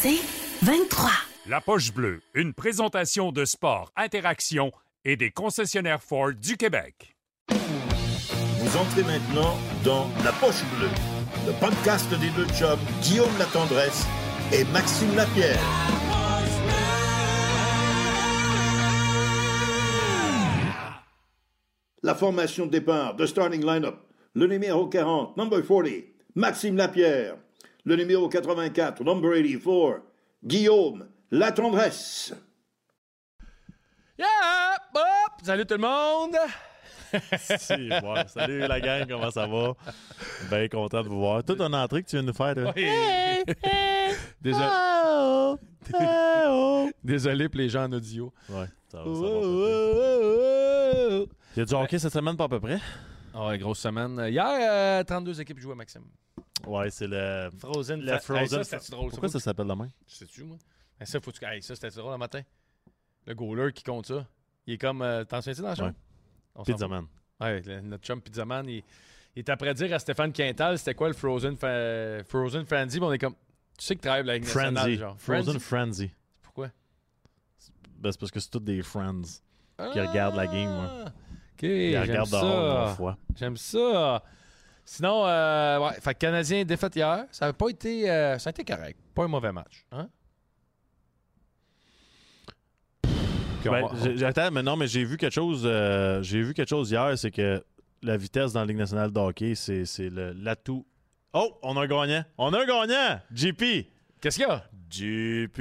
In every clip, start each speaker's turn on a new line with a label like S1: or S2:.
S1: C'est 23.
S2: La poche bleue, une présentation de sport, interaction et des concessionnaires Ford du Québec.
S3: Vous entrez maintenant dans La Poche Bleue, le podcast des deux chums Guillaume Latendresse et Maxime Lapierre. La formation de départ de starting lineup. Le numéro 40, number 40, Maxime Lapierre. Le numéro 84, number 84, Guillaume Latendresse.
S4: Yeah! Hop! Salut tout le monde!
S5: Si. Salut la gang, comment ça va? Bien content de vous voir. Toute une entrée que tu viens de nous faire. là.
S4: Désolé,
S5: Oh, oh.
S4: désolé pour les gens en audio.
S5: Ouais, ça va, ça. Il y a du hockey cette semaine, pas à peu près?
S4: Ah ouais, grosse semaine. Hier, euh, 32 équipes jouaient, Maxime.
S5: Ouais, c'est le.
S4: Frozen.
S5: Le
S4: Fa- Hey,
S5: Frozen.
S4: ça, c'était drôle.
S5: Pourquoi
S4: ça?
S5: ça s'appelle la main?
S4: Sais-tu, moi? Hey, ça, faut que tu- hey, ça, c'était drôle le matin. Le goaler qui compte ça. Il est comme. euh, T'en souviens-tu dans la chambre?
S5: Ouais.
S4: On s'en
S5: Pizza Man.
S4: fout. Ouais, le- notre chum Pizzaman, il, il est après dire à Stéphane Quintal c'était quoi le Frozen, fa- Frozen Frenzy. mais on est comme. Tu sais que tu travailles avec la
S5: Frenzy.
S4: genre.
S5: Frozen Frenzy.
S4: Pourquoi?
S5: Ben, c'est parce que c'est tous des friends. qui regardent la game, moi.
S4: OK, j'aime ça. J'aime ça. Sinon, euh, ouais, fait Canadien défaite hier. Ça n'a pas été. euh, ça a été correct. Pas un mauvais match. Hein?
S5: Ben, J'attends, mais non, mais j'ai vu quelque chose. euh, j'ai vu quelque chose hier, c'est que la vitesse dans la Ligue nationale de hockey, c'est c'est le- l'atout. Oh, on a un gagnant. On a un gagnant! JP!
S4: Qu'est-ce qu'il y a?
S5: JP,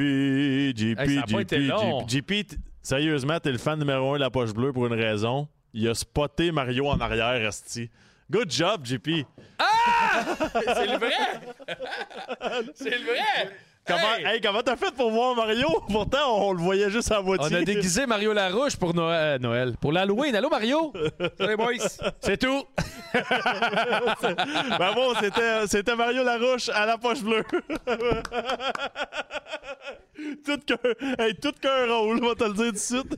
S5: JP,
S4: Hey, ça a pas
S5: JP,
S4: été long.
S5: JP, JP, t- sérieusement, t'es le fan numéro un de la poche bleue pour une raison. Il a spoté Mario en arrière, Esti. Good job, JP.
S4: C'est le vrai! C'est le vrai!
S5: Comment
S4: Hey!
S5: hey, comment t'as fait pour voir Mario? Pourtant, on le voyait juste à moitié.
S4: On a déguisé Mario Larouche pour Noël. euh, Noël. Pour l'Halloween. Allô, Mario? Salut, boys. C'est tout.
S5: Ben bon, c'était, c'était Mario Larouche à la poche bleue. tout qu'un, hey, tout qu'un rôle, on va te le dire tout de suite.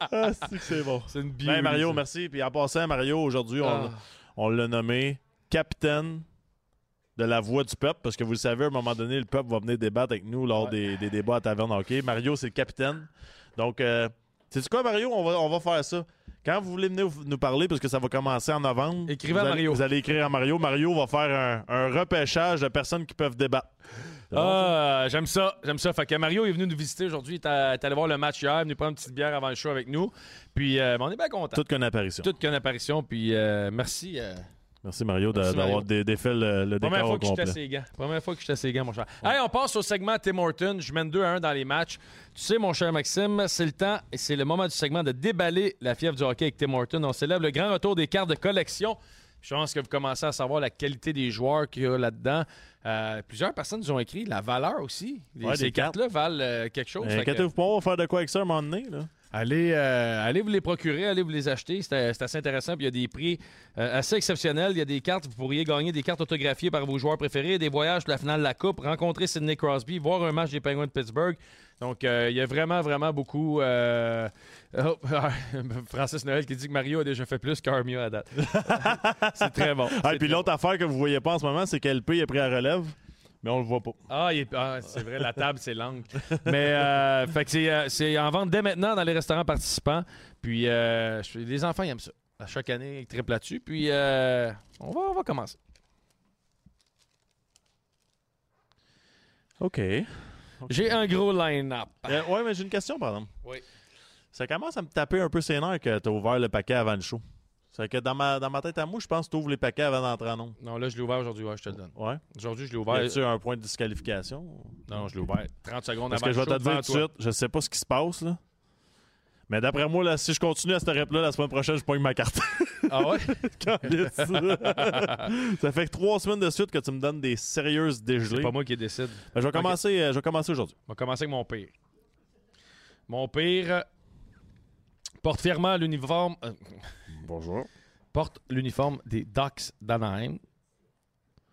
S5: Ah, c'est que c'est bon.
S4: C'est une bio.
S5: Ben, Mario, merci. Puis en passant, Mario, aujourd'hui, on,
S4: Ah.
S5: on l'a nommé capitaine de la voix du peuple, parce que vous le savez, à un moment donné, le peuple va venir débattre avec nous lors
S4: Ouais.
S5: des, des débats à Taverne Hockey. Mario, c'est le capitaine. Donc, euh, sais-tu quoi, Mario? On va, on va faire ça. Quand vous voulez venir nous parler, parce que ça va commencer en novembre,
S4: Écrivez
S5: vous
S4: à
S5: allez-
S4: Mario.
S5: Vous allez écrire à Mario. Mario va faire un, un repêchage de personnes qui peuvent débattre.
S4: Ah, j'aime ça, j'aime ça. Fait que Mario est venu nous visiter aujourd'hui. Il est allé voir le match hier, il est venu prendre une petite bière avant le show avec nous. Puis euh, on est bien contents.
S5: Toute qu'une apparition.
S4: Toute qu'une apparition. Puis euh, merci. euh,
S5: Merci, Mario, d'avoir défait le, le
S4: Première
S5: décor
S4: fois
S5: au
S4: que je
S5: complet.
S4: gants. Première fois que je teste les gants, mon cher. Hey, on passe au segment Tim Horton. Je mène 2 à 1 dans les matchs. Tu sais, mon cher Maxime, c'est le temps et c'est le moment du segment de déballer la fièvre du hockey avec Tim Horton. On célèbre le grand retour des cartes de collection. Je pense que vous commencez à savoir la qualité des joueurs qu'il y a là-dedans. Euh, plusieurs personnes nous ont écrit la valeur aussi. Les-
S5: Ouais,
S4: ces
S5: des cartes.
S4: cartes-là valent euh, quelque chose. Que-
S5: Inquiétez-vous pas, on va faire de quoi avec ça à un moment donné. Là.
S4: Allez, euh, allez vous les procurer, allez vous les acheter. C'est assez intéressant. Puis il y a des prix euh, assez exceptionnels. Il y a des cartes, vous pourriez gagner des cartes autographiées par vos joueurs préférés, des voyages pour la finale de la Coupe, rencontrer Sidney Crosby, voir un match des Penguins de Pittsburgh. Donc, euh, il y a vraiment, vraiment beaucoup. euh, oh, Francis Noël qui dit que Mario a déjà fait plus qu'Armia à date. c'est très bon.
S5: Ah, et puis l'autre affaire que vous voyez pas en ce moment, c'est qu'LP est pris à relève, mais on le voit pas.
S4: Ah, ah, c'est vrai, la table, c'est l'angle. Mais euh, fait que c'est, en vente dès maintenant dans les restaurants participants. Puis euh, les enfants, ils aiment ça. À chaque année, ils triplent là-dessus. Puis euh, on, va, on va commencer.
S5: OK.
S4: J'ai un gros line-up.
S5: Euh, ouais, mais j'ai une question, par exemple.
S4: Oui.
S5: Ça commence à me taper un peu ses nerfs que tu as ouvert le paquet avant le show. C'est que dans ma, dans ma tête à moi, je pense que tu ouvres les paquets avant d'entrer en.
S4: Non, là, je l'ai ouvert aujourd'hui. Ouais, je te le donne.
S5: Ouais.
S4: Aujourd'hui, je l'ai ouvert.
S5: a-tu un point de disqualification?
S4: Non, je l'ai ouvert 30 secondes
S5: Parce
S4: avant
S5: que je vais te dire
S4: devant
S5: tout de suite, je sais pas ce qui se passe, là. Mais d'après moi, là, si je continue à cette rep-là, la semaine prochaine, je pogne ma carte.
S4: Ah ouais?
S5: Ça fait que trois semaines de suite que tu me donnes des sérieuses
S4: C'est
S5: dégelées.
S4: pas moi qui décide.
S5: Ben, je vais commencer, euh, je vais commencer aujourd'hui.
S4: On va commencer avec mon pire. Mon pire porte fièrement l'uniforme. euh,
S5: Bonjour.
S4: porte l'uniforme des Ducks d'Anaheim.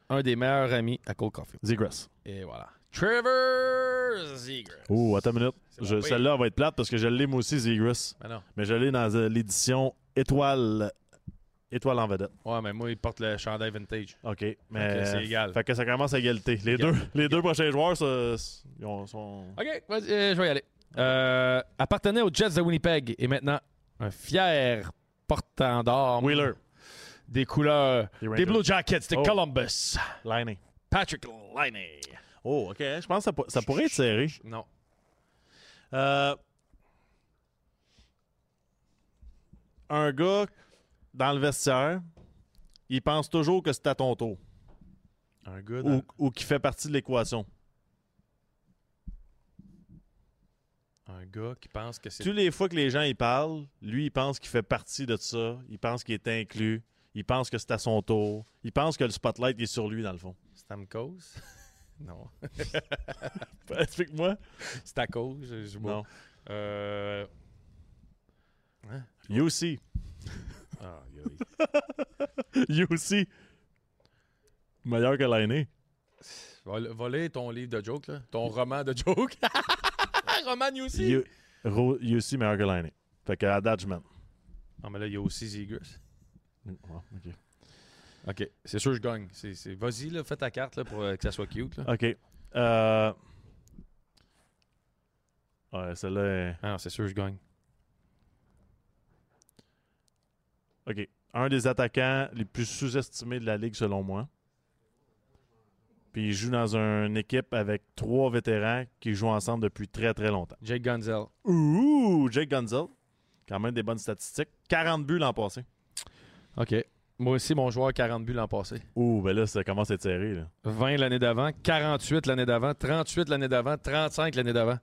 S4: Un des meilleurs amis à Cole Caulfield.
S5: Zegras.
S4: Et voilà. Trevor Zegras.
S5: Oh, attends une minute. Je-
S4: pire.
S5: Celle-là va être plate parce que je l'ai moi aussi, Zegras.
S4: Ben non.
S5: Mais je l'ai dans euh, l'édition étoile étoile en vedette.
S4: Ouais, mais moi, il porte le chandail vintage.
S5: OK. Mais
S4: c'est égal.
S5: Fait que ça commence à égalité. Les,
S4: Égal.
S5: deux, les deux prochains joueurs, ça, ils ont- sont.
S4: OK, vas-y, euh, je vais y aller. Euh, appartenait aux Jets de Winnipeg et maintenant un fier portant d'armes
S5: Wheeler.
S4: des couleurs
S5: Les
S4: des
S5: Rangers.
S4: Blue Jackets de
S5: Oh.
S4: Columbus.
S5: Liney.
S4: Patrick Liney.
S5: Oh, OK. Je pense que ça, pour- ça pourrait être serré.
S4: Non.
S5: Euh, un gars dans le vestiaire, il pense toujours que c'est à ton tour
S4: Un gars
S5: ou, ou qui fait partie de l'équation.
S4: un gars qui pense que c'est
S5: Toutes les fois que les gens y parlent, lui, il pense qu'il fait partie de ça. Il pense qu'il est inclus. Il pense que c'est à son tour. Il pense que le spotlight est sur lui, dans le fond.
S4: Stamkos. non.
S5: Explique-moi.
S4: C'est à cause. Je, je-
S5: Non.
S4: Euh...
S5: UC.
S4: ah, aïe, aïe.
S5: UC. Meilleur que l'année.
S4: Vol- Voler ton livre de joke, là. Ton roman de joke. roman aussi.
S5: U- Ro- UC meilleur que l'année. Fait que à date, je mène.
S4: Ah, mais là, il y a aussi Zegers.
S5: Ouais, ok.
S4: OK. C'est sûr que je gagne. C'est, c'est- Vas-y, là, fais ta carte là, pour euh, que ça soit cute. Là.
S5: OK. Euh... Ouais, celle-là est...
S4: Ah non, c'est sûr que je gagne.
S5: OK. Un des attaquants les plus sous-estimés de la Ligue, selon moi. Puis il joue dans une équipe avec trois vétérans qui jouent ensemble depuis très, très longtemps.
S4: Jake Gunzel.
S5: Ouh! Jake Gunzel. Quand même des bonnes statistiques. 40 buts l'an passé.
S4: OK. Moi aussi, mon joueur, 40 buts l'an passé.
S5: Ouh, ben là, ça commence à être serré. Là.
S4: 20 l'année d'avant, 48 l'année d'avant, 38 l'année d'avant, 35 l'année d'avant.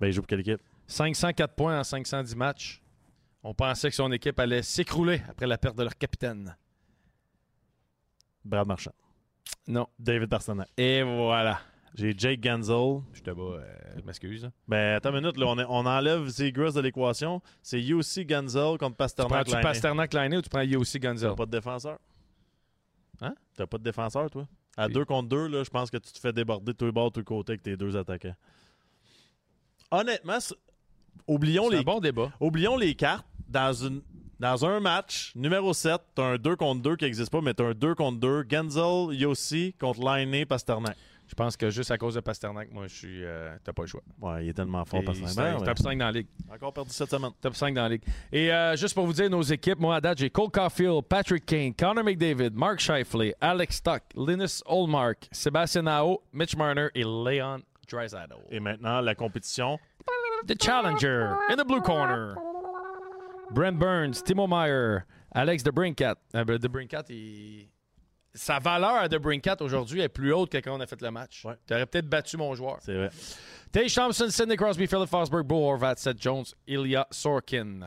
S5: Ben, il joue pour quelle équipe?
S4: 504 points en 510 matchs. On pensait que son équipe allait s'écrouler après la perte de leur capitaine.
S5: Brad Marchand.
S4: Non.
S5: David Pasternak.
S4: Et voilà.
S5: J'ai Jake Gunzel.
S4: Je te bats, euh, je m'excuse.
S5: Ben, attends une minute, là, on, est- on enlève Zegras de l'équation. C'est UC Gunzel contre Pasternak.
S4: Prends-tu
S5: Laine.
S4: Pasternak Lainé ou tu prends aussi Gunzel?
S5: T'as pas de défenseur.
S4: Hein?
S5: T'as pas de défenseur, toi? À deux contre deux, là, je pense que tu te fais déborder de tous les bords, de tous les côtés avec tes deux attaquants. Honnêtement, c'est- oublions
S4: C'est
S5: les,
S4: un bon débat.
S5: oublions les cartes. Dans, une, dans un match, numéro 7, t'as un 2 contre 2 qui n'existe pas, mais t'as un 2 contre 2. Genzel, Yossi contre Lainé, Pasternak.
S4: Je pense que juste à cause de Pasternak, moi, je suis. euh, T'as pas le choix.
S5: Ouais, il est tellement fort,
S4: Et
S5: Pasternak. Ben,
S4: top 5 dans la ligue.
S5: Encore perdu cette semaine.
S4: Top 5 dans la ligue. Et euh, juste pour vous dire, nos équipes, moi à date, j'ai Cole Caulfield, Patrick Kane, Connor McDavid, Mark Scheifele, Alex Stock, Linus Olmark, Sébastien Nao, Mitch Marner et Leon Draisaitl.
S5: Et maintenant, la compétition.
S4: The Challenger in the blue corner. Brent Burns, Timo Meyer, Alex DeBrincat. Euh, ben, DeBrincat, il- sa valeur à DeBrincat aujourd'hui est plus haute que quand on a fait le match.
S5: Ouais.
S4: Tu aurais peut-être battu mon joueur.
S5: C'est vrai.
S4: Tage Thompson, Sidney Crosby, Philip Fosberg, Bo Horvat, Seth Jones, Ilya Sorkin.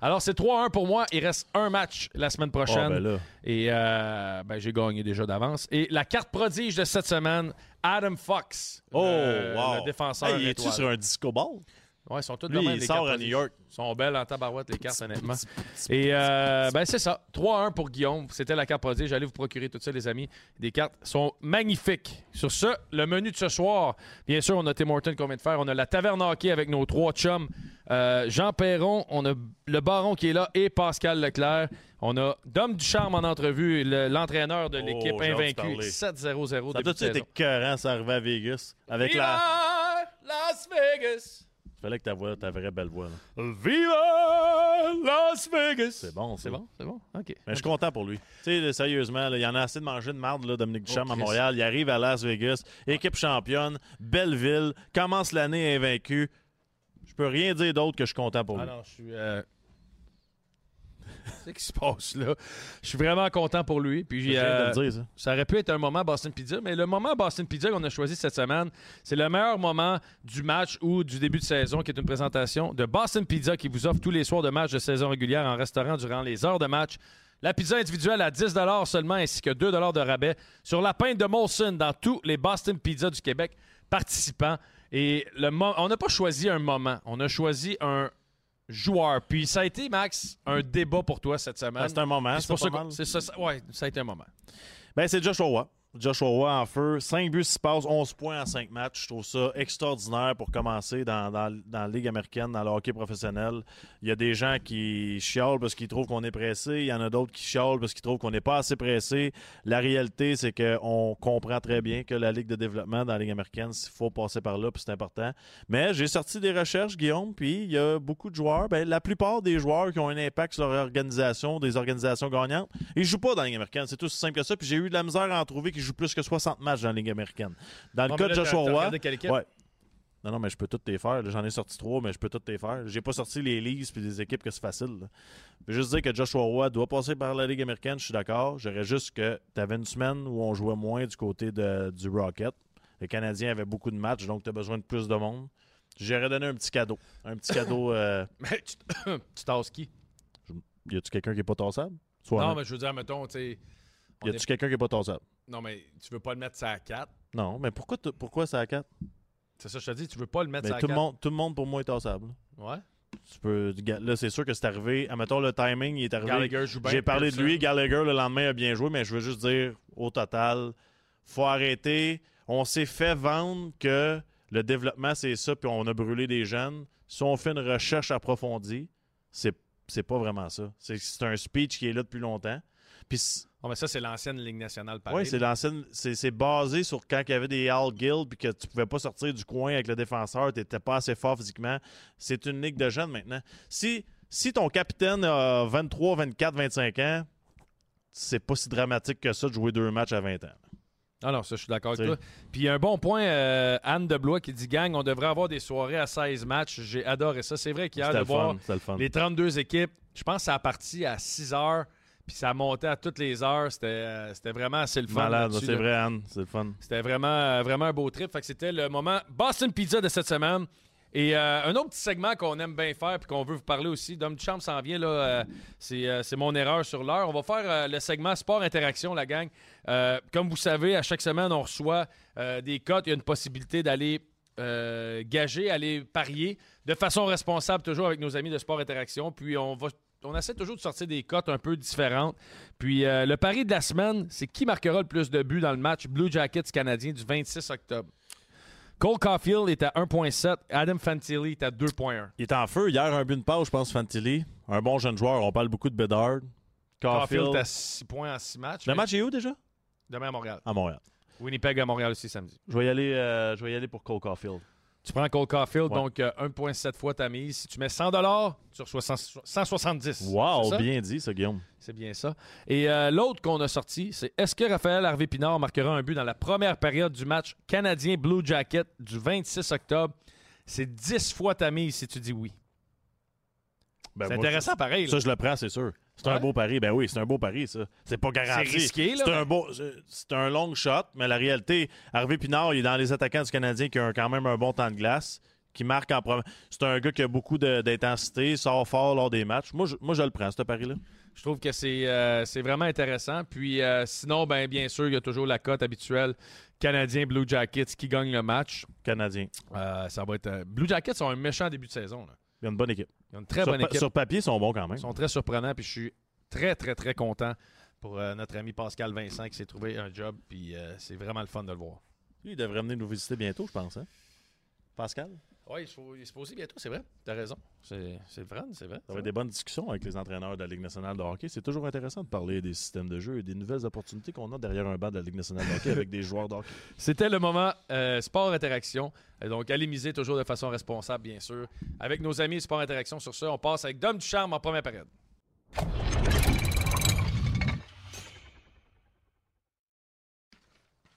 S4: Alors, c'est 3-1 pour moi. Il reste un match la semaine
S5: Ah,
S4: prochaine.
S5: ben là.
S4: Et euh, ben, j'ai gagné déjà d'avance. Et la carte prodige de cette semaine, Adam Fox.
S5: Oh,
S4: le,
S5: wow.
S4: le défenseur.
S5: Hey, sur un disco ball?
S4: Ouais, ils sont tous
S5: Lui,
S4: de même,
S5: il
S4: les
S5: sort
S4: cartes
S5: à. New York.
S4: Ils sont belles en tabarouette, les cartes, honnêtement. Et euh, ben c'est ça. 3-1 pour Guillaume. C'était la carte prodige. J'allais vous procurer tout ça, les amis. Des cartes sont magnifiques. Sur ce, le menu de ce soir, bien sûr, on a Tim Horton qu'on vient de faire. On a la taverne hockey avec nos trois chums. Euh, Jean Perron, on a le baron qui est là et Pascal Leclerc. On a Dom Ducharme en entrevue, le- l'entraîneur de
S5: Oh,
S4: l'équipe invaincue.
S5: parler.
S4: 7-0-0
S5: Ça a tout
S4: de
S5: été
S4: saison.
S5: écœurant, ça arrivait à Vegas. Avec la.
S4: Las Vegas!
S5: Fallait que ta voix, ta vraie belle voix. là.
S4: Viva Las Vegas!
S5: C'est bon, ça.
S4: C'est bon, c'est bon. OK.
S5: Mais je suis content pour lui. Tu sais, là, sérieusement, là, il y en a assez de manger de marde, là, Dominique Ducharme à
S4: Christ.
S5: Montréal. Il arrive à Las Vegas, équipe championne, belle ville, commence l'année invaincu. Je peux rien dire d'autre que je suis content pour lui.
S4: Ah non, je suis. euh, Qu'est-ce qui se passe là? Je suis vraiment content pour lui. Puis euh,
S5: dire, ça.
S4: ça aurait pu être un moment Boston Pizza, mais le moment Boston Pizza qu'on a choisi cette semaine, c'est le meilleur moment du match ou du début de saison, qui est une présentation de Boston Pizza qui vous offre tous les soirs de match de saison régulière en restaurant durant les heures de match. La pizza individuelle à 10 seulement, ainsi que 2 de rabais sur la pinte de Molson dans tous les Boston Pizza du Québec participants. Et le on n'a pas choisi un moment, on a choisi un joueur. Puis ça a été, Max, un débat pour toi cette semaine.
S5: Ah, c'est un moment, c'est
S4: pour ça ouais, ça a été un moment.
S5: Ben, c'est Josh Roy. Joshua Roy en feu. 5 buts, 6 passes, 11 points en 5 matchs. Je trouve ça extraordinaire pour commencer dans, dans, dans la Ligue américaine, dans le hockey professionnel. Il y a des gens qui chialent parce qu'ils trouvent qu'on est pressé. Il y en a d'autres qui chialent parce qu'ils trouvent qu'on n'est pas assez pressé. La réalité, c'est qu'on comprend très bien que la Ligue de développement dans la Ligue américaine, il faut passer par là, puis c'est important. Mais j'ai sorti des recherches, Guillaume, puis il y a beaucoup de joueurs. Ben, la plupart des joueurs qui ont un impact sur leur organisation, des organisations gagnantes, ils jouent pas dans la Ligue américaine. C'est tout aussi simple que ça. Puis j'ai eu de la misère à en trouver qui joue plus que 60 matchs dans la Ligue américaine. Dans le cas de Joshua Roy.
S4: regardé quelle équipe?
S5: Ouais. Non, non, mais je peux toutes les faire. J'en ai sorti trois, mais je peux toutes les faire. J'ai pas sorti les Leafs puis des équipes que c'est facile. là. Je veux juste dire que Joshua Roy doit passer par la Ligue américaine, je suis d'accord. J'aurais juste que tu avais une semaine où on jouait moins du côté de- du Rocket. Les Canadiens avaient beaucoup de matchs, donc tu as besoin de plus de monde. J'aurais donné un petit cadeau. Un petit cadeau. euh,
S4: Mais tu tasses qui?
S5: y a-tu quelqu'un qui est pas tassable? Soit
S4: Non, mais je veux dire, mettons, tu sais.
S5: Y a-tu
S4: est-
S5: quelqu'un qui est pas tassable?
S4: Non, mais tu veux pas le mettre ça à 4.
S5: Non, mais pourquoi, t- pourquoi c'est à 4?
S4: C'est ça, que je te dis, tu veux pas le mettre ça à
S5: tout, le
S4: 4.
S5: monde, tout le monde, pour moi, est tassable.
S4: Ouais.
S5: Tu peux, là, c'est sûr que c'est arrivé. Admettons, le timing, il est arrivé.
S4: Gallagher joue bien.
S5: J'ai parlé de lui. Gallagher, le lendemain, a bien joué, mais je veux juste dire, au total, faut arrêter. On s'est fait vendre que le développement, c'est ça, puis on a brûlé des jeunes. Si on fait une recherche approfondie, c'est, c'est pas vraiment ça. C'est, c'est un speech qui est là depuis longtemps. Puis,
S4: Oh, mais ça, c'est l'ancienne Ligue nationale, pareil.
S5: ouais, c'est, l'ancienne, c'est, basé sur quand il y avait des Al Guild, puis que tu pouvais pas sortir du coin avec le défenseur, tu n'étais pas assez fort physiquement. C'est une ligue de jeunes maintenant. Si, si ton capitaine a 23, 24, 25 ans, c'est pas si dramatique que ça de jouer deux matchs à 20 ans.
S4: Ah non, ça, je suis d'accord avec toi. Puis il y a un bon point, euh, Anne de Blois qui dit Gang, on devrait avoir des soirées à 16 matchs. J'ai adoré ça. C'est vrai qu'hier, de
S5: le
S4: voir
S5: fun. C'était le fun.
S4: les 32 équipes, je pense que ça a parti à 6 heures, puis ça montait à toutes les heures. C'était euh, c'était vraiment assez le fun.
S5: Malade,
S4: là-dessus,
S5: c'est
S4: là.
S5: vrai, Anne. C'est le fun.
S4: C'était vraiment, euh, vraiment un beau trip. Fait que c'était le moment Boston Pizza de cette semaine. Et euh, un autre petit segment qu'on aime bien faire puis qu'on veut vous parler aussi, Dom Duchamp s'en vient, là, euh, c'est, euh, c'est mon erreur sur l'heure. On va faire le segment Sport Interaction, la gang. Comme vous savez, à chaque semaine, on reçoit des cotes. Il y a une possibilité d'aller gager, aller parier de façon responsable, toujours avec nos amis de Sport Interaction. Puis on va on essaie toujours de sortir des cotes un peu différentes. Puis euh, le pari de la semaine, c'est qui marquera le plus de buts dans le match Blue Jackets canadien du 26 octobre. Cole Caulfield est à 1.7, Adam Fantilli est à 2.1.
S5: Il est en feu. Hier, un but de passe, je pense, Fantilli. Un bon jeune joueur. On parle beaucoup de Bedard.
S4: Caulfield
S5: Caulfield.
S4: est à 6 points en 6 matchs.
S5: Le match est où déjà?
S4: Demain à Montréal.
S5: À Montréal.
S4: Winnipeg à Montréal aussi samedi.
S5: Je vais y aller, euh, je vais y aller pour Cole Caulfield.
S4: Tu prends Cole Caulfield,
S5: Ouais.
S4: donc euh, 1.7 fois ta mise. Si tu mets 100 sur 60 170.
S5: Wow, bien dit, ça, Guillaume.
S4: C'est bien ça. Et euh, l'autre qu'on a sorti, c'est est-ce que Raphaël Harvey-Pinard marquera un but dans la première période du match canadien Blue Jacket du 26 octobre? C'est 10 fois ta mise si tu dis oui.
S5: Ben,
S4: c'est intéressant pareil. là.
S5: Ça, je le prends, c'est sûr. C'est un beau pari. Ben oui, c'est un beau pari, ça. C'est pas garanti.
S4: C'est risqué, là,
S5: C'est un, beau, c'est un long shot, mais la réalité, Harvey Pinard, il est dans les attaquants du Canadien qui ont quand même un bon temps de glace, qui marque en premier. C'est un gars qui a beaucoup d'intensité, sort fort lors des matchs. Moi, je, moi, je le prends, ce pari-là.
S4: Je trouve que c'est euh, c'est vraiment intéressant. Puis euh, sinon, ben, bien sûr, il y a toujours la cote habituelle Canadien Blue Jackets qui gagne le match.
S5: Canadien.
S4: Euh, ça va être. Blue Jackets ont un méchant début de saison. là.
S5: Il y a une bonne équipe.
S4: Ils ont une très
S5: sur,
S4: bonne
S5: pa-
S4: équipe.
S5: sur papier, ils sont bons quand même.
S4: Ils sont très surprenants. Puis je suis très, très, très content pour euh, notre ami Pascal Vincent qui s'est trouvé un job. Puis euh, c'est vraiment le fun de le voir.
S5: Lui, il devrait venir nous visiter bientôt, je pense. Hein? Pascal?
S4: Oui, il, est supposé bientôt, c'est vrai. T'as raison. C'est fun, c'est vrai.
S5: Ça va des bonnes discussions avec les entraîneurs de la Ligue nationale de hockey. C'est toujours intéressant de parler des systèmes de jeu et des nouvelles opportunités qu'on a derrière un banc de la Ligue nationale de hockey avec des joueurs de hockey.
S4: C'était le moment euh, Sport Interaction. Euh, donc, allez miser toujours de façon responsable, bien sûr. Avec nos amis Sport Interaction, sur ça, on passe avec Dom Ducharme en première période.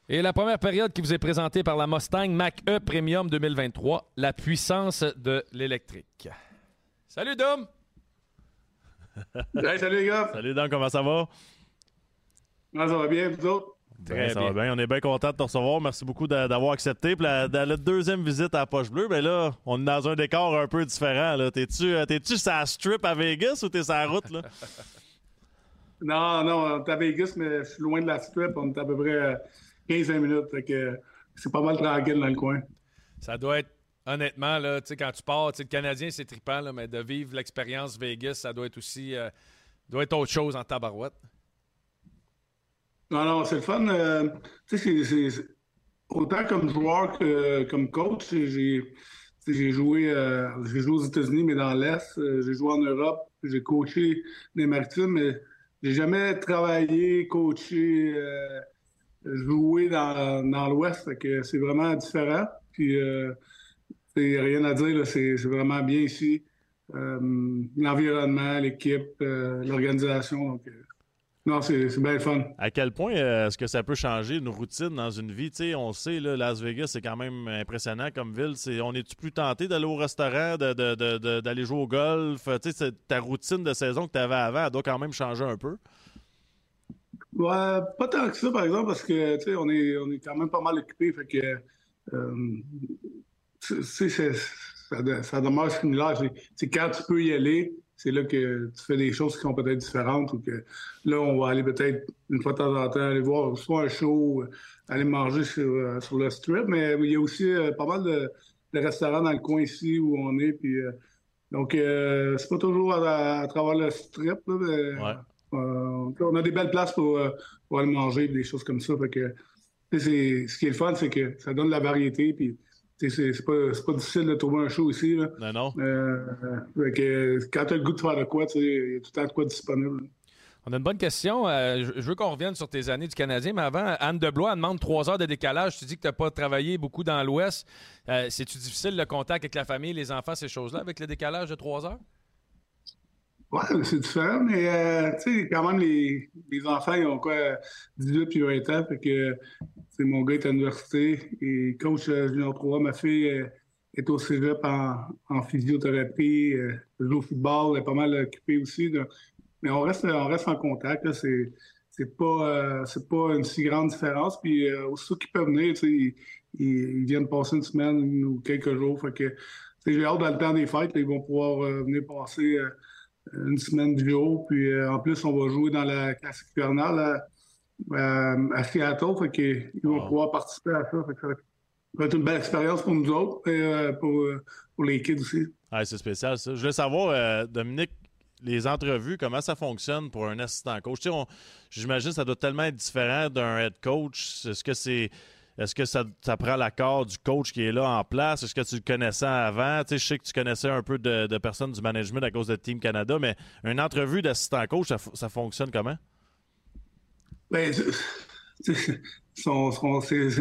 S4: Et la première période qui vous est présentée par la Mustang Mach-E Premium 2023, la puissance de l'électrique. Salut Dom!
S1: Hey, salut les gars!
S5: Salut Dan, comment ça va?
S1: Comment ça va bien, vous autres?
S4: Très
S5: Ben, ça
S4: bien.
S5: va bien. On est bien content de te recevoir. Merci beaucoup d'a- d'avoir accepté. Puis la, deuxième visite à la Poche Bleue, ben là, on est dans un décor un peu différent. là. T'es-tu euh, t'es-tu sur la strip à Vegas ou t'es sur la route? Là?
S1: Non, non, on est à Vegas, mais je suis loin de la strip. On est à peu près euh, 15 minutes. Fait que c'est pas mal tranquille dans le coin.
S4: Ça doit être, honnêtement, là, quand tu pars, le Canadien, c'est trippant, là, mais de vivre l'expérience Vegas, ça doit être aussi, euh, doit être autre chose en tabarouette.
S1: Non, non, c'est le fun. Euh, tu sais, c'est autant comme joueur que comme coach. J'ai j'ai joué, euh, j'ai joué aux États-Unis, mais dans l'Est. Euh, j'ai joué en Europe. J'ai coaché les maritimes, mais j'ai jamais travaillé, coaché, joué dans, dans l'Ouest. C'est vraiment différent. Puis, c'est rien à dire. C'est vraiment bien ici. L'environnement, l'équipe, l'organisation. Donc, non, c'est bien fun.
S5: À quel point euh, est-ce que ça peut changer une routine dans une vie? on sait, Las Vegas, c'est quand même impressionnant comme ville. on est-tu plus tenté d'aller au restaurant, d'aller jouer au golf? ta routine de saison que tu avais avant, elle doit quand même changer un peu.
S1: Ouais, pas tant que ça, par exemple, parce que on est, on est quand même pas mal occupé. Fait que euh, ça, demeure similaire. C'est quand tu peux y aller, c'est là que tu fais des choses qui sont peut-être différentes ou que là, on va aller peut-être une fois de temps en temps aller voir soit un show, aller manger sur, euh, sur le strip, mais il y a aussi euh, pas mal de, restaurants dans le coin ici où on est. Puis, euh, donc, c'est pas toujours à, travers le strip, là, on a des belles places pour, aller manger, des choses comme ça. Fait que, ce qui est le fun, c'est que ça donne de la variété. Puis, c'est pas, pas difficile de trouver un show ici. Là.
S5: Non, non.
S1: Euh, quand tu as le goût de faire de quoi, il y a tout le temps de quoi disponible.
S4: On a une bonne question. Euh, je veux qu'on revienne sur tes années du Canadien, mais avant, Anne Deblois demande trois heures de décalage. Tu dis que tu n'as pas travaillé beaucoup dans l'Ouest. Euh, C'est-tu difficile le contact avec la famille, les enfants, ces choses-là, avec le décalage de trois heures?
S1: Oui, c'est différent, mais euh, tu sais, quand même, les, les, enfants, ils ont quoi, 18 puis 20 ans, fait que c'est mon gars est à l'université et coach euh, junior 3, ma fille euh, est au cégep en, physiothérapie, euh, joue au football, elle est pas mal occupée aussi, mais on reste, on reste en contact, c'est c'est pas c'est pas une si grande différence, puis aussitôt qu'ils peuvent venir, tu sais, ils, ils, viennent passer une semaine ou quelques jours, fait que j'ai hâte dans le temps des fêtes, ils vont pouvoir venir passer une semaine de jour. Puis euh, en plus, on va jouer dans la classe hivernale à, à, Seattle. Fait qu'ils vont pouvoir participer à ça. ça va être une belle expérience pour nous autres et euh, pour, euh, pour, les kids aussi.
S5: Ah, c'est spécial ça. Je voulais savoir, Dominique, les entrevues, comment ça fonctionne pour un assistant coach? J'imagine que ça doit tellement être différent d'un head coach. Est-ce que c'est est-ce que ça, prend l'accord du coach qui est là en place? Est-ce que tu le connaissais avant? Tu sais, je sais que tu connaissais un peu de, personnes du management à cause de Team Canada, mais une entrevue d'assistant coach, ça, fonctionne comment?
S1: Bien, c'est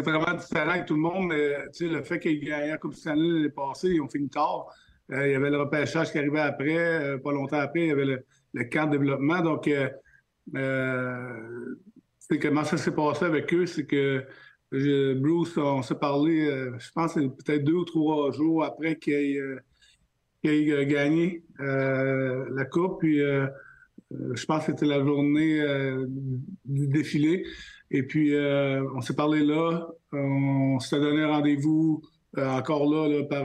S1: vraiment différent avec tout le monde, mais le fait qu'il y ait la Coupe Stanley l'année passée, ils ont fini tard. Euh, il y avait le repêchage qui arrivait après, euh, pas longtemps après, il y avait le, le camp de développement. Donc, euh, comment ça s'est passé avec eux, c'est que Bruce, on s'est parlé, euh, je pense, peut-être deux ou trois jours après qu'il ait, euh, euh, gagné la Coupe. Puis, je pense que c'était la journée du défilé. Et puis, on s'est parlé là. On s'est donné rendez-vous encore là, par.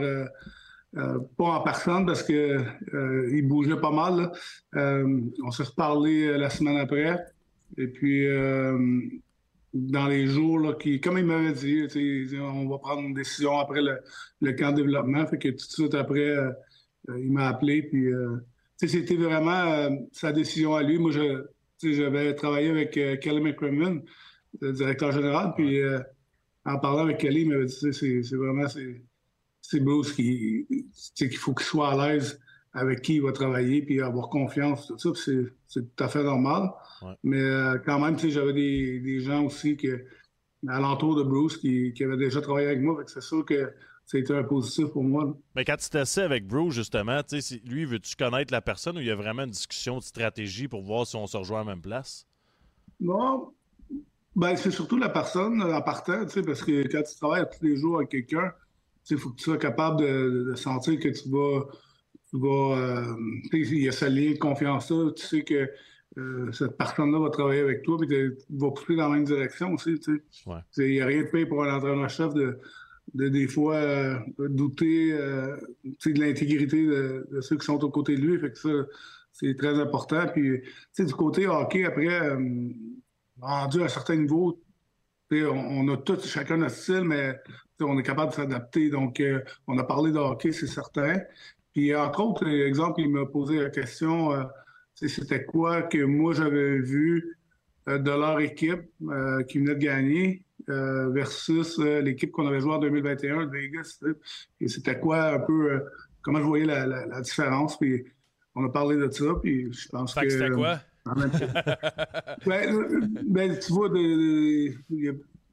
S1: pas en personne parce que il bougeait pas mal. on s'est reparlé la semaine après. Et puis dans les jours là, qui, comme il m'avait dit, on va prendre une décision après le, camp de développement. Fait que tout de suite après, euh, euh, il m'a appelé. Puis, euh, c'était vraiment sa décision à lui. Moi, je, j'avais travaillé avec Kelly McCrimmon, le directeur général. Puis, en parlant avec Kelly, il m'avait dit, c'est, vraiment, c'est, Bruce qui, qu'il faut qu'il soit à l'aise avec qui il va travailler, puis avoir confiance, tout ça. C'est, tout à fait normal. Mais euh, quand même, j'avais des, des, gens aussi que, à l'entour de Bruce qui, qui, avaient déjà travaillé avec moi. C'est sûr que c'était un positif pour moi.
S5: Mais quand tu t'essais avec Bruce, justement, lui, veux-tu connaître la personne ou il y a vraiment une discussion de stratégie pour voir si on se rejoint à la même place?
S1: Non. Ben, c'est surtout la personne en partant, parce que quand tu travailles tous les jours avec quelqu'un, il faut que tu sois capable de sentir que tu vas euh, il y a ce lien de confiance-là. Tu sais que euh, cette personne-là va travailler avec toi et va pousser dans la même direction aussi. Il n'y a rien de pire pour un entraîneur-chef de, des fois euh, douter de l'intégrité de, ceux qui sont aux côtés de lui. Fait que ça, c'est très important. Puis, du côté hockey, après, rendu à un certain niveau, on, a tous chacun notre style, mais on est capable de s'adapter. Donc, on a parlé de hockey, c'est certain. Puis, entre autres, exemple, il m'a posé la question, euh, c'était quoi que moi j'avais vu de leur équipe qui venait de gagner versus l'équipe qu'on avait joué en 2021 de Vegas. Et c'était quoi un peu, comment je voyais la, différence. Puis on a parlé de ça, puis je pense que...
S4: c'était quoi?
S1: ben, ben, tu vois,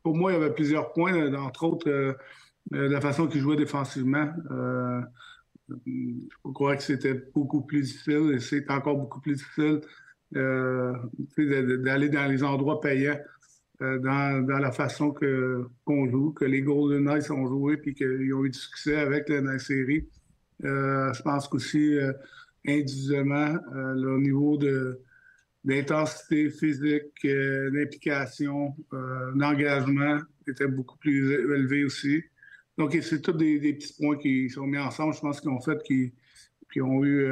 S1: pour moi, il y avait plusieurs points, entre autres la façon qu'ils jouaient défensivement. Je crois que c'était beaucoup plus difficile et c'est encore beaucoup plus difficile euh, d'aller dans les endroits payants euh, dans, la façon qu'on joue, que les Golden Knights ont joué puis qu'ils ont eu du succès avec la, série. Euh, je pense qu'aussi individuellement, le niveau de d'intensité physique, d'implication, d'engagement était beaucoup plus élevé aussi. Donc, c'est tous des, petits points qui sont mis ensemble, je pense, qu'ils ont fait, qui, qui ont eu,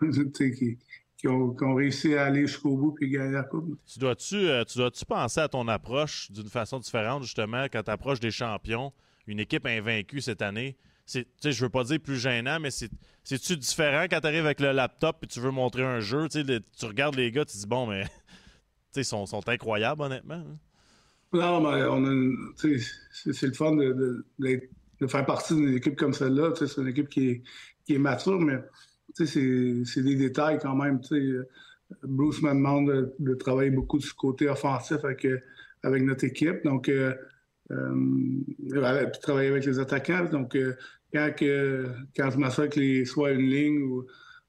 S1: qui, qui ont, réussi à aller jusqu'au bout et gagner la Coupe.
S5: Tu dois-tu euh, dois penser à ton approche d'une façon différente, justement, quand tu approches des champions, une équipe invaincue cette année? C'est, je veux pas dire plus gênant, mais c'est-tu différent quand tu arrives avec le laptop et tu veux montrer un jeu? tu regardes les gars, tu dis, bon, mais ils sont, sont incroyables, honnêtement. Hein?
S1: Non, mais on c'est, le fun de, faire partie d'une équipe comme celle-là. C'est une équipe qui est, qui est mature, mais c'est des détails quand même. Bruce me demande de, travailler beaucoup du côté offensif avec, euh, notre équipe. Donc, euh, euh, travailler avec les attaquants. Donc, quand, que, je avec les, soit une ligne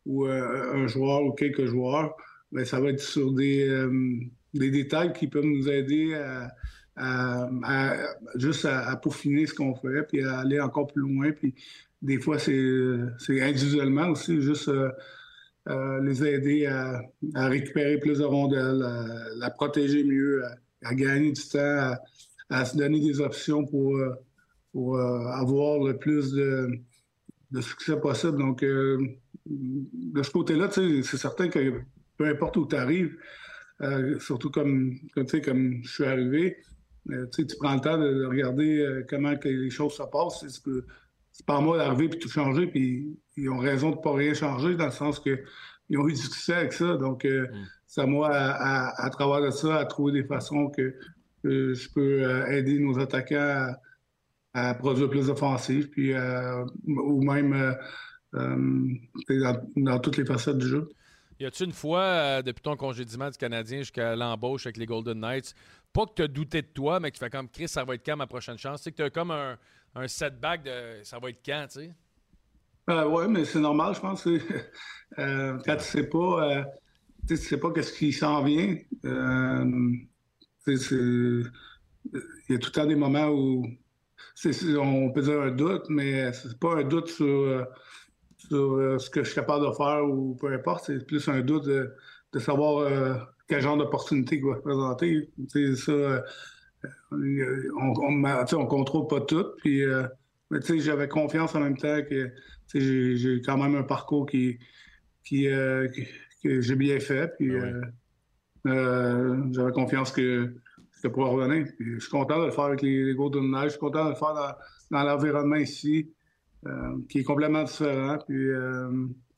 S1: ou, un joueur ou quelques joueurs, ben, ça va être sur des détails qui peuvent nous aider à, juste à, peaufiner ce qu'on fait, puis à aller encore plus loin, puis des fois, c'est individuellement aussi, juste euh, euh, les aider à, récupérer plus de rondelles, à la protéger mieux, à, gagner du temps, à, se donner des options pour, euh, pour avoir le plus de, succès possible. Donc, de ce côté-là, c'est certain que peu importe où tu arrives, surtout comme, comme, comme je suis arrivé, tu prends le temps de regarder comment que les choses se passent c'est pas à moi d'arriver puis tout changer, puis ils ont raison de pas rien changer dans le sens que ils ont eu du succès avec ça. Donc, euh, mm. c'est à moi, à, travers de ça, à trouver des façons que, je peux euh, aider nos attaquants à, produire plus offensif, puis euh, ou même dans, toutes les facettes du jeu.
S4: Y a-tu une fois, depuis ton congédiement du Canadien jusqu'à l'embauche avec les Golden Knights, pas que tu as douté de toi, mais que tu fais comme Chris, ça va être quand ma prochaine chance? C'est que tu as comme un, un setback de ça va être quand, tu sais?
S1: Euh, oui, mais c'est normal, je pense. Euh, quand tu sais pas, euh, tu sais pas qu'est-ce qui s'en vient. Il y a tout le temps des moments où on peut dire un doute, mais c'est pas un doute sur, ce que je suis capable de faire ou peu importe. C'est plus un doute de savoir quel genre d'opportunité il va présenter. Ça, on, on, contrôle pas tout. Puis, euh, j'avais confiance en même temps que j'ai quand même un parcours qui, qui, euh, que j'ai bien fait. Puis, ah euh, j'avais confiance que je pourrais revenir. je suis content de le faire avec les, les Golden Knights. Je suis content de le faire dans, l'environnement ici, qui est complètement différent. Puis,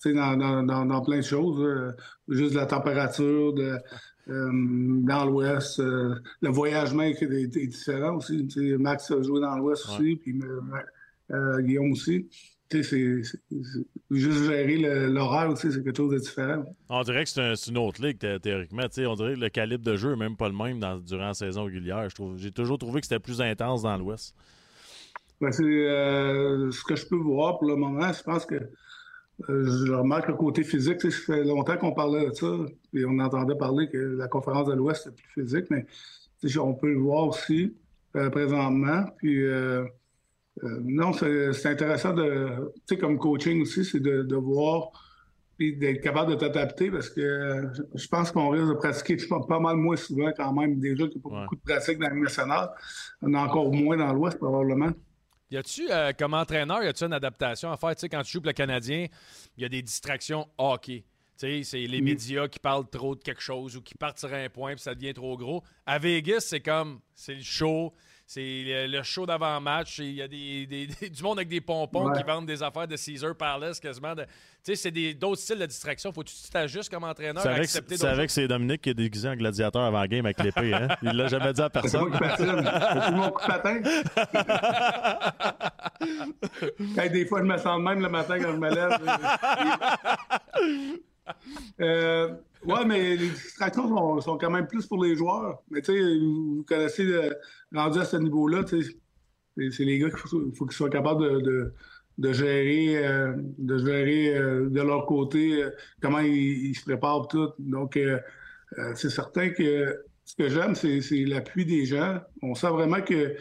S1: dans, dans, dans, plein de choses. juste de la température, de, euh, dans l'Ouest. Euh, le voyagement est, différent aussi. Max a joué dans l'Ouest aussi, puis euh, Guillaume aussi. C'est, juste gérer l'horaire aussi, c'est quelque chose de différent.
S5: On dirait que c'est, une autre ligue, théoriquement. on dirait que le calibre de jeu n'est même pas le même durant la saison régulière. j'ai toujours trouvé que c'était plus intense dans l'Ouest.
S1: Ben, c'est ce que je peux voir pour le moment. Je pense que euh, je remarque le côté physique. Ça fait longtemps qu'on parlait de ça, et on entendait parler que la conférence de l'Ouest est plus physique, mais on peut le voir aussi euh, présentement. Puis euh, non, c'est intéressant de, tu sais, comme coaching aussi, c'est de, voir et d'être capable de t'adapter parce que je pense qu'on risque de pratiquer pas, mal moins souvent quand même. Déjà qu'il n'y a pas beaucoup de pratique dans le national. On a encore moins dans l'Ouest probablement.
S4: Y a-tu, euh, comme entraîneur, y a-tu une adaptation à faire? Tu sais, quand tu joues pour le Canadien, il y a des distractions hockey. Tu sais, c'est les médias qui parlent trop de quelque chose ou qui partent sur un point puis ça devient trop gros. À Vegas, c'est comme, c'est le show, c'est le show d'avant-match. Il y a des, du monde avec des pompons qui vendent des affaires de Caesar Palace quasiment. Tu sais, c'est d'autres styles de distraction. Faut que tu t'ajustes comme entraîneur
S5: C'est avec c'est Dominique qui est déguisé en gladiateur avant la game avec l'épée. Hein? Il l'a jamais dit à personne. C'est
S1: mon coup de patin. des fois, je me sens même le matin quand je me lève. Euh, ouais, mais les distractions sont, quand même plus pour les joueurs. Mais tu sais, vous connaissez, le, rendu à ce niveau-là, c'est les gars qu'il faut, qu'ils soient capables de, de, gérer, euh, de, gérer euh, de leur côté comment ils, se préparent tout. Donc, c'est certain que ce que j'aime, c'est l'appui des gens. On sent vraiment que,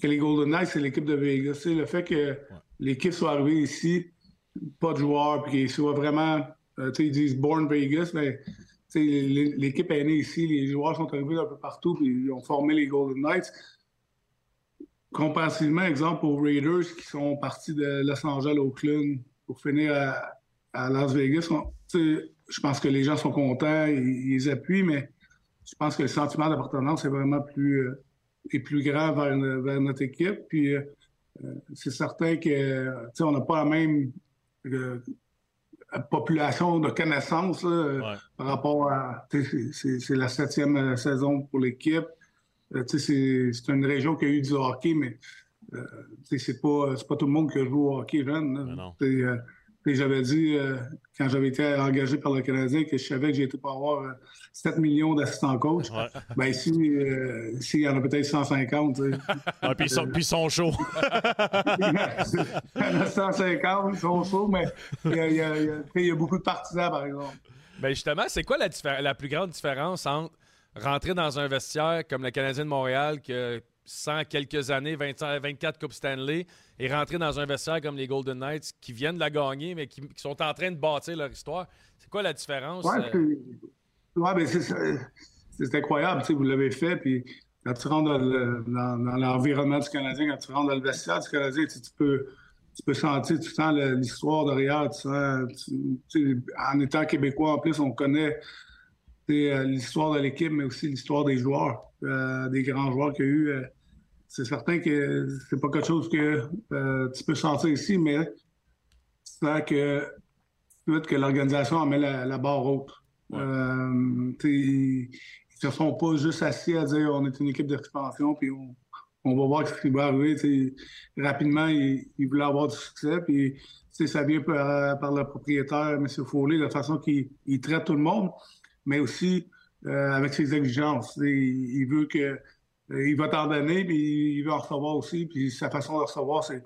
S1: que les Golden Knights, c'est l'équipe de Vegas. Le fait que l'équipe soit arrivée ici, pas de joueurs, puis qu'ils soient vraiment euh, ils disent Born Vegas, mais l'équipe est née ici, les joueurs sont arrivés d'un peu partout, puis ils ont formé les Golden Knights. Comparativement, exemple, aux Raiders qui sont partis de Los Angeles, Oakland, pour finir à, Las Vegas, je pense que les gens sont contents, ils, appuient, mais je pense que le sentiment d'appartenance est vraiment plus, euh, est plus grand vers, notre équipe. Puis euh, c'est certain que on n'a pas la même population de connaissances par rapport à. C'est la septième euh, saison pour l'équipe. Euh, c'est une région qui a eu du hockey, mais euh, c'est pas, pas tout le monde qui joue au hockey jeune. J'avais dit, euh, quand j'avais été engagé par le Canadien, que je savais que j'étais pour avoir 7 euh, millions d'assistants coach. Ben ici, euh, il y en a peut-être 150.
S5: ah, puis, ils sont, chauds.
S1: il y en a 150, ils sont chauds, mais il y, a, beaucoup de partisans, par exemple.
S4: Ben justement, c'est quoi la, la, plus grande différence entre rentrer dans un vestiaire comme le Canadien de Montréal, que 100 quelques années, 24 Coupes Stanley, et rentrer dans un vestiaire comme les Golden Knights qui viennent de la gagner, mais qui, sont en train de bâtir leur histoire. C'est quoi la différence?
S1: Oui, euh? ouais, ben c'est incroyable. Vous l'avez fait, puis quand tu rentres dans, l'environnement du Canadien, quand tu rentres dans le vestiaire du Canadien, tu, peux tu peux sentir, tu sens l'histoire derrière, en étant québécois en plus, on connaît euh, l'histoire de l'équipe, mais aussi l'histoire des joueurs, euh, des grands joueurs qu'il y a eu c'est certain que c'est pas quelque chose que euh, tu peux sentir ici, mais c'est que que l'organisation en met la, barre haute. Euh, ils ne se sont pas juste assis à dire on est une équipe d'expansion puis on, va voir ce qui va arriver. rapidement, ils, voulaient avoir du succès. Puis ça vient par, le propriétaire, M. Foley, la façon qu'il traite tout le monde, mais aussi euh, avec ses exigences. il veut que il va t'en donner, puis il va en recevoir aussi. Puis sa façon de recevoir, c'est,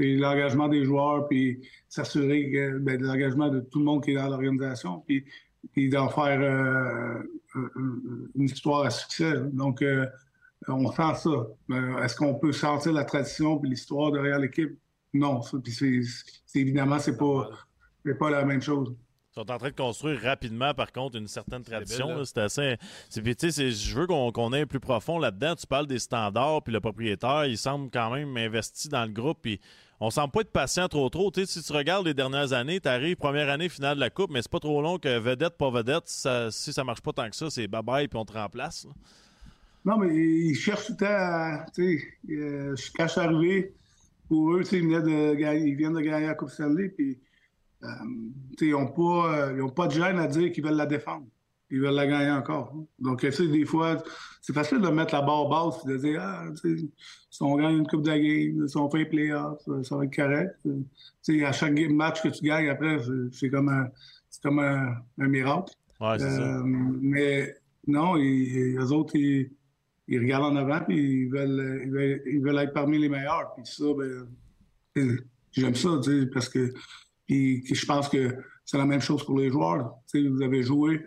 S1: l'engagement des joueurs, puis s'assurer que, ben, de l'engagement de tout le monde qui est dans l'organisation, puis, d'en faire euh, une histoire à succès. Donc, euh, on sent ça. est-ce qu'on peut sentir la tradition puis l'histoire derrière l'équipe? Non. Puis c'est, évidemment, c'est pas, pas la même chose
S5: sont en train de construire rapidement, par contre, une certaine tradition. C'est assez. je veux qu'on ait plus profond là-dedans. Tu parles des standards, puis le propriétaire, il semble quand même investi dans le groupe, puis on semble pas être patient trop trop. si tu regardes les dernières années, tu arrives première année finale de la Coupe, mais c'est pas trop long que vedette, pas vedette. Ça, si ça marche pas tant que ça, c'est bye-bye, puis on te remplace.
S1: Non, mais ils cherchent tout le temps à. Euh, quand je suis arrivé, pour eux, ils, de, ils viennent de gagner la Coupe Stanley, puis euh, ils n'ont pas, euh, pas de gêne à dire qu'ils veulent la défendre. Ils veulent la gagner encore. Donc, des fois, c'est facile de mettre la barre basse et de dire Ah, si on gagne une Coupe de la game, si on fait les playoffs, ça, va être correct. à chaque match que tu gagnes, après, c'est comme un, comme un, miracle.
S5: Euh,
S1: mais non, ils, eux autres, ils, regardent en avant et ils veulent, ils veulent, être parmi les meilleurs. Puis ça, ben, j'aime ça, parce que puis je pense que c'est la même chose pour les joueurs. Vous avez joué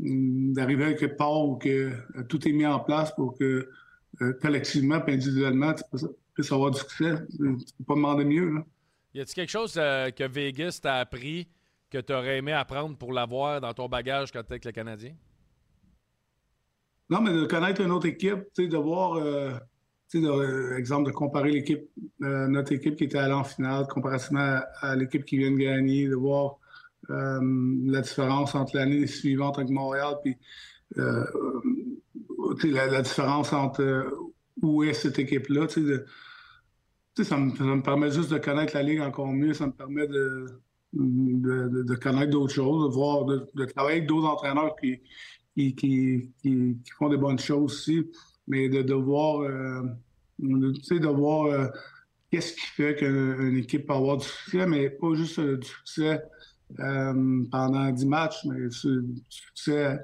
S1: hum, d'arriver à quelque part où que, euh, tout est mis en place pour que euh, collectivement et individuellement, tu puisses avoir du succès. Tu ne peux pas demander mieux. Là.
S4: Y a-t-il quelque chose euh, que Vegas t'a appris que tu aurais aimé apprendre pour l'avoir dans ton bagage quand tu es avec le Canadien?
S1: Non, mais de connaître une autre équipe, de voir de, exemple, de comparer l'équipe, euh, notre équipe qui était allée en finale comparativement à, l'équipe qui vient de gagner, de voir euh, la différence entre l'année suivante avec Montréal, puis euh, la, différence entre où est cette équipe-là. Tu sais, ça, me, permet juste de connaître la Ligue encore mieux. Ça me permet de, de, connaître d'autres choses, de voir, de, travailler avec d'autres entraîneurs qui, qui, qui, font des bonnes choses aussi, mais de, voir, euh, de voir euh, qu'est-ce qui fait qu'une équipe peut avoir du succès, mais pas juste euh, du succès pendant 10 matchs, mais du succès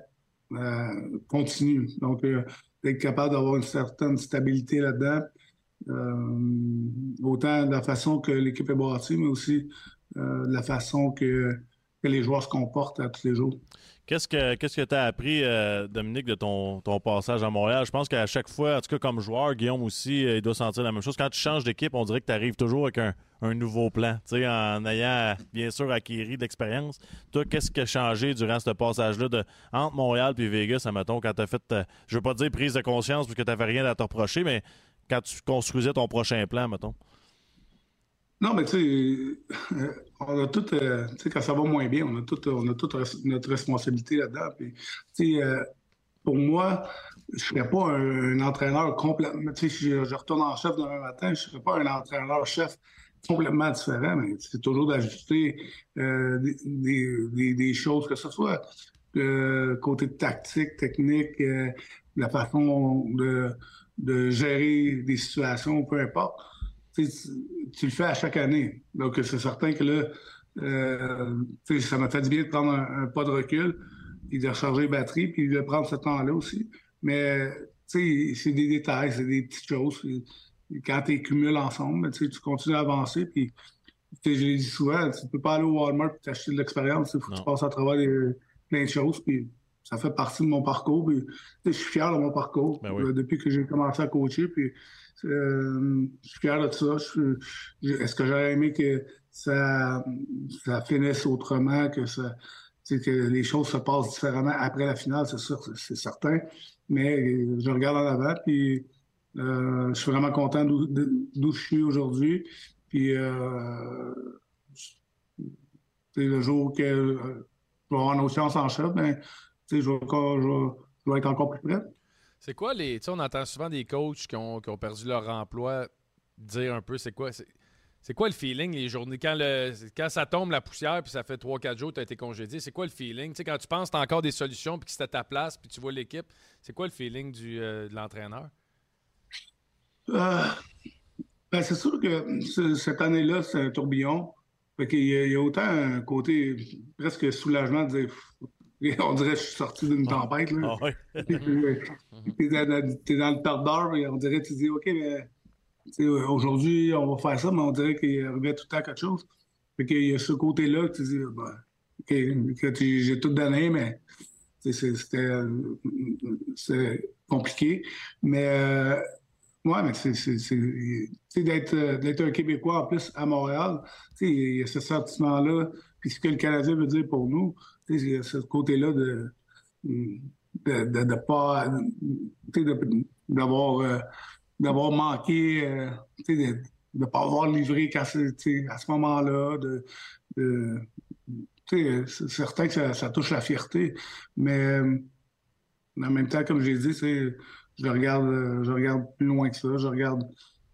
S1: continu. Donc, d'être capable d'avoir une certaine stabilité là-dedans, autant de la façon que l'équipe est bâtie, mais aussi de la façon que les joueurs se comportent à tous les jours.
S5: Qu'est-ce que qu'est-ce que tu as appris, euh, Dominique, de ton, ton, passage à Montréal? Je pense qu'à chaque fois, en tout cas comme joueur, Guillaume aussi, euh, il doit sentir la même chose. Quand tu changes d'équipe, on dirait que tu arrives toujours avec un, nouveau plan, en ayant bien sûr acquis d'expérience. Toi, qu'est-ce qui a changé durant ce passage-là de entre Montréal et Vegas, admettons, quand tu as fait, je veux pas dire prise de conscience parce que tu rien à te reprocher, mais quand tu construisais ton prochain plan, mettons?
S1: Non, mais tu sais, euh, on a tout, euh, tu sais, quand ça va moins bien, on a tout, on a toute notre responsabilité là-dedans. Puis, tu sais, euh, pour moi, je ne serais pas un, entraîneur complètement. Tu sais, si je, retourne en chef demain matin, je ne serais pas un entraîneur-chef complètement différent, mais c'est toujours d'ajuster des, choses, que ce soit côté tactique, technique, la façon de gérer des situations, peu importe tu le fais à chaque année. Donc, c'est certain que là, euh, ça m'a fait du bien de prendre un, pas de recul, puis de recharger les batteries, puis de prendre ce temps-là aussi. Mais, tu sais, c'est des détails, c'est des petites choses. Quand tu cumules ensemble, tu continues à avancer, puis je l'ai dit souvent, tu peux pas aller au Walmart et t'acheter de l'expérience. Il faut que tu passes à travers plein de choses, puis ça fait partie de mon parcours. je suis fier de mon parcours ben depuis que j'ai commencé à coacher. Puis, euh, je suis fier de ça. Est-ce que j'aurais aimé que ça, ça finisse autrement, que, ça, que les choses se passent différemment après la finale, c'est sûr, c'est certain. Mais je regarde en avant, puis euh, je suis vraiment content d'où je suis aujourd'hui. Puis euh, le jour que je vais avoir nos chances en chef, ben, je vais, je vais être encore plus prêt.
S4: C'est quoi les. Tu sais, on entend souvent des coachs qui ont, perdu leur emploi dire un peu c'est quoi. C'est quoi le feeling les journées? Quand, le, quand ça tombe la poussière puis ça fait 3-4 jours que tu as été congédié, c'est quoi le feeling? Tu sais, quand tu penses que tu as encore des solutions puis que c'est à ta place puis tu vois l'équipe, c'est quoi le feeling du, euh, de l'entraîneur?
S1: Euh, ben c'est sûr que cette année-là, c'est un tourbillon. il, y a, autant un côté presque soulagement de dire on dirait que je suis sorti d'une ah. tempête. Là. Ah t'es, dans, dans, le tordeur, mais on dirait que tu dis, OK, mais aujourd'hui, on va faire ça, mais on dirait qu'il arrivait tout le temps quelque chose. Fait qu'il y a ce côté-là que tu dis, ben, que j'ai tout donné, mais c'était c'est compliqué. Mais euh, ouais, mais c'est d'être d'être un Québécois en plus à Montréal, il y a ce sentiment-là. Puis ce que le Canadien veut dire pour nous, il y a ce côté-là de de, de, pas d'avoir euh, d'avoir manqué euh, de ne pas avoir livré à ce moment-là de, c'est certain que ça, touche la fierté mais, en même temps comme j'ai dit je regarde je regarde plus loin que ça je regarde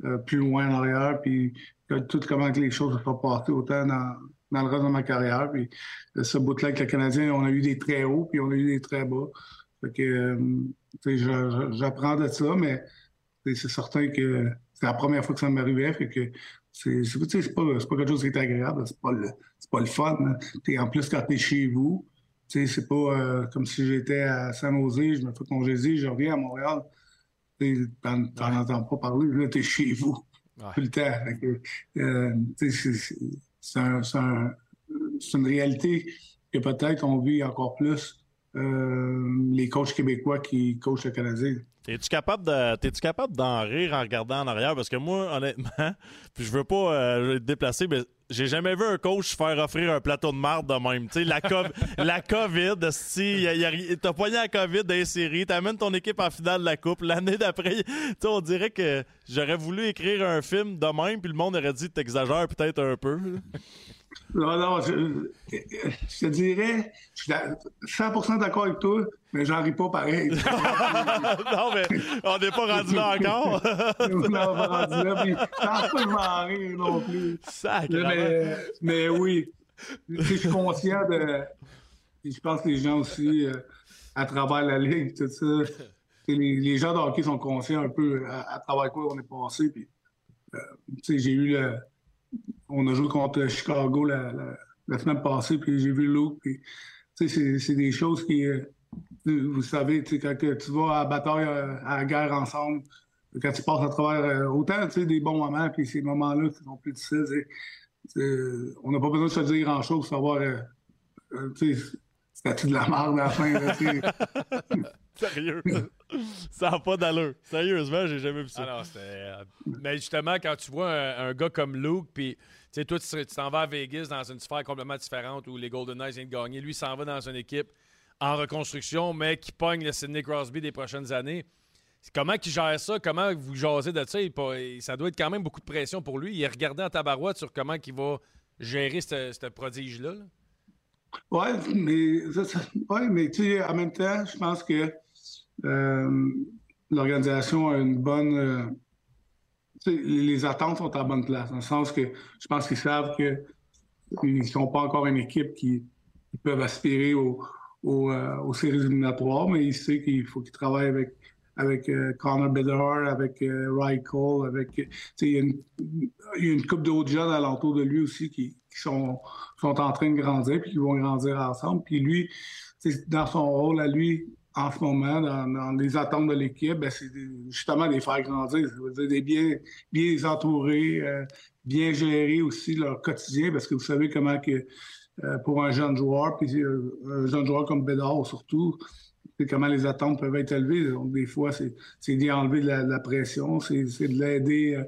S1: euh, plus loin en arrière puis tout comment les choses se sont passées autant dans dans le reste de ma carrière. Puis euh, ce bout-là avec le Canadien, on a eu des très hauts, puis on a eu des très bas. Fait que, euh, j'apprends de ça, mais c'est certain que c'est la première fois que ça m'arrivait. Fait que c'est pas, pas quelque chose qui est agréable. C'est pas le, pas le fun. Hein. En plus, quand t'es chez vous, c'est pas euh, comme si j'étais à San Jose, je me fais congédier, je reviens à Montréal. T'en entends pas parler, là, t'es chez vous. Tout le temps. C'est une réalité que peut-être on vit encore plus euh, les coachs québécois qui coachent le Canadien.
S5: Es-tu capable de t'es-tu capable d'en rire en regardant en arrière? Parce que moi, honnêtement, puis je veux pas euh, déplacer, mais j'ai jamais vu un coach faire offrir un plateau de marde de même. Tu sais, la, la COVID, si t'as poigné la COVID dans les séries, t'amènes ton équipe en finale de la Coupe. L'année d'après, on dirait que j'aurais voulu écrire un film de même, puis le monde aurait dit t'exagères peut-être un peu.
S1: Non, non, je, te dirais, je suis 100% d'accord avec toi, mais j'en ris pas pareil.
S5: non, mais on n'est pas rendu là encore.
S1: on n'est pas rendu là, puis je pense pas que m'en rire non plus. Mais, mais, oui, je suis conscient de... Je pense que les gens aussi, euh, à travers la Ligue, tout ça, les, gens de hockey sont conscients un peu à, travers quoi on est passé. Puis, euh, j'ai eu le on a joué contre Chicago la, semaine passée, puis j'ai vu Luke. c'est des choses qui, euh, vous savez, quand tu vas à la bataille, euh, à la guerre ensemble, quand tu passes à travers euh, autant des bons moments, puis ces moments-là qui sont plus difficiles, on n'a pas besoin de se dire grand-chose savoir, c'était-tu de la merde à la fin.
S5: Sérieux? ça n'a pas d'allure. Sérieusement, j'ai jamais vu ça.
S4: Alors, euh, Mais justement, quand tu vois un, gars comme Luke, puis toi, tu t'en vas à Vegas dans une sphère complètement différente où les Golden Knights viennent de gagner. Lui, s'en va dans une équipe en reconstruction, mais qui pogne le Sidney Crosby des prochaines années. Comment il gère ça? Comment vous jasez de ça? ça doit être quand même beaucoup de pression pour lui. Il est regardé en tabarouette sur comment il va gérer ce prodige-là.
S1: Oui, mais, ouais, mais tu sais, en même temps, je pense que euh, l'organisation a une bonne. Euh, les attentes sont à bonne place, dans le sens que je pense qu'ils savent qu'ils ne sont pas encore une équipe qui, peuvent aspirer au, euh, aux séries éliminatoires, mais ils savent qu'il faut qu'ils travaillent avec, avec Connor Bedard, avec Ry Cole, avec. Il y, a une, une coupe d'autres jeunes alentour de lui aussi qui, sont, sont en train de grandir, puis qui vont grandir ensemble. Puis lui, dans son rôle à lui, en ce moment, dans, les attentes de l'équipe, ben, c'est justement des faire grandir. Ça veut dire des bien, bien les entourer, euh, bien gérer aussi leur quotidien, parce que vous savez comment que euh, pour un jeune joueur, puis euh, un jeune joueur comme Bédard surtout, comment les attentes peuvent être élevées. Donc, des fois, c'est d'y enlever de la, pression, c'est de l'aider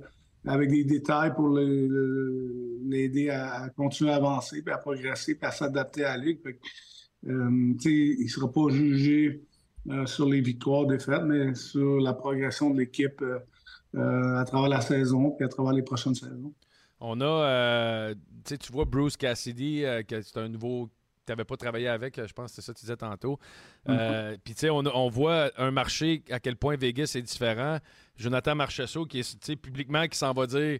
S1: avec des détails pour l'aider à, continuer à avancer, puis à progresser, puis à s'adapter à la ligue. il ne sera pas jugé euh, sur les victoires, défaites, mais sur la progression de l'équipe euh, euh, à travers la saison puis à travers les prochaines saisons.
S4: On a, tu vois, Bruce Cassidy, c'est un nouveau tu n'avais pas travaillé avec, je pense que c'est ça que tu disais tantôt. Mm-hmm. Puis, tu sais, on, voit un marché, à quel point Vegas est différent. Jonathan Marchesso, qui est publiquement, qui s'en va dire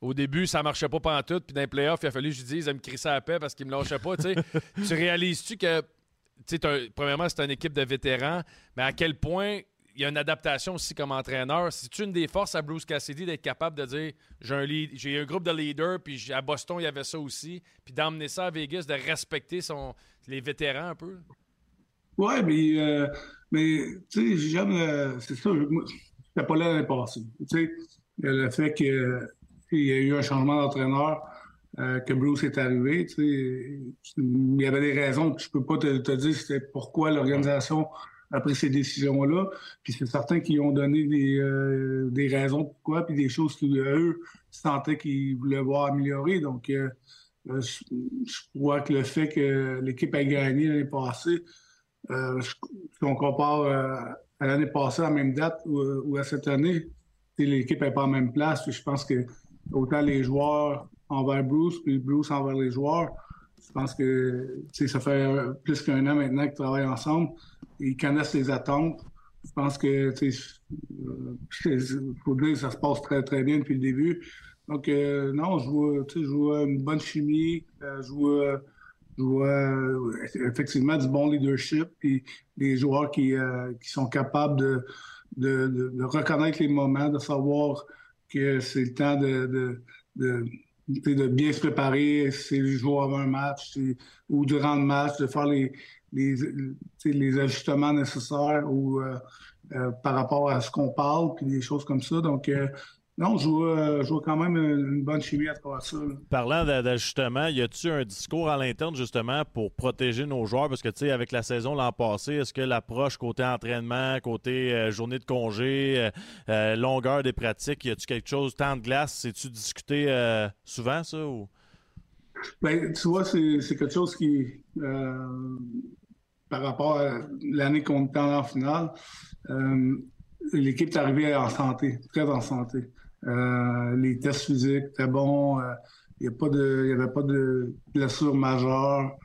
S4: au début, ça marchait pas pendant tout, puis dans les playoffs, il a fallu que je dise, il me crisser à la paix parce qu'il me lâchait pas. tu réalises-tu que premièrement, c'est une équipe de vétérans, mais à quel point il y a une adaptation aussi comme entraîneur? C'est une des forces à Bruce Cassidy d'être capable de dire j'ai un, j'ai un groupe de leaders, puis à Boston, il y avait ça aussi, puis d'emmener ça à Vegas, de respecter les vétérans un peu?
S1: Oui, mais, euh, mais tu sais, j'aime. C'est ça, je pas là l'année passée. Tu sais, le fait qu'il y a eu un changement d'entraîneur. Euh, que Bruce est arrivé. il y avait des raisons que je peux pas te, dire c'était pourquoi l'organisation a pris ces décisions-là. Puis c'est certains qui ont donné des, euh, des raisons pourquoi, puis des choses qu'eux sentaient qu'ils voulaient voir améliorer. Donc, euh, je, crois que le fait que l'équipe a gagné l'année passée, si on compare à l'année passée, à la même date ou, à cette année, l'équipe n'est pas en même place. je pense que autant les joueurs envers Bruce, puis Bruce envers les joueurs. Je pense que ça fait plus qu'un an maintenant qu'ils travaillent ensemble. Ils connaissent les attentes. Je pense que euh, faut dire ça se passe très très bien depuis le début. Donc euh, non, je vois, je une bonne chimie, euh, je vois, je effectivement du bon leadership, puis des joueurs qui, qui sont capables de, de, reconnaître les moments, de savoir que c'est le temps de bien se préparer, c'est le jour avant un match ou durant le match, de faire les, les, les ajustements nécessaires ou euh, euh, par rapport à ce qu'on parle, puis des choses comme ça. Donc, euh, non, je vois, quand même une bonne chimie à travers ça.
S5: Parlant d'ajustement, y a-tu un discours à l'interne justement pour protéger nos joueurs? Parce que, tu sais, avec la saison l'an passé, est-ce que l'approche côté entraînement, côté euh, journée de congé, euh, euh, longueur des pratiques, y a-tu quelque chose, temps de glace, c'est-tu discuté souvent, ça? Ou?
S1: Bien, tu vois, c'est quelque chose qui, par rapport à l'année qu'on était en finale, l'équipe est arrivée en santé, très en santé. Euh, les tests physiques étaient bons. Euh, il n'y avait pas de blessure majeure.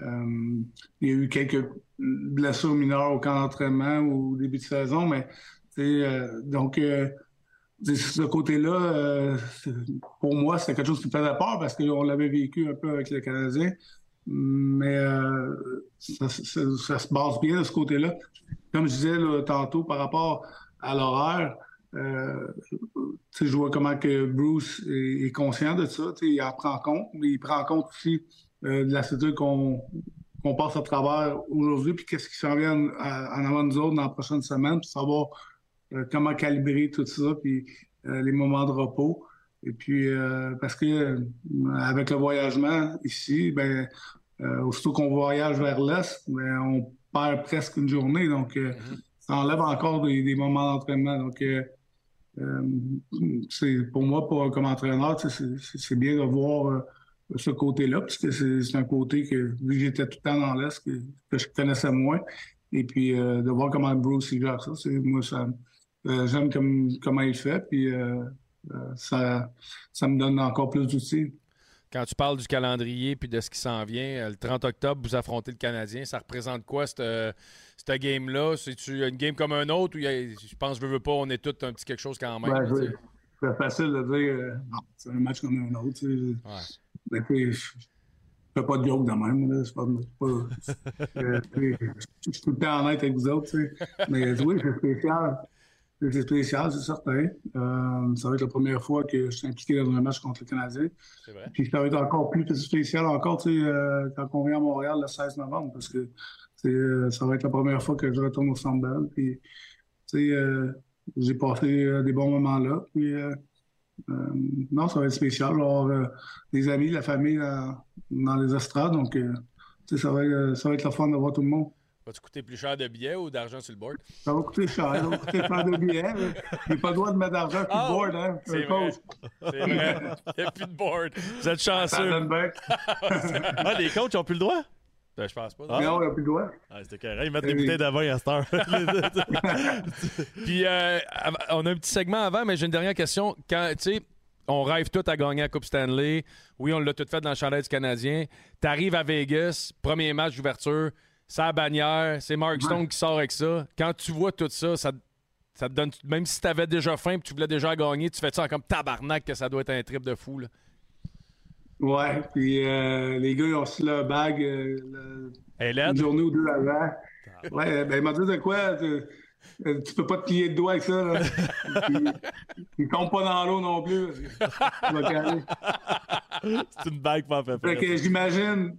S1: il y a eu quelques blessures mineures au camp d'entraînement ou au début de saison, mais donc ce côté-là, pour moi, c'est quelque chose qui me faisait peur parce qu'on l'avait vécu un peu avec le Canadien. Mais ça, se base bien de ce côté-là. Comme je disais tantôt, par rapport à l'horaire, euh, je vois comment que Bruce est, conscient de ça. Il en prend compte, mais il prend compte aussi euh, de la situation qu'on passe à travers aujourd'hui, puis qu'est-ce qui s'en vient en, avant de nous autres dans la prochaine semaine, pour savoir euh, comment calibrer tout ça, puis les moments de repos. Et puis, parce que avec le voyagement ici, ben, aussitôt qu'on voyage vers l'Est, ben, on perd presque une journée. Donc, mm-hmm. ça enlève encore des, des moments d'entraînement. Donc, c'est pour moi, pour, comme entraîneur, c'est bien de voir euh, ce côté-là, c'est un côté que, vu que j'étais tout le temps dans l'Est, que, je connaissais moins, et puis euh, de voir comment Bruce il gère ça, moi, ça, j'aime comme, comment il fait, puis ça, ça me donne encore plus d'outils.
S4: Quand tu parles du calendrier puis de ce qui s'en vient, le 30 octobre, vous affrontez le Canadien. Ça représente quoi, cette, cette game-là? C'est-tu une game comme un autre ou je pense, je veux, veux pas, on est tous un petit quelque chose quand même?
S1: c'est facile de dire, euh, non, c'est un match comme un autre. Tu sais. Mais je fais pas de joke de même. C'est pas, pas, euh, je suis tout le temps honnête avec vous autres. Mais oui, c'est spécial. C'est spécial, c'est certain. Euh, ça va être la première fois que je suis impliqué dans un match contre le Canadien. Vrai. Puis ça va être encore plus spécial encore tu sais, quand on vient à Montréal le 16 novembre, parce que ça va être la première fois que je retourne au Centre Puis, euh, j'ai passé euh, des bons moments là. Puis, non, ça va être spécial. Alors, des amis, la famille dans les estrades. Donc, ça va, être, ça va être la fun de voir tout le monde.
S4: Va-tu coûter plus cher de billets ou d'argent sur le board?
S1: Ça va coûter cher. Ça va coûter cher de billets. J'ai pas le droit de mettre d'argent sur le ah board. Hein,
S4: c'est vrai. C'est vrai. Il n'y a plus de board. Vous êtes chanceux.
S5: ah, les coachs n'ont plus le droit?
S4: Ben, je pense pas.
S1: Non, on n'a plus le droit.
S5: Ah, c'était carré. Ils mettent des bouteilles d'avant à cette heure.
S4: Puis, euh, on a un petit segment avant, mais j'ai une dernière question. Quand, tu sais, on rêve tout à gagner la Coupe Stanley. Oui, on l'a tout fait dans le chandail du Canadien. Tu arrives à Vegas, premier match d'ouverture, ça bannière, c'est Mark Stone qui sort avec ça. Quand tu vois tout ça, ça, ça te donne. Même si tu avais déjà faim et tu voulais déjà gagner, tu fais ça comme tabarnak que ça doit être un trip de fou. Là.
S1: Ouais, puis euh, les gars, ils ont reçu leur bague euh, une journée ou deux avant. Ouais, ben, ils m'ont dit de quoi? Tu, euh, tu peux pas te plier de doigts avec ça. Là. ils tombent pas dans l'eau non plus.
S5: c'est une bague pas fait.
S1: Fait que j'imagine,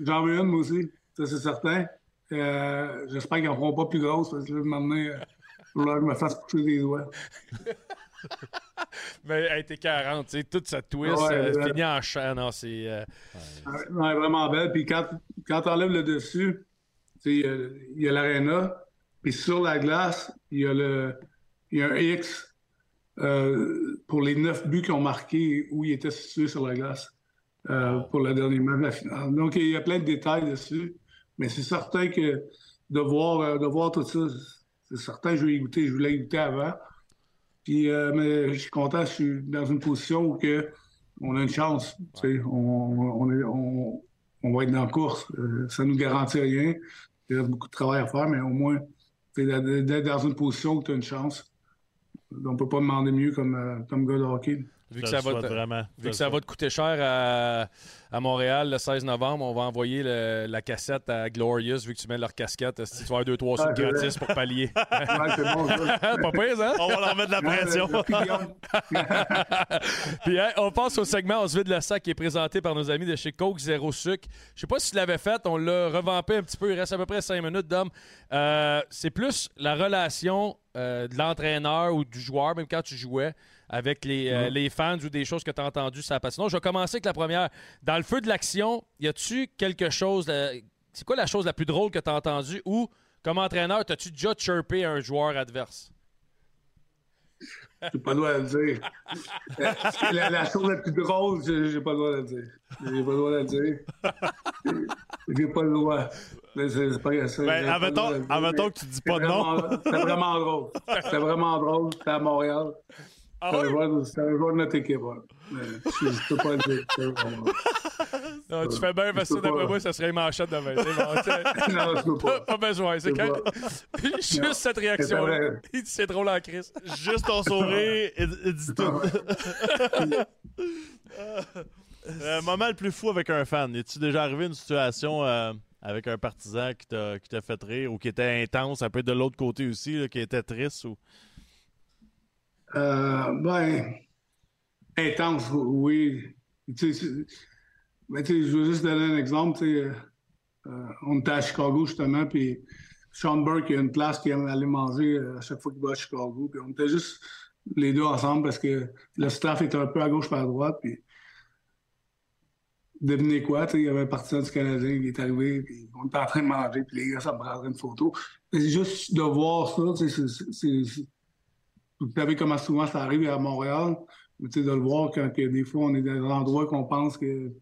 S1: j'en veux une moi aussi, ça c'est certain. J'espère qu'ils en feront pas plus grosse parce que là, maintenant, il va que je me fasse pousser des doigts.
S4: Mais elle était 40, tu sais, toute cette twist ouais, euh, finit en chaîne. Hein, c'est. Euh...
S1: Ouais, vraiment belle. Puis quand, quand tu enlèves le dessus, il y a l'aréna, puis sur la glace, il y a le il y a un X euh, pour les neuf buts qui ont marqué où il était situé sur la glace euh, pour le dernier match de la finale. Donc il y a plein de détails dessus, mais c'est certain que de voir, de voir tout ça, c'est certain que je vais y goûter, je voulais y goûter avant. Puis, euh, mais je suis content, je suis dans une position où que on a une chance. On, on, est, on, on, va être dans la course. Euh, ça ne nous garantit rien. Il reste beaucoup de travail à faire, mais au moins, d'être dans une position où tu as une chance. On ne peut pas demander mieux comme, euh, comme gars de hockey.
S4: Vu que, ça va, te, vu que ça va te coûter cher à, à, Montréal le 16 novembre, on va envoyer le, la cassette à Glorious vu que tu mets leur casquette. Si tu vas avoir deux, trois sous gratis pour pallier?
S1: ouais, c'est bon, ça.
S4: Pas pire, hein?
S5: On va leur mettre de la pression.
S4: Puis hein, on passe au segment On se vide le sac qui est présenté par nos amis de chez Coke Zéro Sucre. Je sais pas si tu l'avais fait, on l'a revampé un petit peu. Il reste à peu près cinq minutes, Dom. Euh, c'est plus la relation euh, de l'entraîneur ou du joueur, même quand tu jouais avec euh, les, fans ou des choses que tu as entendues sur la Je vais commencer avec la première. Dans le feu de l'action, y a-tu quelque chose. C'est quoi la chose la plus drôle que tu as entendue ou, comme entraîneur, as-tu déjà chirpé un joueur adverse?
S1: J'ai pas le droit de le dire. la, la, chose la plus drôle, j'ai pas le droit de le dire. J'ai pas le droit de le dire. J'ai pas le droit. C'est pas ça.
S5: Ben, admettons, que tu dis pas de nom.
S1: C'était vraiment drôle. C'était vraiment drôle. C'était à Montréal. Ah notre équipe. Mais je, ne peux pas le dire.
S4: Non, tu fais bien parce que d'après moi, ça serait une manchette demain. non, je peux pas. Pas, besoin. C'est quand... Juste cette réaction. C'est drôle en crise.
S5: Juste ton sourire et, dis tout. euh, moment le plus fou avec un fan. Es-tu déjà arrivé une situation euh, avec un partisan qui t'a fait rire ou qui était intense, ça peut être de l'autre côté aussi, qui était triste ou.
S1: Ben, intense, oui. Tu je veux juste donner un exemple. Euh, euh, on était à Chicago, justement, puis Sean Burke, il y a une place qui aime aller manger à chaque fois qu'il va à Chicago. Puis on était juste les deux ensemble parce que le staff était un peu à gauche par à droite. Puis devinez quoi, il y avait un partisan du Canadien qui est arrivé, puis on était en train de manger, puis les gars, ça me prendrait une photo. C'est juste de voir ça, c'est, vous savez comment souvent ça arrive à Montréal, de le voir quand que, des fois on est dans un endroit qu'on pense que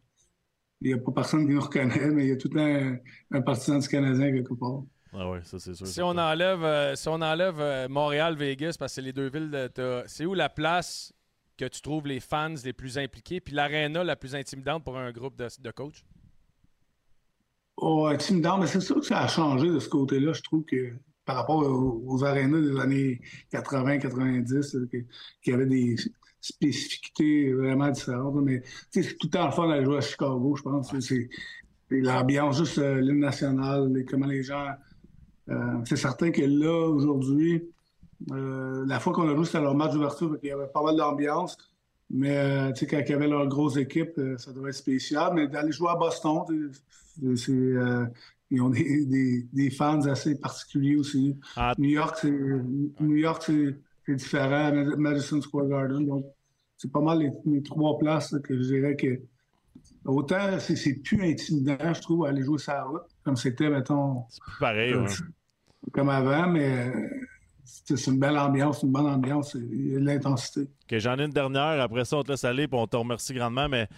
S1: il n'y a pas personne qui nous reconnaît, mais il y a tout un, un partisan du Canadien quelque part.
S5: Ah oui, ça c'est sûr.
S4: Si on enlève, euh, si on enlève euh, Montréal, Vegas, parce que c'est les deux villes, de, c'est où la place que tu trouves les fans les plus impliqués, puis l'aréna la plus intimidante pour un groupe de, de coachs?
S1: Oh, intimidant, mais c'est sûr que ça a changé de ce côté-là. Je trouve que par rapport aux, aux des années 80-90, qui avaient des spécificités vraiment différentes. Mais c'est tout le temps fun d'aller jouer à Chicago, je pense. C'est l'ambiance, juste euh, l'hymne national, comment les gens. Euh, c'est certain que là, aujourd'hui, euh, la fois qu'on a joué, c'était leur match d'ouverture, il y avait pas mal d'ambiance. Mais euh, quand il y avait leur grosse équipe, ça devait être spécial. Mais d'aller jouer à Boston, c'est ils ont des, des, fans assez particuliers aussi. Ah. New York, c'est New York, c'est différent. Madison Square Garden. Donc, c'est pas mal les, trois places que je dirais que autant c'est plus intimidant, je trouve, aller jouer ça route, comme c'était, mettons.
S5: C'est pareil, comme,
S1: comme avant, mais c'est une belle ambiance, une bonne ambiance, il y a de l'intensité.
S5: OK, j'en ai une dernière, après ça, on te laisse aller, et on te remercie grandement, mais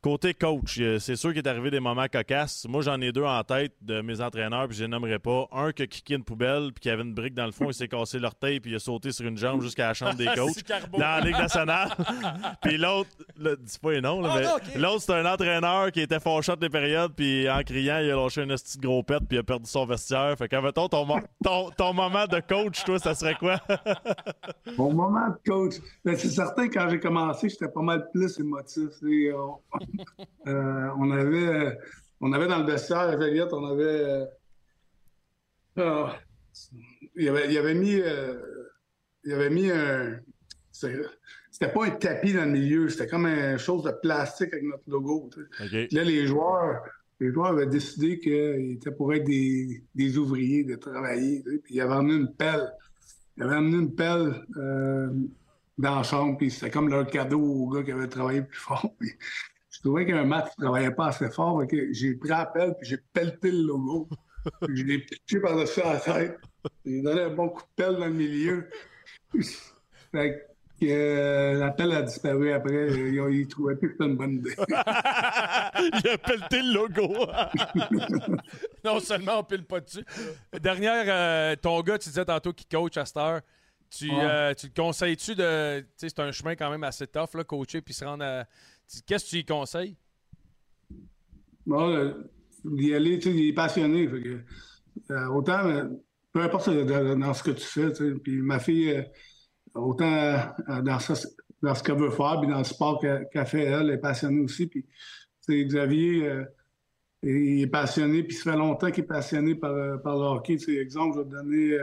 S5: Côté coach, c'est sûr qu'il est arrivé des moments cocasses. Moi, j'en ai deux en tête de mes entraîneurs, puis je les nommerai pas. Un qui a kické une poubelle, puis qui avait une brique dans le fond, il s'est cassé l'orteil, puis il a sauté sur une jambe jusqu'à la chambre des coachs dans la Ligue nationale. puis l'autre, dis pas les noms, ah, mais l'autre, c'est un entraîneur qui était fâché des périodes, puis en criant, il a lâché une petite gros pète, puis il a perdu son vestiaire. Fait qu'en ton, ton, ton moment de coach, toi, ça serait quoi?
S1: Mon moment de coach, ben, c'est certain, quand j'ai commencé, j'étais pas mal plus émotif. Et, euh, on, avait, on avait dans le vestiaire à Valiette, on avait. Euh, ah, il, avait il avait mis. Euh, il avait mis un. C'était pas un tapis dans le milieu, c'était comme une chose de plastique avec notre logo. Là, les joueurs, les joueurs avaient décidé qu'ils étaient pour être des, des ouvriers, de travailler. Puis ils avaient amené une pelle. Ils avaient amené une pelle dans la chambre, puis c'était comme leur cadeau aux gars qui avaient travaillé plus fort. je trouvais qu'un match ne travaillait pas assez fort. J'ai pris la pelle puis j'ai pelleté le logo. je l'ai pitché par-dessus la tête. J'ai donné un bon coup de pelle dans le milieu. fait que euh, la pelle a disparu après. Il, ne trouvait plus que c'était une bonne idée. il
S5: a pelleté le logo.
S4: non seulement on pile pas dessus. Dernière, euh, ton gars, tu disais tantôt qu'il coach à cette heure. Tu, euh, tu le conseilles-tu de. C'est un chemin quand même assez tough, là, coacher puis se rendre à Qu'est-ce que tu lui conseilles?
S1: Bon, euh, il, est passionné. Euh, autant, euh, peu importe dans ce que tu fais. Puis ma fille, autant dans, ce qu'elle veut faire, puis dans le sport qu'elle fait, elle, est passionnée aussi. Puis, Xavier, il est passionné, puis ça fait longtemps qu'il est passionné par, par le hockey. exemple, je vais te donner,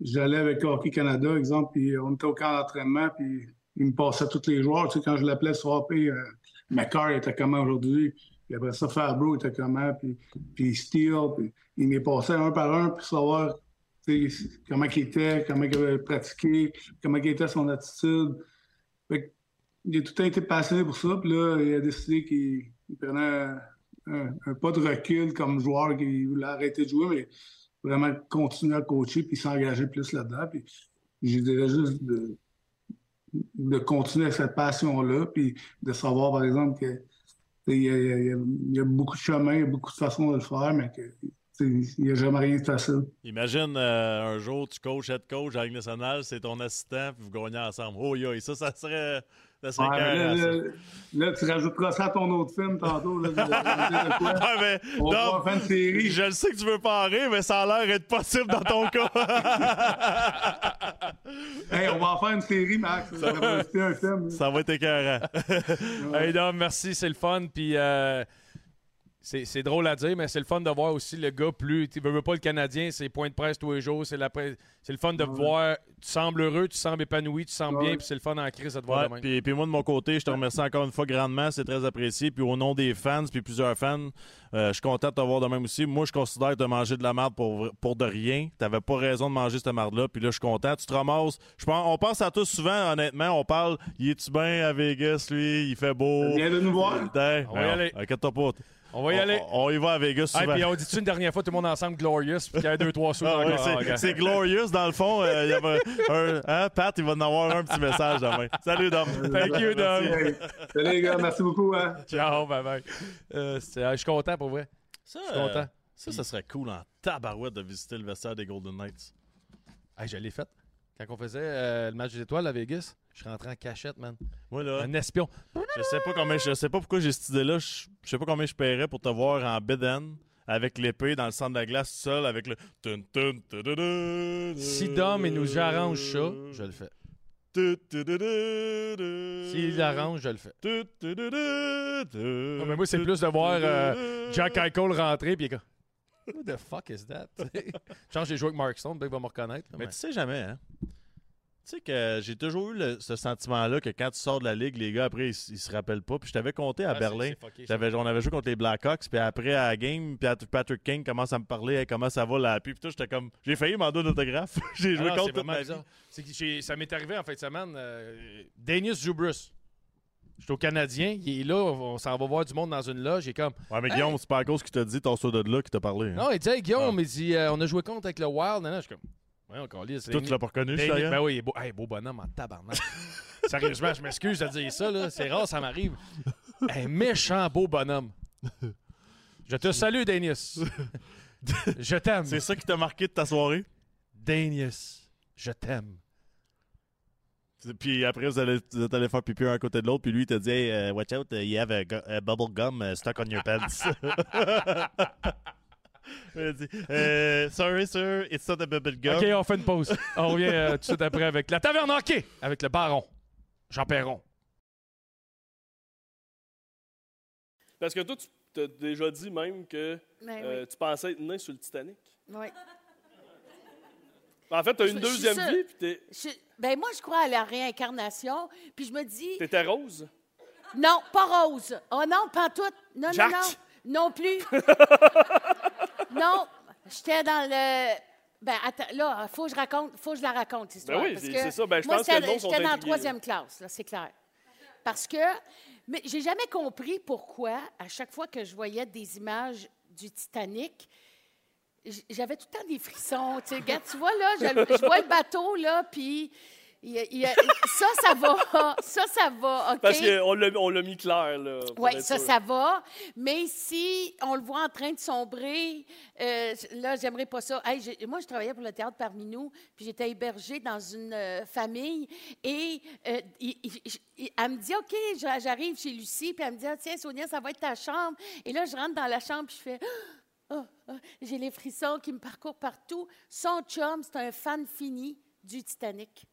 S1: j'allais avec Hockey Canada, exemple, puis on était au camp d'entraînement, puis il me passait tous les joueurs. Tu sais, quand je l'appelais swapper, euh, était comment aujourd'hui, puis après ça, Fabro était comment, puis, puis Steele, puis il m'est passé un par un pour savoir comment il était, comment il avait pratiqué, comment il était son attitude. Fait il a tout été passionné pour ça, puis là, il a décidé qu'il prenait un, pas de recul comme joueur, qu'il voulait arrêter de jouer, mais vraiment continuer à coacher puis s'engager plus là-dedans. Puis je dirais juste de, de continuer cette passion-là, puis de savoir, par exemple, que il y, a, beaucoup de chemins, beaucoup de façons de le faire, mais que Il n'y a jamais rien de facile.
S5: Imagine euh, un jour, tu coaches, head coach à nationale, c'est ton assistant, puis vous gagnez ensemble. Oh, yo, ça, ça serait.
S1: Là,
S5: ça.
S1: là, là, tu rajouteras ça à ton autre film tantôt. Là, de- de- quoi?
S5: Mais,
S1: On
S5: non,
S1: va faire une série.
S5: je le sais que tu veux pas en rire, mais ça a l'air être possible dans ton cas.
S1: Hey, on va en faire une série, Max. Ça va un film.
S5: ça va être écœurant.
S4: Hey Dom, merci, c'est le fun. Puis euh, c'est c'est drôle à dire, mais c'est le fun de voir aussi le gars plus. Tu veux veux pas le Canadien, c'est point de presse tous les jours. C'est la presse- c'est le fun de voir. Tu sembles heureux, tu sembles épanoui, tu sembles
S1: Ouais.
S4: bien, puis c'est le fun en crise de te voir
S5: Ouais,
S4: demain.
S5: puis, puis moi, de mon côté, je te remercie encore une fois grandement. C'est très apprécié. Puis au nom des fans, puis plusieurs fans, euh, je suis content de te voir de même aussi. Moi, je considère que tu as mangé de la merde pour, pour de rien. Tu n'avais pas raison de manger cette merde-là. Puis là, je suis content. Tu te ramasses. Je pense, on pense à tous souvent, honnêtement. On parle, il est-tu bien à Vegas, lui? Il fait beau.
S1: Viens de nous voir.
S5: Putain,
S4: On va y
S5: non,
S4: aller.
S5: Inquiète-toi pas.
S4: On va y aller.
S5: On, on y va à Vegas
S4: puis on dit-tu une dernière fois tout le monde ensemble Glorious, puis qu'il y a deux, trois sous
S5: Ah
S4: dans
S5: ouais,
S4: le-
S5: c'est-
S4: Ah,
S5: c'est glorious dans le fond. euh, il y avait un, hein, Pat, il va en avoir un petit message demain. Salut, Dom.
S4: Thank you, Dom.
S1: Hey, salut les gars, merci beaucoup. Hein.
S4: Ciao, bye bye. Euh, ah, je suis content pour vrai.
S5: Ça,
S4: Je suis content.
S5: ça, ça serait cool en tabarouette de visiter le vestiaire des Golden Knights.
S4: Hey, je l'ai fait. Quand on faisait euh, le match des étoiles à Vegas, je suis rentré en cachette, man.
S5: Moi, là,
S4: Un espion.
S5: je sais pas combien, je sais pas pourquoi j'ai cette idée-là. Je je sais pas combien je paierais pour te voir en beden avec l'épée dans le centre de la glace tout seul avec le.
S4: Si Dom il nous arrange ça, je le fais. S'il l'arrange, je le fais. Non, mais moi, c'est plus de voir euh, Jack Eichel rentrer, puis Who the fuck is that? Change j'ai joué avec Mark Stone, ben, il va me reconnaître. là,
S5: Mais tu sais jamais, hein? Tu sais que j'ai toujours eu le- ce sentiment-là que quand tu sors de la ligue, les gars, après, ils, s- ils se rappellent pas. Puis je t'avais compté à
S4: Ah, c'est-
S5: Berlin.
S4: c'est fucké, ça.
S5: J'avais, on avait joué contre les Blackhawks, puis après, à la game, puis Patrick King commence à me parler, Hey, comment ça va là Puis tout, j'étais comme, j'ai failli m'en donner un autographe. j'ai
S4: Ah
S5: joué
S4: non,
S5: contre
S4: c'est
S5: toute
S4: vraiment
S5: ma vie.
S4: bizarre. C'est que j'ai- ça m'est arrivé en fin de semaine. Euh, Danius Jubrus. J'étais au Canadien, il est là, on s'en va voir du monde dans une loge. Il est comme.
S5: Ouais, mais Guillaume, c'est pas à cause qu'il t'a dit, ton saut de là, qui t'a parlé. Hein?
S4: Non, il dit, hey, Guillaume,
S5: Ah.
S4: il dit, euh, on a joué contre avec le Wild. Non, non, je suis comme. Ouais, encore lisse.
S5: Toi, tu l'as pas reconnu, je sais
S4: Ben oui, il est beau, hey, beau bonhomme en tabarnak. Sérieusement, je m'excuse de dire ça, là. C'est rare, ça m'arrive. Un méchant beau bonhomme. Je te salue, Danius. Je t'aime.
S5: C'est ça qui t'a marqué de ta soirée?
S4: Danius. Je t'aime.
S5: Puis après, vous allez, vous êtes allé faire pipi un à côté de l'autre, puis lui, il t'a dit, hey, uh, watch out, you have a, a bubble gum uh, stuck on your pants. Il a dit, Euh, sorry, sir, it's not a bubble gum.
S4: OK, on fait une pause. On revient euh, tout de suite après avec la taverne hockey avec le baron Jean Perron.
S6: Parce que toi, tu t'as déjà dit même que
S7: Ben
S6: euh, tu pensais être né sur le Titanic.
S7: oui.
S6: En fait, tu as
S7: Je-
S6: une deuxième vie, puis t'es-
S7: Je- ben moi, je crois à la réincarnation. Puis je me dis,
S6: t'étais rose?
S7: non, pas rose. Oh non, pas tout. Non,
S6: Jack.
S7: non, non. Non plus. non, j'étais dans le... Ben, attends, là, faut que je raconte, faut que je la raconte, cette histoire.
S6: Ben oui, c'est- ça. Ben, je
S7: moi,
S6: pense que
S7: j'étais-
S6: le
S7: J'étais dans la troisième classe, là, c'est clair. Parce que, mais j'ai jamais compris pourquoi, à chaque fois que je voyais des images du Titanic, j'avais tout le temps des frissons. Tu sais, regarde, tu vois, là, je, je vois le bateau, là, puis il il ça, ça va. Ça, ça va, OK?
S6: Parce qu'on l'a, on l'a mis clair, là.
S7: Oui, ça,
S6: sûr.
S7: ça va. Mais si on le voit en train de sombrer, euh, là, j'aimerais pas ça. Hey, moi, je travaillais pour le théâtre parmi nous, puis j'étais hébergée dans une euh, famille. Et euh, il- elle me dit OK, j'a- j'arrive chez Lucie, puis elle me dit Ah, Tiens, Sonia, ça va être ta chambre. Et là, je rentre dans la chambre, puis je fais Ah, ah, J'ai les frissons qui me parcourent partout. Son chum, c'est un fan fini du Titanic.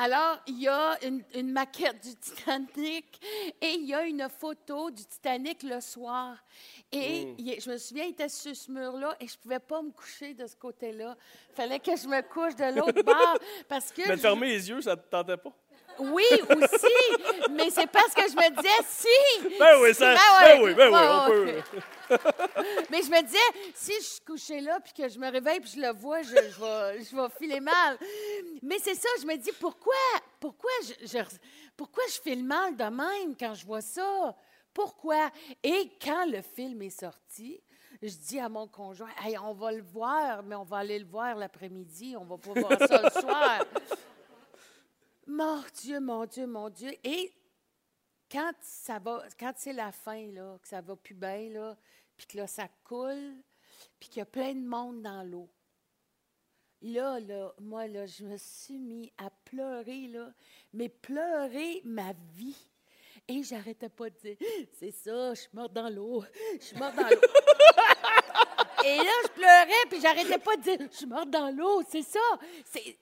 S7: Alors, il y a une, une maquette du Titanic et il y a une photo du Titanic le soir. Et
S6: Mm.
S7: il est- je me souviens, il était sur ce mur-là et je ne pouvais pas me coucher de ce côté-là. Il fallait que je me couche de l'autre bord parce que...
S6: Mais
S7: je-
S6: fermer les yeux, ça te tentait pas?
S7: Oui, aussi, mais c'est parce que je me disais, si...
S6: Ben oui, ça- ben oui, ben oui, on
S7: peut. mais je me disais, si je suis couchée là, puis que je me réveille, puis je le vois, je, je vais, je vais filer mal. Mais c'est ça, je me dis, pourquoi, pourquoi je, je- pourquoi je file mal de même quand je vois ça? Pourquoi? Et quand le film est sorti, je dis à mon conjoint, hey, on va le voir, mais on va aller le voir l'après-midi, on va pas voir ça le soir. Mon Dieu, mon Dieu, mon Dieu. Et quand ça va, quand c'est la fin, que ça va plus bien, là, puis que là, ça coule, puis qu'il y a plein de monde dans l'eau. Là, là, moi, là, je me suis mis à pleurer, là, mais pleurer ma vie. Et j'arrêtais pas de dire, c'est ça, je suis morte dans l'eau, je suis morte dans l'eau. Et là, je pleurais, puis j'arrêtais pas de dire, je suis morte dans l'eau, c'est ça.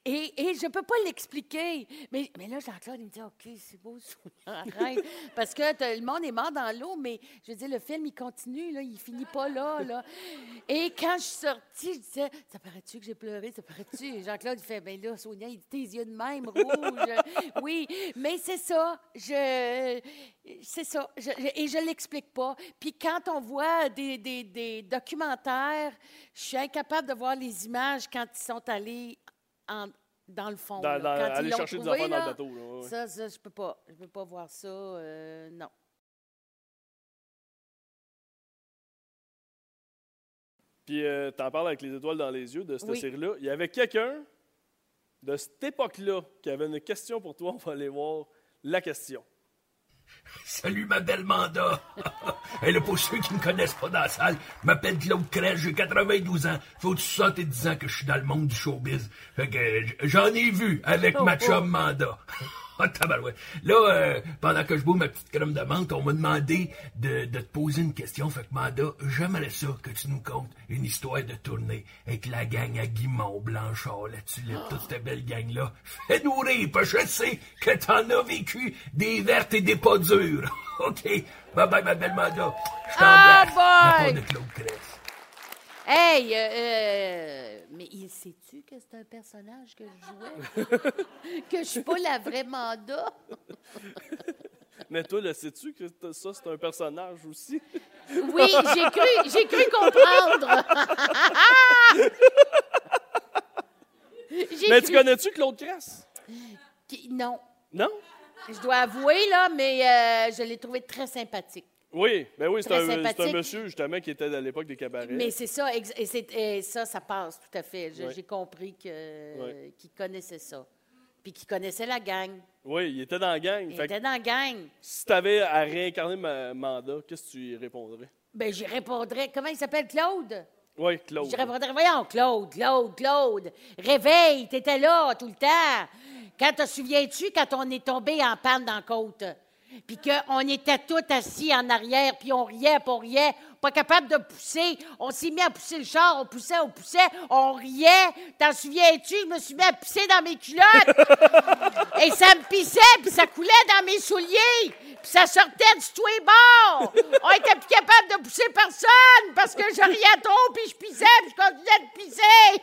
S7: Et, et je peux pas l'expliquer. Mais, mais là, Jean-Claude, il me dit, OK, c'est beau, arrête. Parce que le monde est mort dans l'eau, mais je veux dire, le film, il continue, là, il finit pas là. Et quand je suis sortie, je disais, ça paraît-tu que j'ai pleuré, ça paraît-tu? Jean-Claude, il fait, ben là, Sonia, il dit, tes yeux de même, rouges. oui, mais c'est ça, je... C'est ça, et je l'explique pas. Puis quand on voit des- des documentaires, je suis incapable de voir les images quand ils sont allés en- dans le fond.
S6: Dans-
S7: là.
S6: dans-
S7: Quand
S6: aller chercher des affaires dans le bateau, là, ouais, ouais.
S7: Ça, ça, je peux pas. Je peux pas voir ça, euh, non.
S6: Puis euh, t'en parles avec les étoiles dans les yeux de cette
S7: Oui.
S6: série-là. Il y avait quelqu'un de cette époque-là qui avait une question pour toi. On va aller voir la question.
S8: Salut ma belle Manda. Et là, pour ceux qui ne me connaissent pas dans la salle, je m'appelle Claude Crèche, j'ai 92 ans. Faut-tu 70 ans que je suis dans le monde du showbiz. Fait que j'en ai vu avec ma chum Manda. Ah, tabarouette. Là, euh, pendant que je bois ma petite crème de menthe, on m'a demandé de, de te poser une question. Fait que Manda, j'aimerais ça que tu nous contes une histoire de tournée avec la gang à Guimont, Blanchard, la Tulipe, toute cette belle gang-là. Fais-nous rire, parce que je sais que t'en as vécu des vertes et des pas dures. OK? Bye bye, ma belle Manda. Je
S7: Ah,
S8: t'embrasse. De Claude Crest.
S7: Hey, euh, euh, mais il sais-tu que c'est un personnage que je jouais? que je suis pas la vraie Manda?
S6: Mais toi, le sais-tu que ça, c'est un personnage aussi?
S7: Oui, j'ai cru, j'ai cru comprendre.
S6: Mais tu
S7: cru-
S6: connais-tu Claude Cress?
S7: Qui- Non.
S6: Non?
S7: Je dois avouer, là, mais euh, je l'ai trouvé très sympathique.
S6: Oui, ben oui, c'est un, monsieur justement qui était à l'époque des cabarets.
S7: Mais c'est ça, et, c'est- et ça, ça passe tout à fait. J'ai compris qu'il connaissait ça. Puis qu'il connaissait la gang.
S6: Oui, il était dans la gang.
S7: Il
S6: Fait
S7: était dans la gang.
S6: si t'avais à réincarner ma mandat, qu'est-ce que tu y répondrais?
S7: Ben, j'y répondrais. Comment il s'appelle, Claude?
S6: Oui, Claude.
S7: Je répondrais, voyons, Claude, Claude, Claude, réveille, t'étais là tout le temps. Quand te souviens-tu quand on est tombé en panne dans la côte? Puis qu'on était tous assis en arrière, puis on riait, puis on riait, pas capable de pousser. On s'est mis à pousser le char, on poussait, on poussait, on riait. T'en souviens-tu? Je me suis mis à pisser dans mes culottes. Et ça me pissait, puis ça coulait dans mes souliers. Puis ça sortait du tout et bord. On était plus capable de pousser personne parce que je riais trop, puis je pissais, puis je continuais de pisser.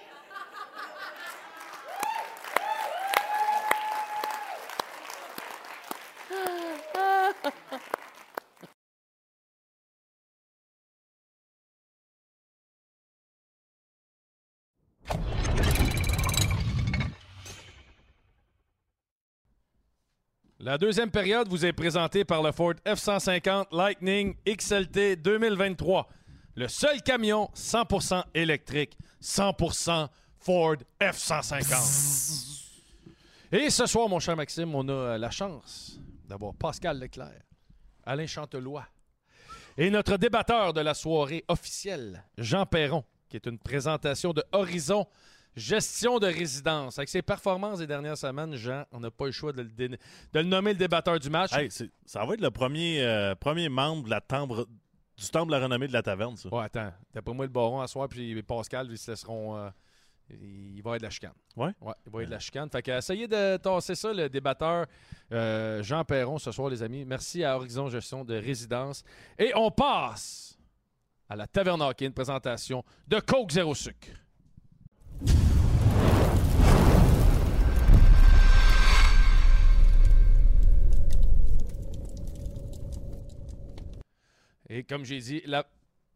S4: La deuxième période vous est présentée par le Ford F-150 Lightning XLT 2023. Le seul camion 100% électrique, 100% Ford F-150. Et ce soir, mon cher Maxime, on a la chance d'avoir Pascal Leclerc, Alain Chantelois et notre débatteur de la soirée officielle, Jean Perron, qui est une présentation de Horizon Gestion de résidence. Avec ses performances des dernières semaines, Jean, on n'a pas le choix de le, dé- de le nommer le débatteur du match.
S5: Hey, ça va être le premier, euh, premier membre de la tembre, du temple de la renommée de la taverne, ça.
S4: Ouais, attends. D'après moi, le baron à soir, puis Pascal, ils se laisseront. euh, il va y avoir de la chicane.
S5: Ouais?
S4: Ouais, il va y avoir de la chicane. Fait que essayez de tasser ça, le débatteur euh, Jean Perron, ce soir, les amis. Merci à Horizon Gestion de Résidence. Et on passe à la Taverne Hockey, une présentation de Coke Zéro Sucre. Et comme j'ai dit, la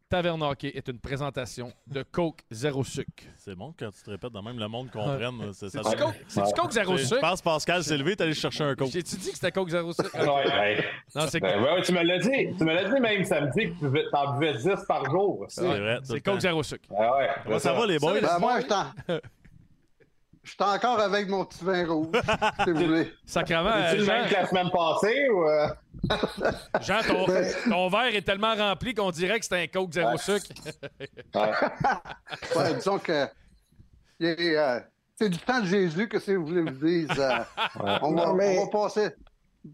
S4: Taverne Hockey est une présentation de Coke Zéro Sucre.
S5: C'est bon quand tu te répètes de même, le monde comprenne. c'est- donne-
S4: Coke, c'est-tu Coke Zéro
S5: Je
S4: Sucre?
S5: pense Pascal s'est levé, t'es allé chercher un coke.
S4: J'ai-tu dit que c'était Coke Zéro Sucre?
S9: Ouais.
S4: Non, c'est
S9: Ben, ouais, tu me l'as dit. Tu me l'as dit même samedi que tu buvais- t'en buvais 10 par jour.
S5: C'est vrai.
S4: c'est Coke. Zéro Sucre.
S9: Ah ouais,
S5: ça va, les boys?
S10: Ben, moi, je suis en- je suis encore avec mon petit vin rouge, si vous voulez.
S4: Sacrement, euh,
S9: le
S4: Jean,
S9: même que la semaine passée ou. euh?
S4: Jean, ton,
S11: Ben-
S4: ton verre est tellement rempli qu'on dirait que c'est un Coke zéro sucre.
S10: Ouais, disons que euh, c'est du temps de Jésus, que si vous voulez vous dise. euh, on, va,
S11: Non, mais-
S10: on va passer,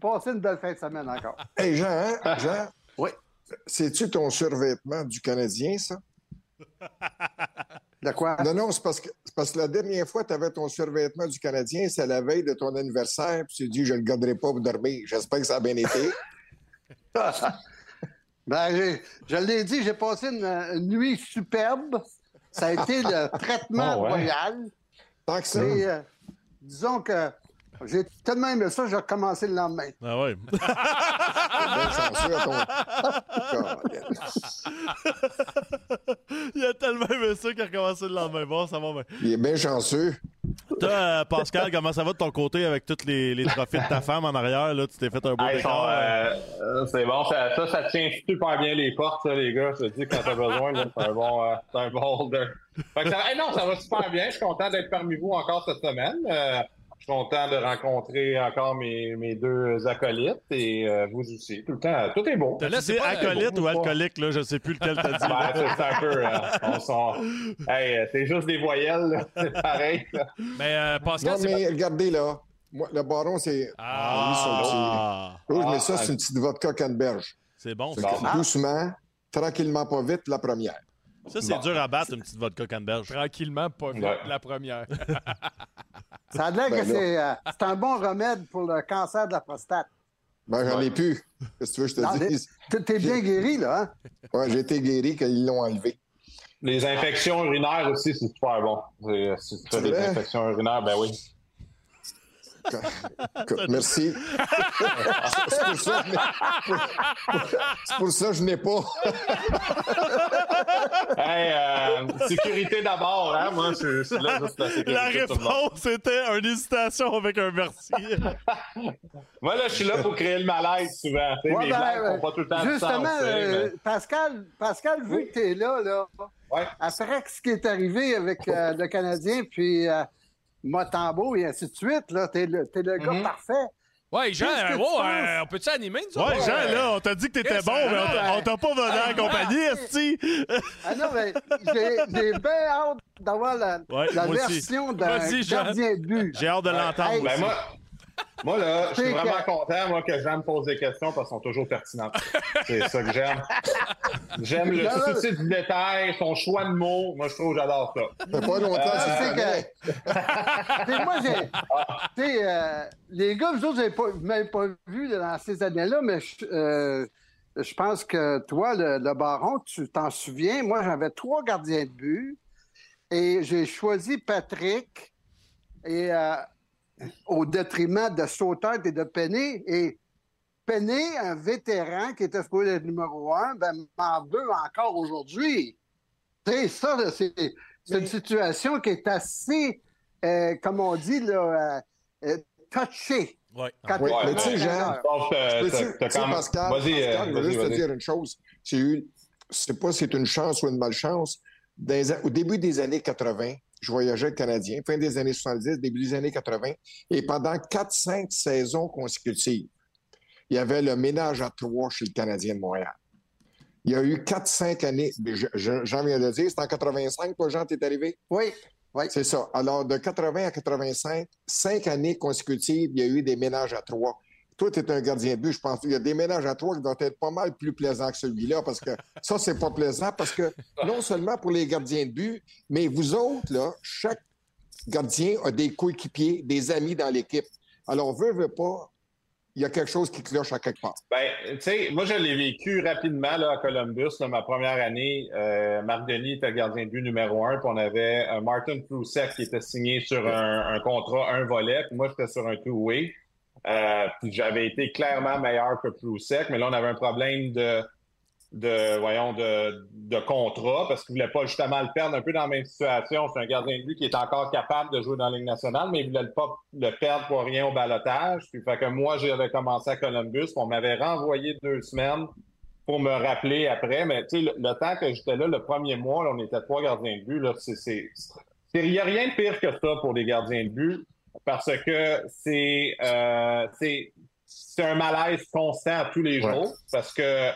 S10: passer une belle fin de semaine encore.
S11: Hey, Jean, hein? Jean?
S10: Oui.
S11: C'est-tu ton survêtement du Canadien, ça?
S10: De quoi?
S11: Non, non, c'est parce que, parce que la dernière fois, tu avais ton survêtement du Canadien, c'est la veille de ton anniversaire, puis tu dis, je ne le garderai pas pour dormir. J'espère que ça a bien été.
S10: Ben, je l'ai dit, j'ai passé une, une nuit superbe. Ça a été le traitement
S9: Ah ouais?
S10: royal.
S11: Tant que ça.
S10: Euh, disons que j'ai tellement aimé ça, j'ai recommencé le lendemain.
S5: Ah ouais.
S11: bien chanceux à ton-
S5: Il a tellement aimé ça qu'il a recommencé le lendemain. Bon, ça va bien.
S11: Il est bien chanceux.
S5: Toi, euh, Pascal, comment ça va de ton côté avec tous les, les trophées de ta femme en arrière? Là, tu t'es fait un beau
S9: Hey,
S5: décor.
S9: sont, euh, euh, c'est bon, ça, ça, ça tient super bien les portes, ça, les gars. Je te dis, quand t'as besoin, c'est un bon, euh, c'est un bon holder. Fait que ça, hey, non, ça va super bien. Je suis content d'être parmi vous encore cette semaine. Je suis content de rencontrer encore mes, mes deux acolytes et euh, vous aussi. Tout le temps, tout est beau.
S5: T'as laissé acolyte ou alcoolique, là? Je sais plus lequel t'as dit.
S9: Ben, c'est ça un peu. euh, on Hey, euh, c'est juste des voyelles, là. c'est pareil. là.
S4: Mais euh, Pascal,
S11: Non, mais regardez là. Moi, le baron, c'est.
S4: Ah.
S11: son petit-
S5: Ah.
S11: Rouge, mais
S9: Ah,
S11: ça, c'est une petite vodka canneberge.
S5: C'est bon, ça.
S11: que Doucement, tranquillement, pas vite, la première.
S5: Ça, c'est dur à battre, une petite vodka canneberge.
S4: tranquillement, pas vite,
S9: Ouais.
S4: la première.
S10: Ça a l'air
S11: Ben
S10: que c'est, euh, c'est un bon remède pour le cancer de la prostate.
S11: Ben, j'en ai plus. Qu'est-ce que tu veux que je te
S10: Non,
S11: dise?
S10: T'es t'es bien guéri, là, hein?
S11: Ouais, j'ai été guéri quand ils l'ont enlevé.
S9: Les infections urinaires aussi, c'est super bon. C'est- Si tu fais
S11: C'est
S9: des infections urinaires, ben oui.
S11: Merci. C'est pour ça que je n'ai- pas.
S9: Hey, euh, sécurité d'abord, hein? Moi, je, je suis là juste la sécurité.
S5: La réponse était une hésitation avec un merci.
S9: Moi, là, je suis là pour créer le malaise souvent.
S10: Ouais,
S9: mes
S10: ben,
S9: blagues font pas tout le temps de
S10: Justement,
S9: sens.
S10: euh,
S9: mais-
S10: Pascal, Pascal, vu que tu es là, là
S9: Ouais.
S10: après ce qui est arrivé avec euh, le Canadien, puis euh, Motambo et ainsi de suite, là, t'es le, t'es le gars
S9: Mhm.
S10: parfait.
S4: Ouais, Jean, euh, euh, on peut-tu animer, nous
S5: Ouais? Jean, là, on t'a dit que t'étais
S4: Yes,
S5: bon, mais on t'a-
S10: ouais.
S5: on t'a pas donné la compagnie, esti.
S10: Ah non, mais j'ai j'ai bien hâte d'avoir la,
S5: Ouais,
S10: la version d'un gardien de but.
S5: J'ai hâte de l'entendre.
S10: Hey,
S9: Ben, moi, moi, là, je suis vraiment
S10: que-
S9: content, moi, que Jean me pose des questions parce qu'elles sont toujours pertinentes. C'est ça que j'aime. J'aime le souci du détail, son choix de mots. Moi, je trouve que j'adore ça.
S11: Ça fait pas longtemps
S10: Ah,
S11: que
S10: c'est
S11: tu.
S10: T'sais, moi, j'ai. t'sais, euh, les gars, vous autres, vous n'avez pas, m'avez pas vu dans ces années-là, mais je, euh, je pense que toi, le, le baron, tu t'en souviens. Moi, j'avais trois gardiens de but et j'ai choisi Patrick et, euh, au détriment de Sauter et de Penny. Et Penny, un vétéran qui était supposé être numéro un, ben, m'en veut encore aujourd'hui. Sais, ça, là, c'est c'est une situation qui est assez, euh, comme on dit, là, euh, euh, touchée.
S5: Ouais.
S10: Quand
S11: mais tu sais, Jean, Je tu Pascal,
S9: Vas-y, euh,
S11: Pascal, je veux
S9: vas-y,
S11: juste te dire une chose. Je sais pas si c'est une chance ou une malchance. Dans au début des années 80, je voyageais Canadien, fin des années 70, début des années 80, et pendant 4-5 saisons consécutives, il y avait le ménage à trois chez le Canadien de Montréal. Il y a eu 4-5 années, je- je- Jean vient de le dire, c'est en 85, toi, Jean, t'es arrivé?
S10: Oui, oui.
S11: C'est ça. Alors, de 80 à 85, cinq années consécutives, il y a eu des ménages à trois. Toi, tu es un gardien de but, je pense. Il y a des ménages à trois qui doivent être pas mal plus plaisants que celui-là, parce que ça, c'est pas plaisant, parce que non seulement pour les gardiens de but, mais vous autres, là, chaque gardien a des coéquipiers, des amis dans l'équipe. Alors, veut, veut pas, il y a quelque chose qui cloche à quelque part.
S9: Ben, tu sais, moi, je l'ai vécu rapidement là, à Columbus. là, ma première année, euh, Marc Denis était gardien de but numéro un, puis on avait euh, Martin Proussek qui était signé sur un, un contrat, un volet, puis moi, j'étais sur un two-way. Euh, j'avais été clairement meilleur que Proussek, mais là, on avait un problème de, voyons, de, contrat, parce qu'il voulait pas justement le perdre un peu dans la même situation. C'est un gardien de but qui est encore capable de jouer dans la Ligue nationale, mais il voulait pas le perdre pour rien au balotage. Fait que moi, j'avais commencé à Columbus, on m'avait renvoyé deux semaines pour me rappeler après. Mais tu sais, le, temps que j'étais là, le premier mois, on était trois gardiens de but. Il n'y a rien de pire que ça pour les gardiens de but, parce que c'est, euh, c'est c'est un malaise constant tous les jours parce que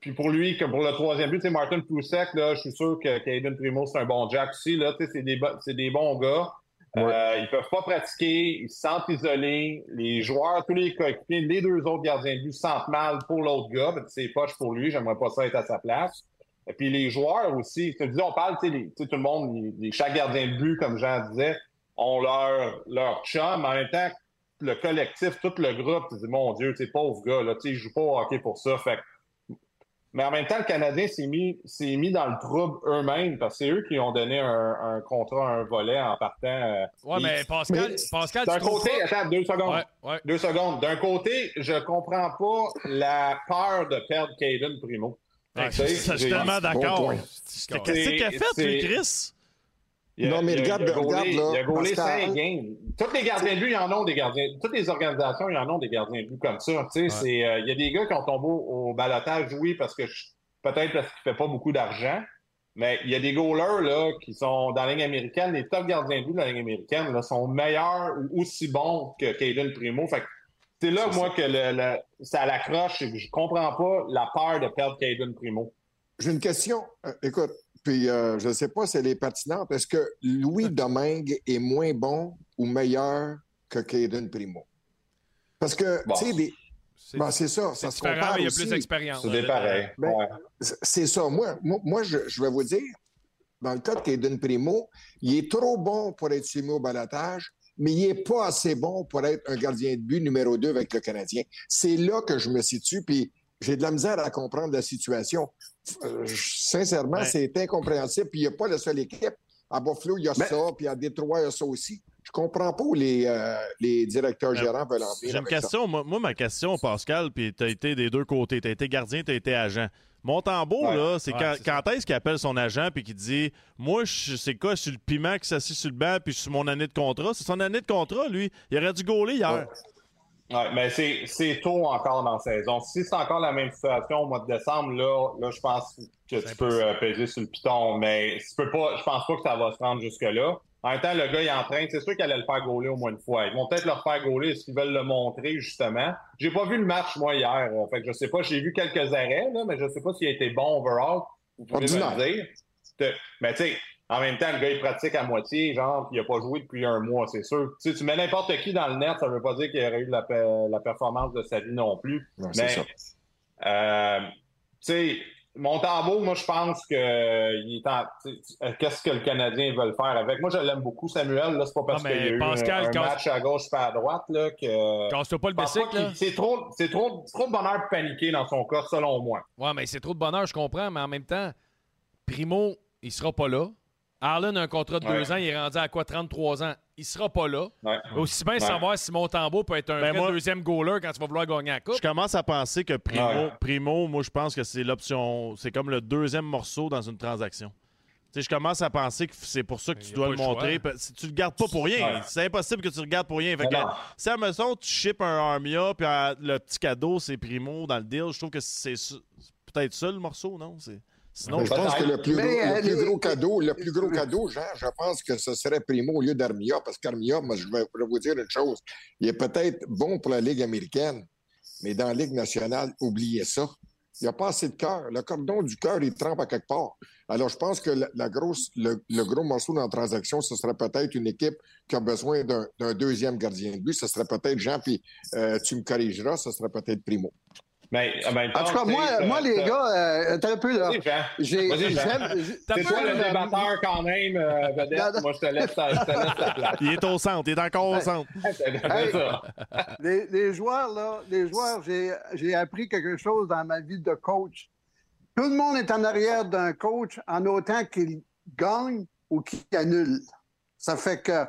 S9: puis pour lui, que pour le troisième but, c'est Martin Proussek, là, je suis sûr que Caden Primo, c'est un bon Jack aussi. Là, c'est des, c'est des bons gars. Euh, ils peuvent pas pratiquer, ils se sentent isolés. Les joueurs, tous les coéquipiers, les deux autres gardiens de but se sentent mal pour l'autre gars. C'est poche pour lui, j'aimerais pas ça être à sa place. Et puis les joueurs aussi, tu dis, on parle, tu sais, tout le monde, les, chaque gardien de but, comme Jean disait, ont leur, leur chum. En même temps, le collectif, tout le groupe, tu dis, mon Dieu, tu pauvre gars, là, tu sais, joue pas au hockey pour ça. Fait mais en même temps, le Canadien s'est mis, s'est mis dans le trouble eux-mêmes parce que c'est eux qui ont donné un, contrat, un volet en partant. Euh,
S4: ouais, mais Pascal, Pascal
S9: D'un côté, attends, deux secondes. Deux secondes. D'un côté, je comprends pas la peur de perdre Caden Primo.
S5: je suis tellement d'accord. Qu'est-ce qu'il a fait, lui, Chris?
S11: Non, mais regarde,
S9: il a
S11: regarde, là.
S9: Il a gaulé cinq games. Toutes les gardiens de but, ils en ont des gardiens. Toutes les organisations, ils en ont des gardiens de but comme ça. Tu sais, euh, il y a des gars qui ont tombé au, balotage, oui, parce que peut-être parce qu'il ne fait pas beaucoup d'argent. Mais il y a des goalers là, qui sont dans la ligne américaine, les top gardiens de but de la ligne américaine là, sont meilleurs ou aussi bons que Caden Primo. Fait c'est là, moi, que le, ça l'accroche et je comprends pas la peur de perdre Caden Primo.
S11: J'ai une question. Euh, écoute, puis euh, je ne sais pas si elle est pertinente. Est-ce que Louis Domingue est moins bon ou meilleur que Caden Primo? Parce que, tu sais, des... Ben, c'est ça, ça se compare
S4: il y a
S11: aussi.
S4: plus d'expérience.
S9: C'est pareil.
S11: Ben, C'est ça. Moi, moi, je, vais vous dire, dans le cas de Caden Primo, il est trop bon pour être soumis au balotage, mais il n'est pas assez bon pour être un gardien de but numéro 2 avec le Canadien. C'est là que je me situe, puis j'ai de la misère à comprendre la situation. Euh, sincèrement, c'est incompréhensible. Puis il n'y a pas la seule équipe. À Buffalo, il y a ça, puis à Détroit, il y a ça aussi. Je comprends pas où les, euh, les directeurs gérants veulent en venir.
S5: J'ai une question. Moi, ma question, Pascal, puis tu as été des deux côtés. Tu as été gardien, tu as été agent. Montembeau, là, c'est quand, quand est-ce qu'il appelle son agent puis qu'il dit Moi, c'est quoi, je suis le piment qui s'assit sur le banc puis je suis mon année de contrat C'est son année de contrat, lui. Il aurait dû gauler hier.
S9: Oui, mais c'est tôt encore dans la saison. Si c'est encore la même situation au mois de décembre, là, là je pense que tu peux euh, peser sur le piton, mais tu peux pas, je pense pas que ça va se rendre jusque-là. En même temps, le gars, il est en train, c'est sûr qu'il allait le faire gauler au moins une fois. Ils vont peut-être le faire gauler s'ils veulent le montrer, justement. J'ai pas vu le match, moi, hier. Euh, fait que je sais pas, j'ai vu quelques arrêts, là, mais je sais pas s'il a été bon overall. Vous pouvez me le dire. Mais tu sais, en même temps, le gars, il pratique à moitié, genre, il n'a pas joué depuis un mois, c'est sûr. Tu, sais, tu mets n'importe qui dans le net, ça ne veut pas dire qu'il aurait eu la, la, performance de sa vie non plus. Mais, euh, tu sais, Montembeau, moi, je pense que il est en, qu'est-ce que le Canadien veut faire avec? Moi, je l'aime beaucoup, Samuel. Là, c'est pas parce qu'il y a eu un, match à gauche pas à droite là, que.
S4: Casse-toi pas le bicycle,
S9: C'est trop, c'est trop, trop de bonheur de paniquer dans son cas, selon moi.
S4: Ouais, mais c'est trop de bonheur, je comprends, mais en même temps, Primo, il sera pas là. Arlen a un contrat de deux ans, il est rendu à quoi, 33 ans? Il sera pas là. Aussi bien savoir si Montembeau peut être un ben deuxième goaler quand tu vas vouloir gagner la coupe.
S5: Je commence à penser que Primo, Primo moi, je pense que c'est l'option, c'est comme le deuxième morceau dans une transaction. sais, je commence à penser que c'est pour ça que tu dois le, montrer. Si tu le gardes pas pour rien, c'est impossible que tu le gardes pour rien. Fait que, si à Meson, tu ships un Armia, puis le petit cadeau, c'est Primo dans le deal, je trouve que c'est peut-être ça le morceau, non? C'est...
S11: Sinon, je pense que le plus, gros, cadeau, le plus gros cadeau, Jean, je pense que ce serait Primo au lieu d'Armia, parce qu'Armia, moi, je vais vous dire une chose, il est peut-être bon pour la Ligue américaine, mais dans la Ligue nationale, oubliez ça. Il n'y a pas assez de cœur. Le cordon du cœur, il trempe à quelque part. Alors, je pense que la, grosse, le, gros morceau dans la transaction, ce serait peut-être une équipe qui a besoin d'un deuxième gardien de but. Ce serait peut-être Jean, puis euh, tu me corrigeras, ce serait peut-être Primo.
S9: Mais en
S10: tout cas, moi, moi les gars, euh, t'as un peu là.
S9: J'ai, C'est toi le débatteur quand même, euh, vedette. moi, je te, laisse, je te laisse la place.
S5: Il est au centre, il est encore au centre.
S10: les, les, joueurs, là, les joueurs, j'ai, j'ai appris quelque chose dans ma vie de coach. Tout le monde est en arrière d'un coach en autant qu'il gagne ou qu'il annule. Ça fait que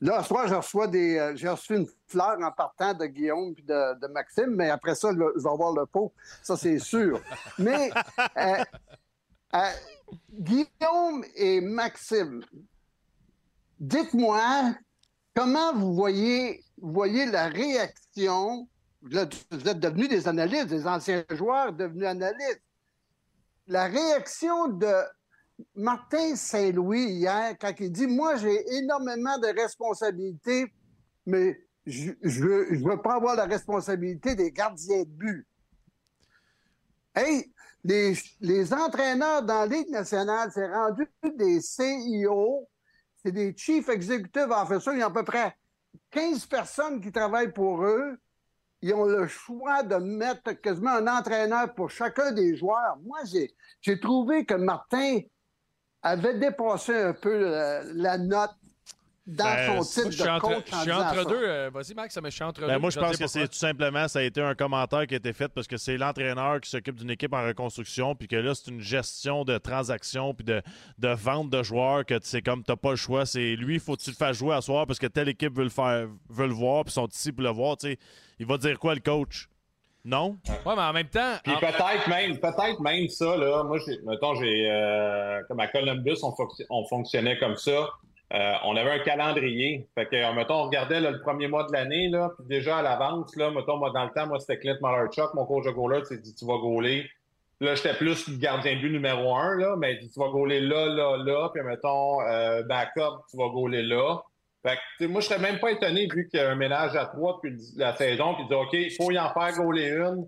S10: là, ce soir, je reçois des. Euh, j'ai reçu une fleur en partant de Guillaume et de, Maxime, mais après ça, je vais avoir le pot. Ça, c'est sûr. mais euh, euh, Guillaume et Maxime, dites-moi comment vous voyez, voyez la réaction. Vous êtes, vous êtes devenus des analystes, des anciens joueurs devenus analystes. La réaction de Martin Saint-Louis hier, quand il dit Moi, j'ai énormément de responsabilités, mais je, je veux, pas avoir la responsabilité des gardiens de but. Hey, les, les entraîneurs dans la Ligue nationale, c'est rendu des CIO, c'est des Chief Executive Officers. Il y a à peu près 15 personnes qui travaillent pour eux. Ils ont le choix de mettre quasiment un entraîneur pour chacun des joueurs. Moi, j'ai trouvé que Martin avait dépassé un peu la, la note dans
S5: Ben,
S10: son titre
S4: Je
S10: de
S4: entre,
S10: coach
S4: je suis entre
S10: ça.
S4: deux. euh, Vas-y, Max, mais je suis entre
S5: Ben,
S4: deux.
S5: moi, je pense que c'est tout simplement, ça a été un commentaire qui a été fait parce que c'est l'entraîneur qui s'occupe d'une équipe en reconstruction, puis que là, c'est une gestion de transactions, puis de, de vente de joueurs, que c'est comme, t'as pas le choix. C'est lui, faut que tu le fasses jouer à soir parce que telle équipe veut le faire, veut le voir, puis sont ici pour le voir. tu sais. Il va dire quoi, le coach? Non?
S4: Ouais, mais en même temps.
S9: Puis
S4: en-
S9: peut-être même, peut-être même ça, là. Moi, j'ai, mettons, j'ai, euh, comme à Columbus, on, fonc- on fonctionnait comme ça. Euh, on avait un calendrier. Fait que, mettons, on regardait là, le premier mois de l'année, là, puis déjà à l'avance, là, mettons, moi, dans le temps, moi, c'était Clint Malarchuk, mon coach de goaler, tu dit, tu vas gauler. Là, j'étais plus le gardien de but numéro un, là, mais il dit, tu vas gauler là, là, là, puis mettons, euh, backup, tu vas gauler là. Fait que, moi, je serais même pas étonné vu qu'il y a un ménage à trois depuis la saison, puis il dit, OK, il faut y en faire gauler une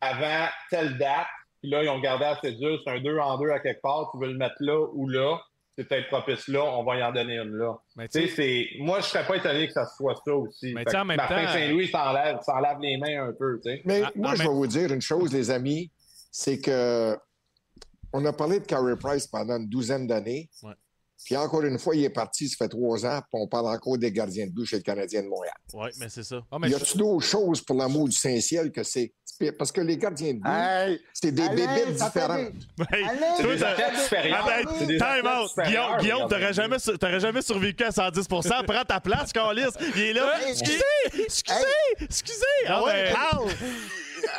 S9: avant telle date. Puis là, ils ont gardé la cédule, c'est un 2 en 2 à quelque part, tu veux le mettre là ou là, c'est peut-être propice là, on va y en donner une là. C'est. Moi, je serais pas étonné que ça soit ça aussi.
S4: Mais
S9: Fait
S4: tu sais, en même
S9: Martin
S4: temps-
S9: Saint-Louis s'enlève, s'enlève les mains un peu.
S11: Mais
S4: Ah,
S11: moi, je
S4: même-
S11: vais vous dire une chose, les amis, c'est que on a parlé de Carey Price pendant une douzaine d'années.
S5: Ouais.
S11: Puis encore une fois, il est parti, ça fait trois ans, puis on parle encore des gardiens de but chez le Canadien de Montréal.
S5: Oui, mais c'est ça.
S4: Ah, mais
S11: y
S4: je-
S11: a-tu d'autres choses pour l'amour du Saint-Ciel que c'est. Parce que les gardiens de but,
S10: Hey,
S11: c'est des différentes.
S10: des-
S5: Hey,
S10: Alain,
S9: C'est des des
S5: time out. Guillaume,
S9: les
S5: Guillaume
S9: gardiens
S5: t'aurais jamais, t'aurais jamais survécu à 110 Prends ta place, Carlis. Il est là. Excusez, excusez, excusez. Ah
S4: Non,
S5: ouais, parle.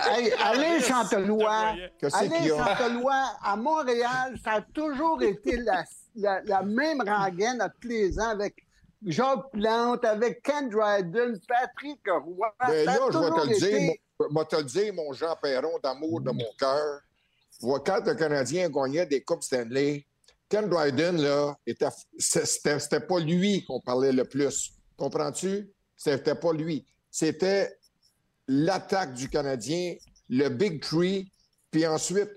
S10: Hey, Alain Chantelois,
S11: Que c'est qu'il y
S10: Alain
S11: a?
S10: Chantelois, à Montréal, ça a toujours été la, la- la même rengaine à tous les ans avec Jacques Plante, avec Ken Dryden, Patrick Roy.
S11: Ben
S10: Ça a
S11: là, je vais te le dire, moi, te le dire, mon Jean Perron, d'amour de mon cœur. Quand le Canadien gagnait des Coupes Stanley, Ken Dryden, là, était, c'était, pas lui qu'on parlait le plus. Comprends-tu? C'était pas lui. C'était l'attaque du Canadien, le Big Tree, puis ensuite,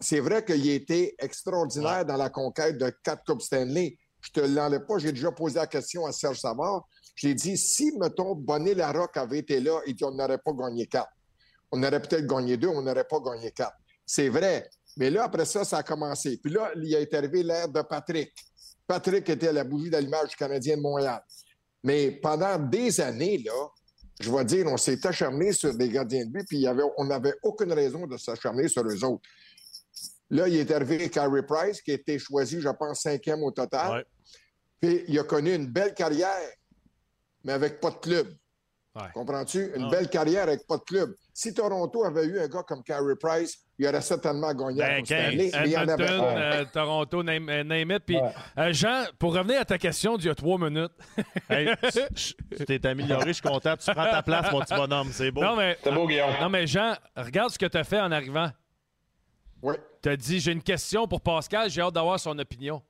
S11: c'est vrai qu'il a été extraordinaire dans la conquête de quatre Coupes Stanley. Je te l'enlève pas. J'ai déjà posé la question à Serge Savard. J'ai dit, si, mettons, Bonnet Larocque avait été là, dit, on n'aurait pas gagné quatre. On aurait peut-être gagné deux, on n'aurait pas gagné quatre. C'est vrai. Mais là, après ça, ça a commencé. Puis là, il été arrivé l'ère de Patrick. Patrick était la bougie d'allumage du Canadien de Montréal. Mais pendant des années, là, je vais dire, on s'est acharné sur des gardiens de but, puis on n'avait aucune raison de s'acharner sur eux autres. Là, il est arrivé Carey Price, qui a été choisi, je pense, cinquième au total.
S5: Ouais.
S11: Puis il a connu une belle carrière, mais avec pas de club.
S4: Ouais.
S11: Comprends-tu? Une belle carrière avec pas de club. Si Toronto avait eu un gars comme Carey Price, il aurait certainement gagné
S5: Ben,
S11: Coupe Stanley,
S5: quinze.
S11: mais il y en avait
S4: Edmonton,
S11: un.
S4: euh, Toronto, name, euh, name it. Puis,
S9: Ouais.
S4: euh, Jean, pour revenir à ta question d'il y a trois minutes.
S5: Hey, tu t'es amélioré, je suis content. Tu prends ta place, mon petit bonhomme. C'est beau.
S4: Non, mais,
S9: C'est beau, Guillaume.
S4: non, mais Jean, regarde ce que tu as fait en arrivant. Tu as dit j'ai une question pour Pascal, j'ai hâte d'avoir son opinion.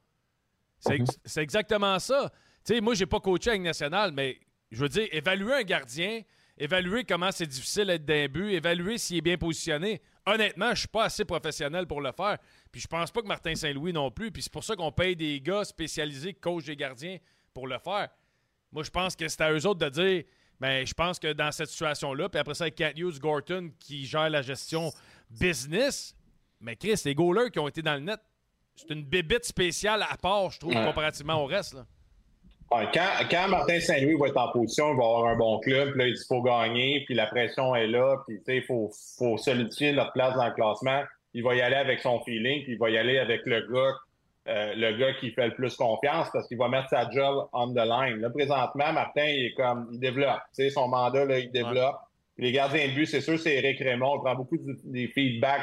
S4: C'est ex- c'est exactement ça. Tu sais, moi, j'ai pas coaché avec national, mais je veux dire, évaluer un gardien, évaluer comment c'est difficile d'être d'un but, évaluer s'il est bien positionné. Honnêtement, je suis pas assez professionnel pour le faire. Puis je pense pas que Martin Saint-Louis non plus. Puis c'est pour ça qu'on paye des gars spécialisés qui coachent des gardiens pour le faire. Moi, je pense que c'est à eux autres de dire ben, je pense que dans cette situation-là, puis après ça, avec Cat Hughes, Gorton qui gère la gestion business, mais Chris, les goalers qui ont été dans le net, c'est une bébite spéciale à part, je trouve,
S9: Ouais.
S4: comparativement au reste. Là.
S9: Ouais, quand, quand Martin Saint-Louis va être en position, il va avoir un bon club, puis là, il dit faut gagner, puis la pression est là, puis il faut, faut solidifier notre place dans le classement. Il va y aller avec son feeling, puis il va y aller avec le gars, euh, le gars qui fait le plus confiance parce qu'il va mettre sa job on the line. Là, présentement, Martin, il est comme, il développe. Son mandat, là, il développe. Les gardiens de but, c'est sûr, c'est Eric Raymond. On prend beaucoup du- des feedbacks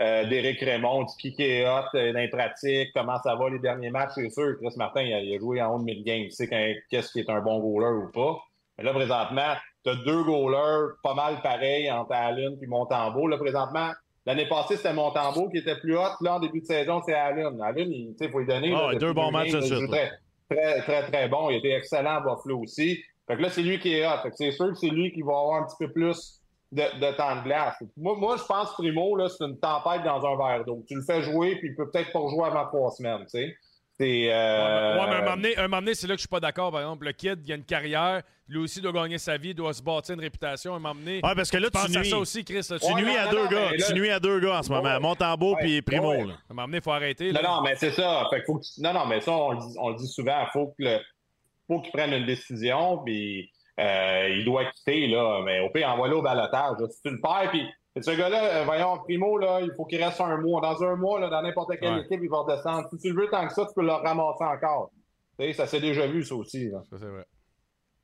S9: euh, d'Éric Raymond, qui est hot euh, dans les pratiques, comment ça va les derniers matchs, c'est sûr. Chris Martin, il a, il a joué en haut de 1000 games. Il sait quand- qu'est-ce qui est un bon goaler ou pas. Mais là, présentement, tu as deux goalers pas mal pareils entre Allen et Montembeau. Là, présentement, l'année passée, c'était Montembeau qui était plus hot. Là, en début de saison, c'est Allen. Allen, il il faut lui donner.
S5: Ah,
S9: là,
S5: deux bons matchs de suite,
S9: Très, très, très, très bon. Il était excellent à Buffalo aussi. Fait que là, c'est lui qui est hot. Fait que c'est sûr que c'est lui qui va avoir un petit peu plus de, de temps de glace. Moi, moi, je pense Primo, là, c'est une tempête dans un verre d'eau. Tu le fais jouer, puis il peut peut-être pas rejouer avant trois semaines, tu sais. C'est. euh,
S4: Ouais, mais un moment donné, un moment donné, c'est là que je suis pas d'accord. Par exemple, le kid, il a une carrière, lui aussi doit gagner sa vie, doit se bâtir une réputation. Un moment donné,
S5: Ouais, parce que là,
S4: pense
S5: tu
S4: à ça aussi, Chris. là.
S5: Tu
S9: Ouais,
S5: nuis
S9: non,
S5: à
S9: non,
S5: deux
S9: non,
S5: gars.
S9: là-
S5: Tu nuis à deux gars en ce moment.
S9: Ouais.
S5: Montembeau puis Primo.
S9: Ouais.
S5: là.
S4: À un moment donné, il faut arrêter. là.
S9: Non, non, mais c'est ça. Fait que faut que tu- Non, non, mais ça, on le dit, on le dit souvent. Faut que le... faut qu'il prenne une décision, puis euh, il doit quitter, là. Mais au pire, envoie-le au balotage. là. Si tu le perds, puis ce gars-là, euh, voyons, Primo, là, il faut qu'il reste un mois. Dans un mois, là, dans n'importe quelle
S4: Ouais.
S9: équipe, il va redescendre. Si tu le veux tant que ça, tu peux le ramasser encore. Tu sais, ça s'est déjà vu, ça aussi. Là.
S4: Ça, c'est vrai.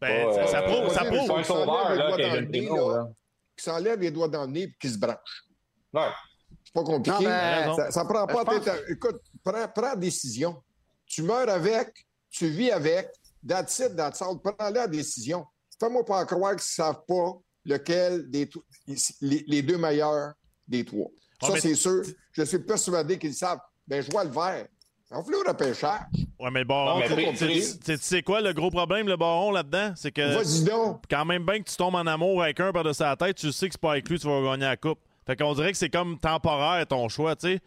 S5: Ben, ça, ça
S9: euh,
S5: prouve. Ça
S11: mais
S5: prouve.
S9: C'est un
S11: Il s'enlève
S9: sauveur,
S11: les
S9: là,
S11: doigts dans le nez,
S9: Primo,
S11: là.
S9: là.
S11: Qui s'enlève les doigts dans le nez et qui se branche.
S9: Ouais.
S11: C'est pas compliqué.
S10: Non, mais-
S11: ça, ça prend pas
S10: Je pense-
S11: Écoute, prends, prends décision. Tu meurs avec, tu vis avec. That's it, that's all. Prends la décision. Fais-moi pas croire qu'ils ne savent pas lequel des les, les deux meilleurs des trois.
S5: Ah,
S11: Ça, c'est sûr. Je suis persuadé qu'ils le savent. Ben, je vois le vert. On fait le repêchage.
S5: Ouais, mais le baron, tu- sais quoi, le gros problème, le baron là-dedans, c'est que
S11: Vas-y donc.
S5: quand même bien que tu tombes en amour avec un par-dessus la tête, tu sais que c'est pas avec lui que tu vas gagner la coupe. Fait qu'on dirait que c'est comme temporaire ton choix, tu sais.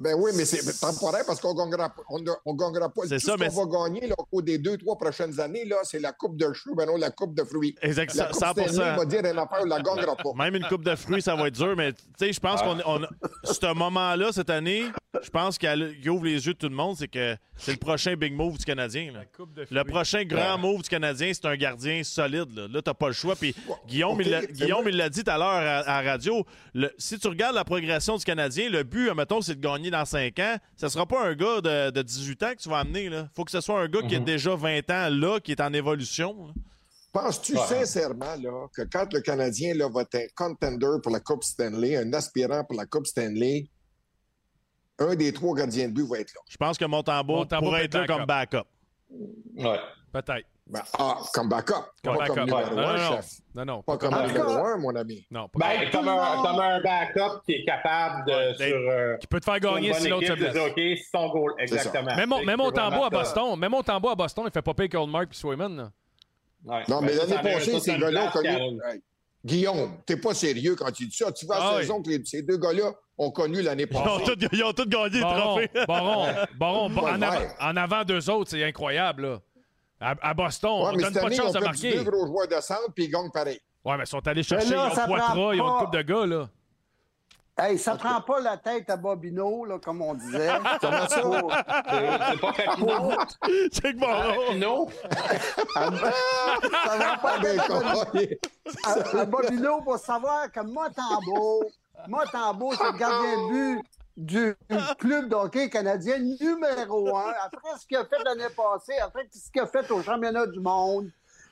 S11: Ben oui, mais c'est temporaire parce qu'on gagnera, pas- on, on gagnera pas.
S5: C'est ça,
S11: ce
S5: mais
S11: qu'on va gagner là, au cours des deux, trois prochaines années, là, c'est la coupe de cheveux, ben non, la coupe de fruits.
S5: Exact,
S11: La coupe Stanley
S5: 100%.
S11: va dire une affaire, on la gagnera pas.
S5: Même une coupe de fruits, ça va être dur, mais tu sais, je pense qu'on on, ce moment-là, cette année, je pense qu'il ouvre les yeux de tout le monde, c'est que c'est le prochain big move du Canadien. là. Le prochain grand move du Canadien, c'est un gardien solide. Là, là t'as pas le choix. Puis Guillaume, il l'a-
S11: c'est
S5: Guillaume,
S11: moi-
S5: il l'a dit tout à l'heure à, à la radio. le- si tu regardes la progression du Canadien, le but, mettons, c'est de gagner dans 5 ans. Ça sera pas un gars de, de 18 ans que tu vas amener. Il faut que ce soit un gars qui a déjà 20 ans là, qui est en évolution. là.
S11: Penses-tu
S9: Ouais.
S11: sincèrement là, que quand le Canadien là, va être un contender pour la Coupe Stanley, un aspirant pour la Coupe Stanley, un des trois gardiens de but va être là?
S5: Je pense que Montembeau
S4: Montembeau
S5: pourrait être là comme backup.
S9: Ouais.
S4: Peut-être.
S11: Ben, ah, comme backup.
S4: Comme
S11: pas
S4: backup.
S11: comme numéro
S4: Non,
S11: un,
S4: non, non.
S11: chef.
S4: Non, non.
S11: Pas comme
S10: tout
S11: numéro un, mon ami.
S4: Non, pas
S9: Ben, comme, un, comme un backup qui est capable de,
S5: Ouais,
S9: sur, euh,
S4: Qui peut te faire gagner si l'autre se blesse.
S9: OK, c'est ton goal. Exactement.
S4: Même mon, même tambour à Boston, même mon tambour à Boston, il fait pas pire qu'Oldmark puis Swayman.
S9: Ouais.
S11: Non,
S9: Ben,
S11: mais
S9: ça,
S11: l'année passée, ces gars-là ont connu. Guillaume, t'es pas sérieux quand tu dis ça. Tu vas à la saison que ces deux gars-là ont connu l'année
S5: Ils ont,
S11: passée.
S5: tous, ils ont tous gagné le
S4: Baron,
S5: trophée.
S4: Baron, Baron,
S11: Ouais,
S4: en, avant,
S11: ouais.
S4: en avant d'eux autres, c'est incroyable. Là. À, à Boston,
S11: Ouais,
S4: on
S11: mais
S4: donne pas de chance
S11: ils ont perdu
S4: marquer.
S11: deux gros joueurs de centre, puis ils gagnent pareil.
S4: Ouais, mais ils sont allés chercher,
S10: là,
S4: ils ont
S10: prend
S4: Poitras, ils ont une coupe de gars. là.
S10: Hey, ça prend pas la tête à Bobino, là, comme on disait.
S11: Comment ça?
S10: Pour-
S9: C'est pas Papineau.
S5: C'est que Baron.
S9: Papineau.
S10: ça va pas
S11: Ben,
S10: être
S11: comment-
S10: à, à Bobino pour savoir que Montembeau, Montembeau, c'est le gardien de but du club de hockey canadien numéro un. Après ce qu'il a fait l'année passée, après ce qu'il a fait au championnat du monde.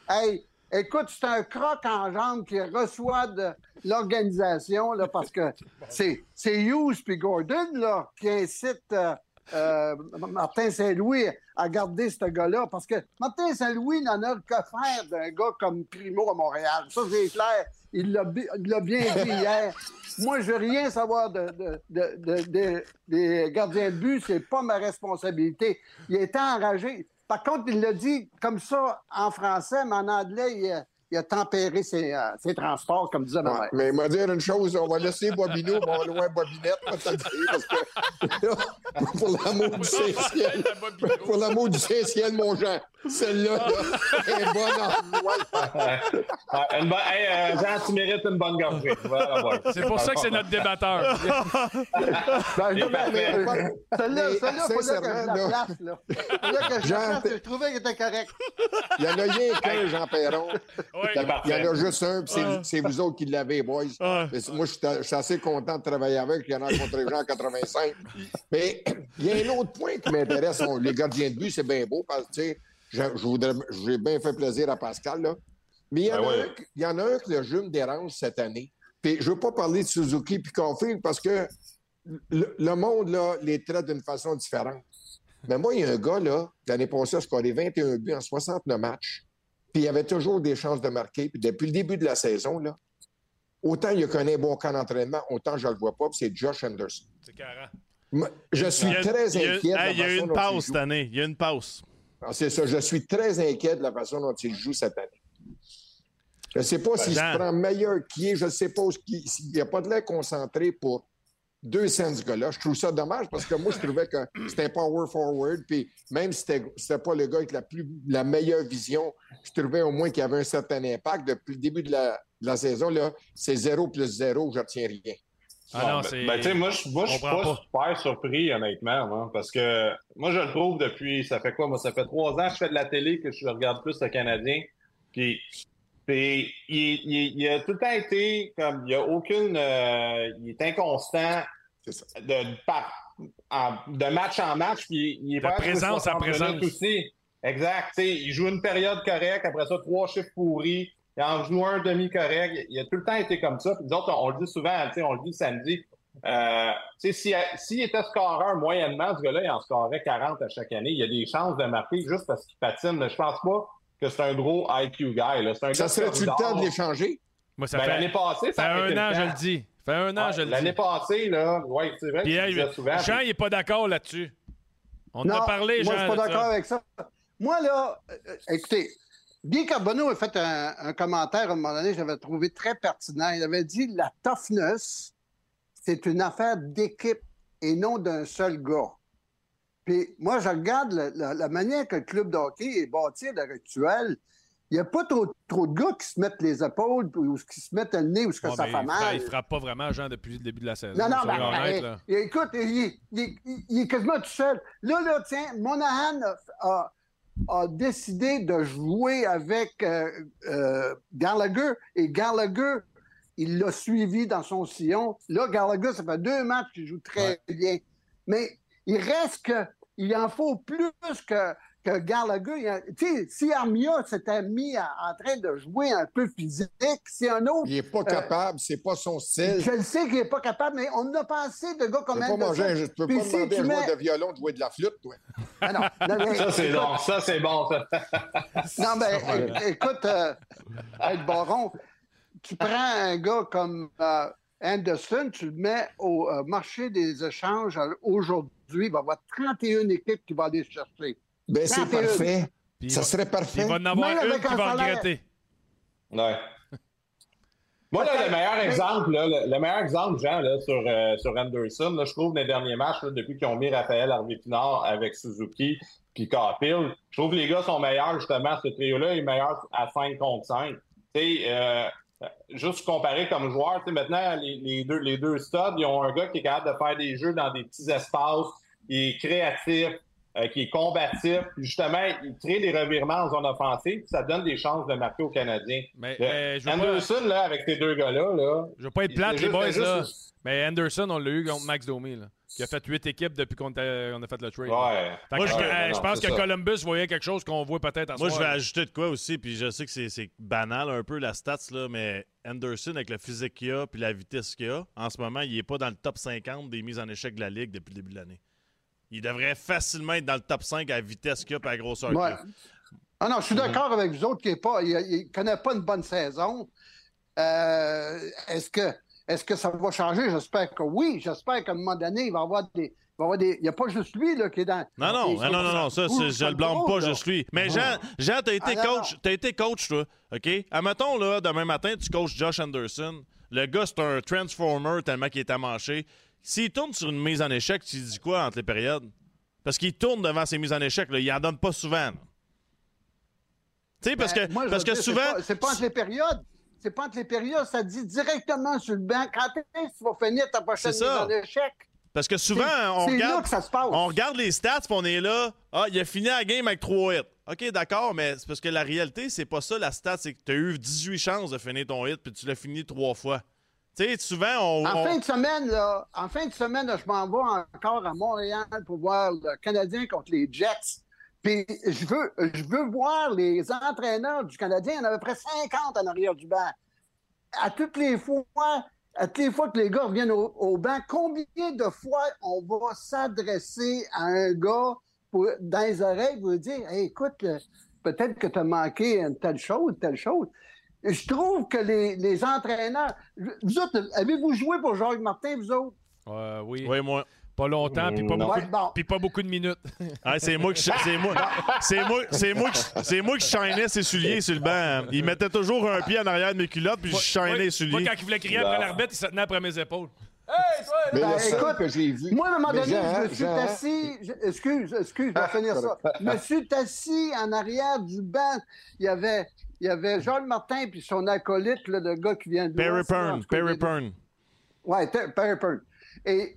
S10: Hey, écoute, c'est un croc en jambe qui reçoit de l'organisation là, parce que c'est, c'est Hughes puis Gordon là, qui incite euh, euh, Martin Saint-Louis à garder ce gars-là parce que Martin Saint-Louis n'en a que faire d'un gars comme Primo à Montréal. Ça, c'est clair. Il l'a, bien dit hier. Moi, je veux rien savoir de, de- de- de- de- des gardiens de but. C'est pas ma responsabilité. Il était enragé. Par contre, il l'a dit comme ça en français, mais en anglais, il il a tempéré ses, euh, ses transports, comme disait ma
S11: Ouais,
S10: mère.
S11: mais il m'a dire une chose, on va laisser Bobino, on va loin Bobinette, parce que pour l'amour du Saint-Ciel, pour l'amour du Saint-Ciel, mon Jean, celle-là, là, est bonne en moi.
S9: Ouais, une bonne- hey, euh, Jean, tu mérites une bonne gorgée. Voilà.
S4: C'est pour ça que c'est notre débatteur.
S10: Ben, non, mais-
S9: parfait.
S10: mais- Celle-là, celle-là, faut que je la
S11: là-
S10: place, là. Fallait que je
S11: Jean,
S10: je trouvais qu'il était correct.
S11: Il y en a rien qu'un, Jean Perron. Il y en a juste un, puis c'est- c'est vous autres qui l'avez, boys. Moi, je suis assez content de travailler avec. J'en ai rencontré Jean en 85. Mais il y a un autre point qui m'intéresse. On- Les gardiens de but, c'est bien beau parce que, tu sais, je, je voudrais- j'ai bien fait plaisir à Pascal, là. Mais il y, en
S9: Ben
S11: a
S9: ouais.
S11: un, il y en a un que le jeu me dérange cette année. Puis je veux pas parler de Suzuki et Caulfield parce que le, le monde, là, les traite d'une façon différente. Mais moi, il y a un gars, là, l'année passée, a scoré 21 buts en 69 matchs. Puis il avait toujours des chances de marquer. Puis depuis le début de la saison, là, autant il un bon camp d'entraînement, autant je le vois pas. C'est Josh Anderson.
S4: C'est carré.
S11: Je suis
S5: a-
S11: très
S5: il y a-
S11: inquiet de la
S5: hey, Il y a eu
S11: façon
S5: une pause cette année. Il y a une pause.
S11: Ah, C'est ça, je suis très inquiet de la façon dont il joue cette année. Je ne sais pas s'il
S5: Jean.
S11: se prend meilleur qui est, je ne sais pas s'il n'y a pas de l'air concentré pour deux cents ce gars-là. Je trouve ça dommage parce que moi, je trouvais que c'était un power forward. Puis même si c'était c'était pas le gars avec la, plus, la meilleure vision, je trouvais au moins qu'il avait un certain impact. Depuis le début de la, de la saison, là, c'est zéro plus zéro, je ne retiens rien.
S4: Ah non,
S9: ben-
S4: c'est.
S9: ben, tu sais, moi, je moi, je suis pas,
S4: pas.
S9: super surpris, honnêtement, moi, parce que moi, je le trouve depuis, ça fait quoi? Moi, ça fait trois ans que je fais de la télé, que je regarde plus le Canadien. Puis, puis il, il- il a tout le temps été comme, il y a aucune, euh, il est inconstant
S11: ça.
S9: de, par- en- de match en match, puis il est
S4: De
S9: pas
S4: présence en présence.
S9: aussi. Exact. tu sais, il joue une période correcte, après ça, trois chiffres pourris. Il en joue un demi correct. Il a tout le temps été comme ça. Puis nous autres, on, on le dit souvent, tu sais, on le dit samedi. Euh, tu sais, s'il s'il était scoreur moyennement, ce gars-là, il en scorerait 40 à chaque année. Il y a des chances de marquer juste parce qu'il patine. Mais je pense pas que c'est un gros IQ guy. là. C'est un
S11: Ça serait-tu le temps de l'échanger?
S4: Moi, ça
S9: Ben,
S4: fait,
S9: L'année passée,
S4: ça
S9: ça
S4: fait un an, je le dis. Ça fait un an,
S9: Ouais,
S4: je le
S9: L'année
S4: dis.
S9: passée, là, oui, c'est vrai que
S4: Puis,
S9: disais souvent.
S4: Jean, il n'est pas d'accord là-dessus. On en a parlé,
S10: moi,
S4: Jean.
S10: je suis pas d'accord avec ça. Moi, là, euh, écoutez, Guy Carbonneau a fait un, un commentaire à un moment donné, je l'avais trouvé très pertinent. Il avait dit la toughness, c'est une affaire d'équipe et non d'un seul gars. Puis moi, je regarde la, la- la manière que le club de hockey est bâti à l'heure actuelle. Il n'y a pas trop, trop de gars qui se mettent les épaules ou qui se mettent le nez ou ce que
S4: Ouais,
S10: ça fait
S4: il
S10: mal.
S4: Il frappe pas vraiment, Jean, depuis le début de la saison.
S10: Non, non, ben, ben,
S4: là.
S10: écoute, il, est- il est- il est quasiment tout seul. Là, là, tiens, Monahan a, a- a décidé de jouer avec euh, euh, Gallagher et Gallagher, il l'a suivi dans son sillon. Là, Gallagher, ça fait deux matchs qu'il joue très bien. Mais il reste que il en faut plus que, que Gallagher. Tu sais, si Armia s'était mis à- en train de jouer un peu physique, c'est un autre.
S11: Il n'est pas capable, c'est pas son style.
S10: Je le sais qu'il n'est pas capable, mais on a pas assez de gars comme
S11: peux pas manger
S10: Anderson.
S11: tu peux
S10: Puis
S11: pas
S10: si
S11: demander à un
S10: tu
S11: joueur
S10: mets-
S11: de violon de jouer de la flûte, toi.
S10: Ah non, non, mais-
S9: Ça, c'est bon. Ça, c'est bon.
S10: Non, mais écoute, euh, hey, Baron, tu prends un gars comme euh, Anderson, tu le mets au euh, marché des échanges euh, aujourd'hui, il va y avoir 31 équipes qui vont aller chercher.
S11: Ben, c'est
S10: 31.
S11: parfait.
S4: Puis il
S11: Ça
S4: va-
S11: serait
S4: Il
S11: parfait.
S4: va en avoir
S10: Même
S4: une qui va regretter.
S9: Ouais. Moi, là, le meilleur exemple, là, le, le meilleur exemple, Jean, là, sur, euh, sur Anderson, là, je trouve, dans les derniers matchs, là, depuis qu'ils ont mis Raphaël Harvey-Pinard avec Suzuki puis Capill, je trouve que les gars sont meilleurs, justement, ce trio-là est meilleur à 5 contre 5. Tu sais, euh, juste comparé comme joueur, tu sais, maintenant, les, les deux, les deux studs, ils ont un gars qui est capable de faire des jeux dans des petits espaces, qui est créatif, euh, qui est combatif, puis justement, il crée des revirements en zone offensive, puis ça donne des chances de marquer aux Canadiens.
S4: Mais,
S9: Le-
S4: mais je veux pas-
S9: Anderson, là, avec ces deux gars-là, là,
S4: Je veux pas être plate, les boys, là.
S9: juste-
S4: Mais Anderson, on l'a eu contre Max Domi, là, qui a fait huit équipes depuis qu'on a fait le trade.
S9: ouais.
S4: Fait que
S5: Moi,
S4: je, euh,
S9: ouais,
S4: je
S9: non,
S4: pense que
S9: ça.
S4: Columbus voyait quelque chose qu'on voit peut-être à
S5: Moi, je vais ajouter de quoi aussi, puis je sais que c'est- c'est banal un peu la stats, là, mais Anderson, avec le physique qu'il a puis la vitesse qu'il a, en ce moment, il n'est pas dans le top 50 des mises en échec de la Ligue depuis le début de l'année. Il devrait facilement être dans le top 5 à la vitesse qu'il a et à la grosseur
S10: Ouais.
S5: qu'il a.
S10: Ah non, je suis d'accord avec vous autres qu'il ne connaît pas une bonne saison. Euh, est-ce que est-ce que ça va changer? J'espère que oui. J'espère qu'à un moment donné, il va y avoir des. il va y n'y a pas juste lui là, qui est dans.
S5: Non, non, non, non, non, non, ça, je le blâme pas juste lui. Mais Jean, Jean, t'as été
S10: Ah,
S5: coach, t'as été coach, toi, OK? Admettons, là, demain matin, tu coaches Josh Anderson. Le gars, c'est un transformer tellement qu'il est amanché. S'il tourne sur une mise en échec, tu dis quoi entre les périodes? Parce qu'il tourne devant ses mises en échec, là, il en donne pas souvent. Tu sais, parce que,
S10: Ben, je
S5: parce que souvent...
S10: C'est pas entre les périodes. C'est pas entre les périodes. Ça dit directement sur le banc. Quand est-ce que tu vas finir ta prochaine mise en échec?
S5: Parce que souvent, on regarde,
S10: que ça se passe.
S5: on regarde les stats, puis on est là. Ah, il a fini la game avec 3 hits. OK, d'accord, mais c'est parce que la réalité, c'est pas ça, la stat. C'est que tu as eu 18 chances de finir ton hit, puis tu l'as fini trois fois. Tu sais, souvent, on.
S10: En
S5: on-
S10: fin de semaine, là, en fin de semaine, là, je m'en vais encore à Montréal pour voir le Canadien contre les Jets. Puis je veux, je veux voir les entraîneurs du Canadien. Il y en a à peu près 50 en arrière du banc. À toutes les fois, à toutes les fois que les gars reviennent au, au banc, combien de fois on va s'adresser à un gars pour, dans les oreilles pour dire Hey, écoute, euh, peut-être que tu as manqué une telle chose, telle chose. Je trouve que les, les entraîneurs. Vous autres, avez-vous joué pour Jacques Martin, vous autres?
S4: Euh, oui.
S5: Oui, moi.
S4: Pas longtemps, puis pas,
S9: Non.
S4: beaucoup,
S10: Ouais, bon.
S4: puis pas beaucoup de minutes.
S5: Ah, c'est moi qui c'est moi c'est moi c'est moi qui c'est moi qui shinais ses souliers sur le banc. Il mettait toujours un pied en arrière de mes culottes puis je shinais les
S4: Moi,
S5: souliers.
S4: quand il voulait crier après l'arbitre, il se tenait après mes épaules. Hey, toi,
S11: Mais
S10: Ben,
S11: le seul
S10: écoute,
S11: que j'ai vu.
S10: Moi, à un moment
S11: Mais
S10: donné,
S11: Jean,
S10: je me suis
S11: Jean,
S10: assis. je- excuse, excuse, je vais finir ça. Je me suis assis en arrière du banc. Il y avait, il y avait Jean Martin puis son acolyte, là, le gars qui vient de.
S5: Perry Pern, Perry Pern.
S10: Ouais, Ter- Perry Pern. Et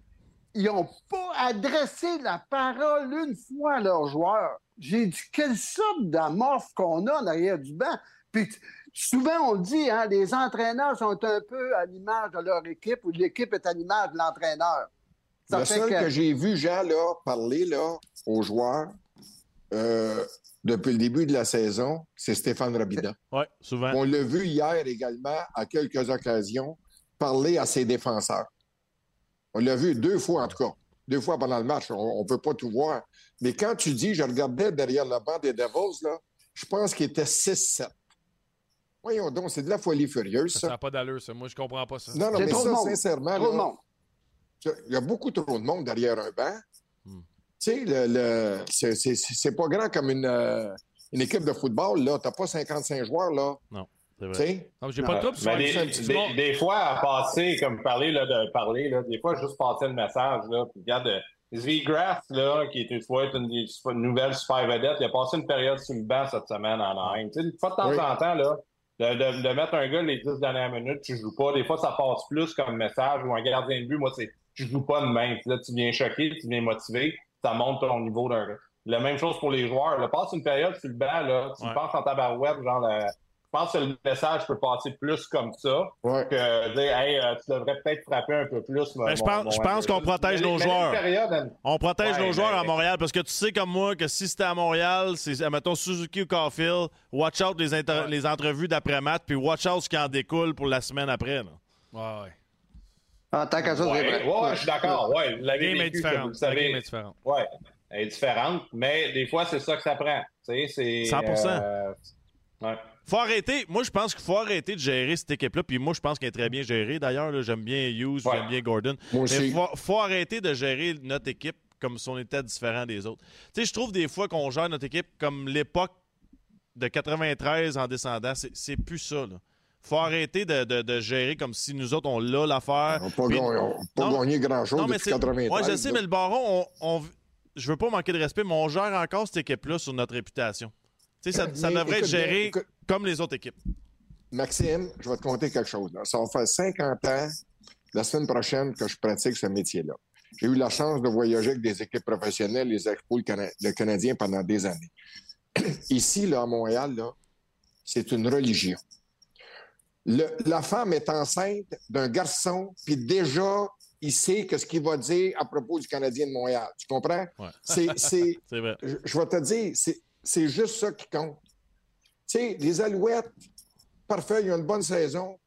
S10: ils n'ont pas adressé la parole une fois à leurs joueurs. J'ai dit, quelle sorte d'amorphe qu'on a en arrière du banc. Puis souvent, on le dit, hein, les entraîneurs sont un peu à l'image de leur équipe ou l'équipe est à l'image de l'entraîneur. Ça
S11: Le seul que,
S10: que-
S11: j'ai vu Jean là, parler là, aux joueurs euh, depuis le début de la saison, c'est Stéphane Rabida.
S5: Ouais, souvent.
S11: On l'a vu hier également, à quelques occasions, parler à ses défenseurs. On l'a vu deux fois, en tout cas. Deux fois pendant le match. On ne peut pas tout voir. Mais quand tu dis, je regardais derrière le banc des Devils, là, je pense qu'il était 6-7. Voyons donc, c'est de la folie furieuse,
S4: Ça n'a pas d'allure, ça. Moi, je comprends pas ça.
S11: Non, non, mais
S10: trop
S11: ça,
S10: monde.
S11: sincèrement,
S10: Trop de
S11: là,
S10: monde.
S11: il y a beaucoup trop de monde derrière un banc.
S5: Hmm.
S11: Tu sais, le, le- c'est- pas grand comme une, euh, une équipe de football, là. T'as pas 55 joueurs, là.
S5: Non,
S4: Non, J'ai pas de trouble. Sur
S9: des, des- des fois, à passer, comme parler là, de parler, là, des fois, juste passer le message. Là, puis regarde, euh, Grass, là, qui est une fois une, une nouvelle super vedette, il a passé une période sur le banc cette semaine en Anaheim. Tu sais, une fois de temps
S11: Oui.
S9: en temps, là, de, de- de mettre un gars les 10 dernières minutes, tu joues pas. Des fois, ça passe plus comme message ou un gardien de but. Moi, c'est tu joues pas de même. Là, tu viens choquer, tu viens motiver, ça monte ton niveau d'un gars. La même chose pour les joueurs. Là. Passe une période sur le banc, là, tu
S5: Ouais.
S9: penses en tabarouette, genre, je pense que le message peut passer plus comme ça
S11: Ouais.
S9: que dire, hey, euh, tu devrais peut-être frapper un peu plus. mon-
S5: Ben, je pense-
S9: mon
S5: je pense qu'on protège
S9: Mais-
S5: nos
S9: mais
S5: joueurs.
S9: une période, elle-
S5: On protège
S9: Ouais,
S5: nos joueurs à Montréal parce que tu sais comme moi que si c'était à Montréal, c'est mettons Suzuki ou Caulfield, watch out les, inter- les entrevues d'après-match puis watch out ce qui en découle pour la semaine après. là.
S4: Ouais, ouais.
S10: En tant qu'à ça, c'est
S9: Ouais,
S10: vrai.
S9: ouais, je suis d'accord. Ouais,
S4: La game est différente. La game est différente.
S9: Ouais, elle est différente, mais des fois, c'est ça que ça prend. Tu sais, c'est.
S5: 100%.
S9: euh, ouais.
S5: Faut arrêter. Moi, je pense qu'il faut arrêter de gérer cette équipe-là. Puis moi, je pense qu'elle est très bien gérée. D'ailleurs, j'aime bien Hughes,
S9: Ouais.
S5: j'aime bien Gordon.
S11: Moi
S5: Mais
S11: aussi.
S5: faut, faut arrêter de gérer notre équipe comme si on était différent des autres. Tu sais, je trouve des fois qu'on gère notre équipe comme l'époque de 93 en descendant. C'est- plus ça, là. Faut arrêter de, de- de gérer comme si nous autres, on l'a l'affaire.
S11: On n'a pas,
S5: Puis-
S11: gagné- on a pas
S5: Non.
S11: gagné grand-chose
S5: Non, mais
S11: depuis
S5: c'est.
S11: 93.
S5: Ouais, je sais, mais le baron, on, on- je veux pas manquer de respect, mais on gère encore cette équipe-là sur notre réputation. Tu sais, ça, devrait être
S11: écoute
S5: géré
S11: écoute-
S5: comme les autres équipes.
S11: Maxime, je vais te conter quelque chose. là. Ça va faire 50 ans, la semaine prochaine, que je pratique ce métier-là. J'ai eu la chance de voyager avec des équipes professionnelles, les Expos, le, Cana- le Canadien pendant des années. Ici, là, à Montréal, là, c'est une religion. Le- la femme est enceinte d'un garçon, puis déjà, il sait que ce qu'il va dire à propos du Canadien de Montréal. Tu comprends?
S5: Ouais.
S11: C'est, je, je vais te dire, c'est, juste ça qui compte. Tu sais, les Alouettes, parfait, ils ont une bonne saison.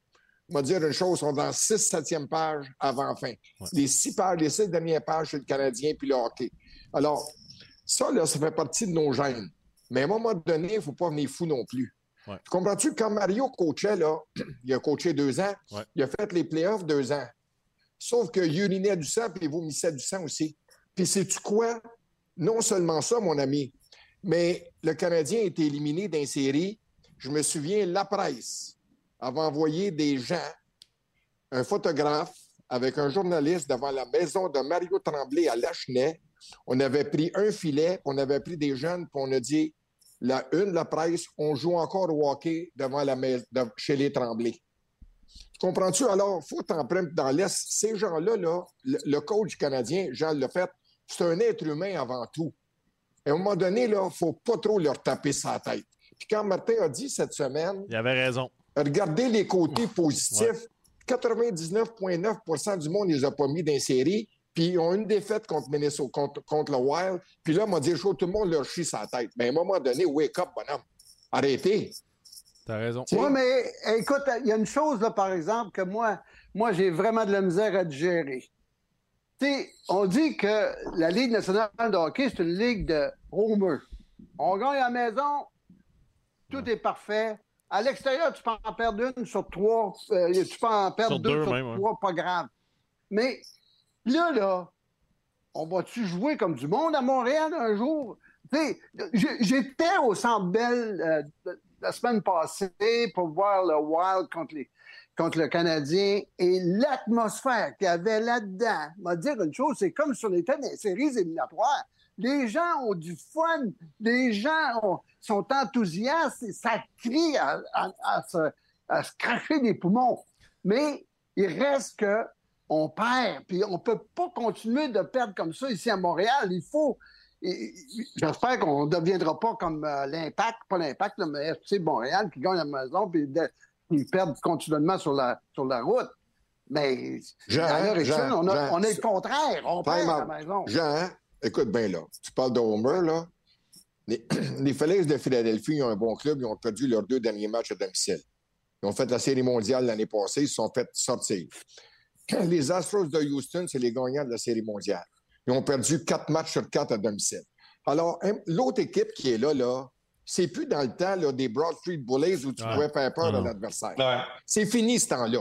S11: On va dire une chose, ils sont dans 6 7e page avant fin.
S5: Ouais.
S11: Les six pages, les six dernières pages, c'est le Canadien puis le hockey. Alors, ça, là, ça fait partie de nos gènes. Mais à un moment donné, il ne faut pas venir fou non plus.
S5: Ouais.
S11: Tu Comprends-tu? Quand Mario coachait, là, il a coaché deux ans,
S5: Ouais.
S11: il a fait les playoffs deux ans. Sauf qu'il urinait du sang puis il vomissait du sang aussi. Puis sais-tu quoi? Non seulement ça, mon ami, mais le Canadien a été éliminé d'une série. Je me souviens, la presse avait envoyé des gens, un photographe avec un journaliste devant la maison de Mario Tremblay à Lachenay. On avait pris un filet, on avait pris des jeunes, puis on a dit, la une, la presse, on joue encore au hockey devant la maison, chez les Tremblay. Comprends-tu? Alors, faut t'en prendre dans l'Est. Ces gens-là, là, le, le coach canadien, Jean Lefebvre, c'est un être humain avant tout. Et à un moment donné, il ne faut pas trop leur taper sa tête. Puis quand Martin a dit cette semaine,
S5: Il avait raison.
S11: regardez les côtés positifs, 99,9% du monde ne les a pas mis dans les séries, puis ils ont une défaite contre Minnesota, contre, contre le Wild, puis là, on m'a dit, chaud, tout le monde leur chie sa tête. Mais à un moment donné, wake up, bonhomme. Arrêtez.
S4: T'as raison.
S10: Oui, mais écoute, il y a une chose, là, par exemple, que moi, moi j'ai vraiment de la misère à digérer. On dit que la Ligue nationale de hockey, c'est une ligue de homer. On gagne à la maison, tout est parfait. À l'extérieur, tu peux en perdre une sur trois. euh, tu peux en perdre
S5: Sur
S10: deux,
S5: deux
S10: sur
S5: même, ouais.
S10: trois, pas grave. Mais là, là, on va-tu jouer comme du monde à Montréal un jour? J'étais au Centre Bell euh, la semaine passée pour voir le Wild contre, les, contre le Canadien et l'atmosphère qu'il y avait là-dedans. m'a dire une chose, c'est comme sur les tennis- séries éliminatoires. Les gens ont du fun, les gens ont- sont enthousiastes et ça crie à, se, cracher les poumons. Mais il reste que on perd, puis on peut pas continuer de perdre comme ça ici à Montréal. Il faut. J'espère qu'on ne deviendra pas comme euh, l'Impact, pas l'Impact, mais FC Montréal qui gagne la maison, puis ils perdent continuellement sur la, sur la route. Mais
S11: Jean,
S10: dans
S11: Jean,
S10: on, a- on est le contraire. On perd à la maison.
S11: Jean, écoute bien là. Tu parles de Homer, là. Les, les de Philadelphie ils ont un bon club. Ils ont perdu leurs deux derniers matchs à domicile. Ils ont fait la Série mondiale l'année passée. Ils se sont fait sortir. Les Astros de Houston, c'est les gagnants de la Série mondiale. Ils ont perdu quatre matchs sur quatre à domicile. Alors, hein, l'autre équipe qui est là, là, c'est plus dans le temps là, des Broad Street Bullies où tu
S5: Ouais.
S11: pouvais faire peur à l'adversaire.
S9: Ouais.
S11: C'est fini ce temps-là.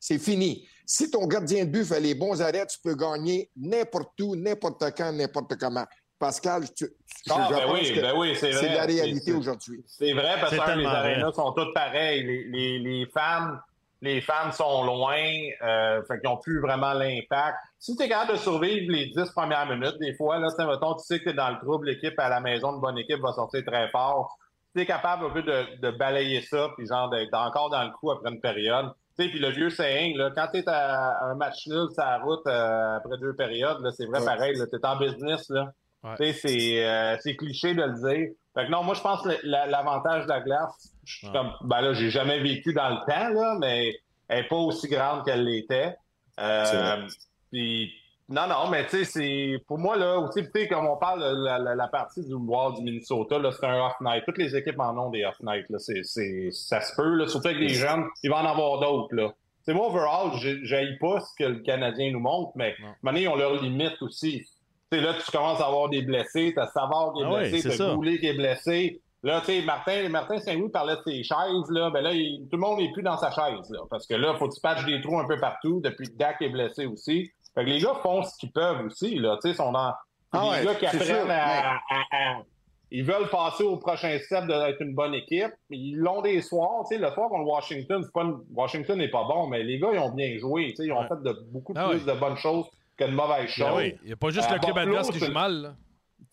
S11: C'est fini. Si ton gardien de but fait les bons arrêts, tu peux gagner n'importe où, n'importe quand, n'importe comment. Pascal, tu, je,
S9: Ah,
S11: je
S9: ben
S11: pense
S9: oui,
S11: que
S9: ben oui, c'est vrai.
S11: c'est la réalité
S9: c'est-
S11: aujourd'hui.
S9: C'est vrai parce que les arénas sont toutes pareilles. Les, les, les fans, les fans sont loin, euh, fait qu'ils n'ont plus vraiment l'impact. Si tu es capable de survivre les 10 premières minutes, des fois, là, tu sais, mettons, tu sais que t'es dans le trouble, l'équipe à la maison, une bonne équipe va sortir très fort. Tu es capable un peu de, de balayer ça, puis genre d'être encore dans le coup après une période. Tu sais, puis le vieux saying, là, quand tu es à un match nul sur la route euh, après deux périodes, là, c'est vrai
S11: Ouais.
S9: pareil, tu es en business. Là.
S4: Ouais.
S9: Tu sais, c'est, euh, c'est cliché de le dire. Fait que non, moi, je pense que la- l'avantage de la glace, je suis comme, ben là, j'ai jamais vécu dans le temps, là, mais elle n'est pas aussi grande qu'elle l'était. Euh, puis, non, non, mais tu sais, c'est, pour moi, là, aussi, tu sais, comme on parle de la, la- la partie du Wild du Minnesota, là, c'est un off-night. Toutes les équipes en ont des off-night, là. C'est, c'est, ça se peut, là, surtout avec les jeunes. Il va en avoir d'autres, là. C'est moi, overall, j'ai pas ce que le Canadien nous montre, mais donné, ils ont leurs limites aussi. Sais, là, tu commences à avoir des blessés, t'as Savard qui est
S5: Ah
S9: blessé, t'as Goulet qui est blessé. Là, tu sais, Martin, Martin Saint-Louis parlait de ses chaises, là. Ben là, il- tout le monde n'est plus dans sa chaise, là. Parce que là, faut que tu patches des trous un peu partout, depuis que Dak est blessé aussi. Fait que les gars font ce qu'ils peuvent aussi, là. Tu sais, sont dans.
S10: Ah
S9: les
S10: ouais,
S9: gars qui
S10: c'est
S9: apprennent
S10: sûr,
S9: à, à- à- Ils veulent passer au prochain step d'être une bonne équipe. Ils l'ont des soirs. Tu sais, le soir contre Washington, c'est pas une- Washington n'est pas bon, mais les gars, ils ont bien joué. Tu sais, ils ont
S5: Ouais.
S9: fait de beaucoup
S4: Ah
S9: plus
S4: ouais.
S9: de bonnes choses mauvaises choses.
S5: Ben oui.
S4: Il n'y a pas juste
S9: À
S4: le club adverse qui joue mal. là.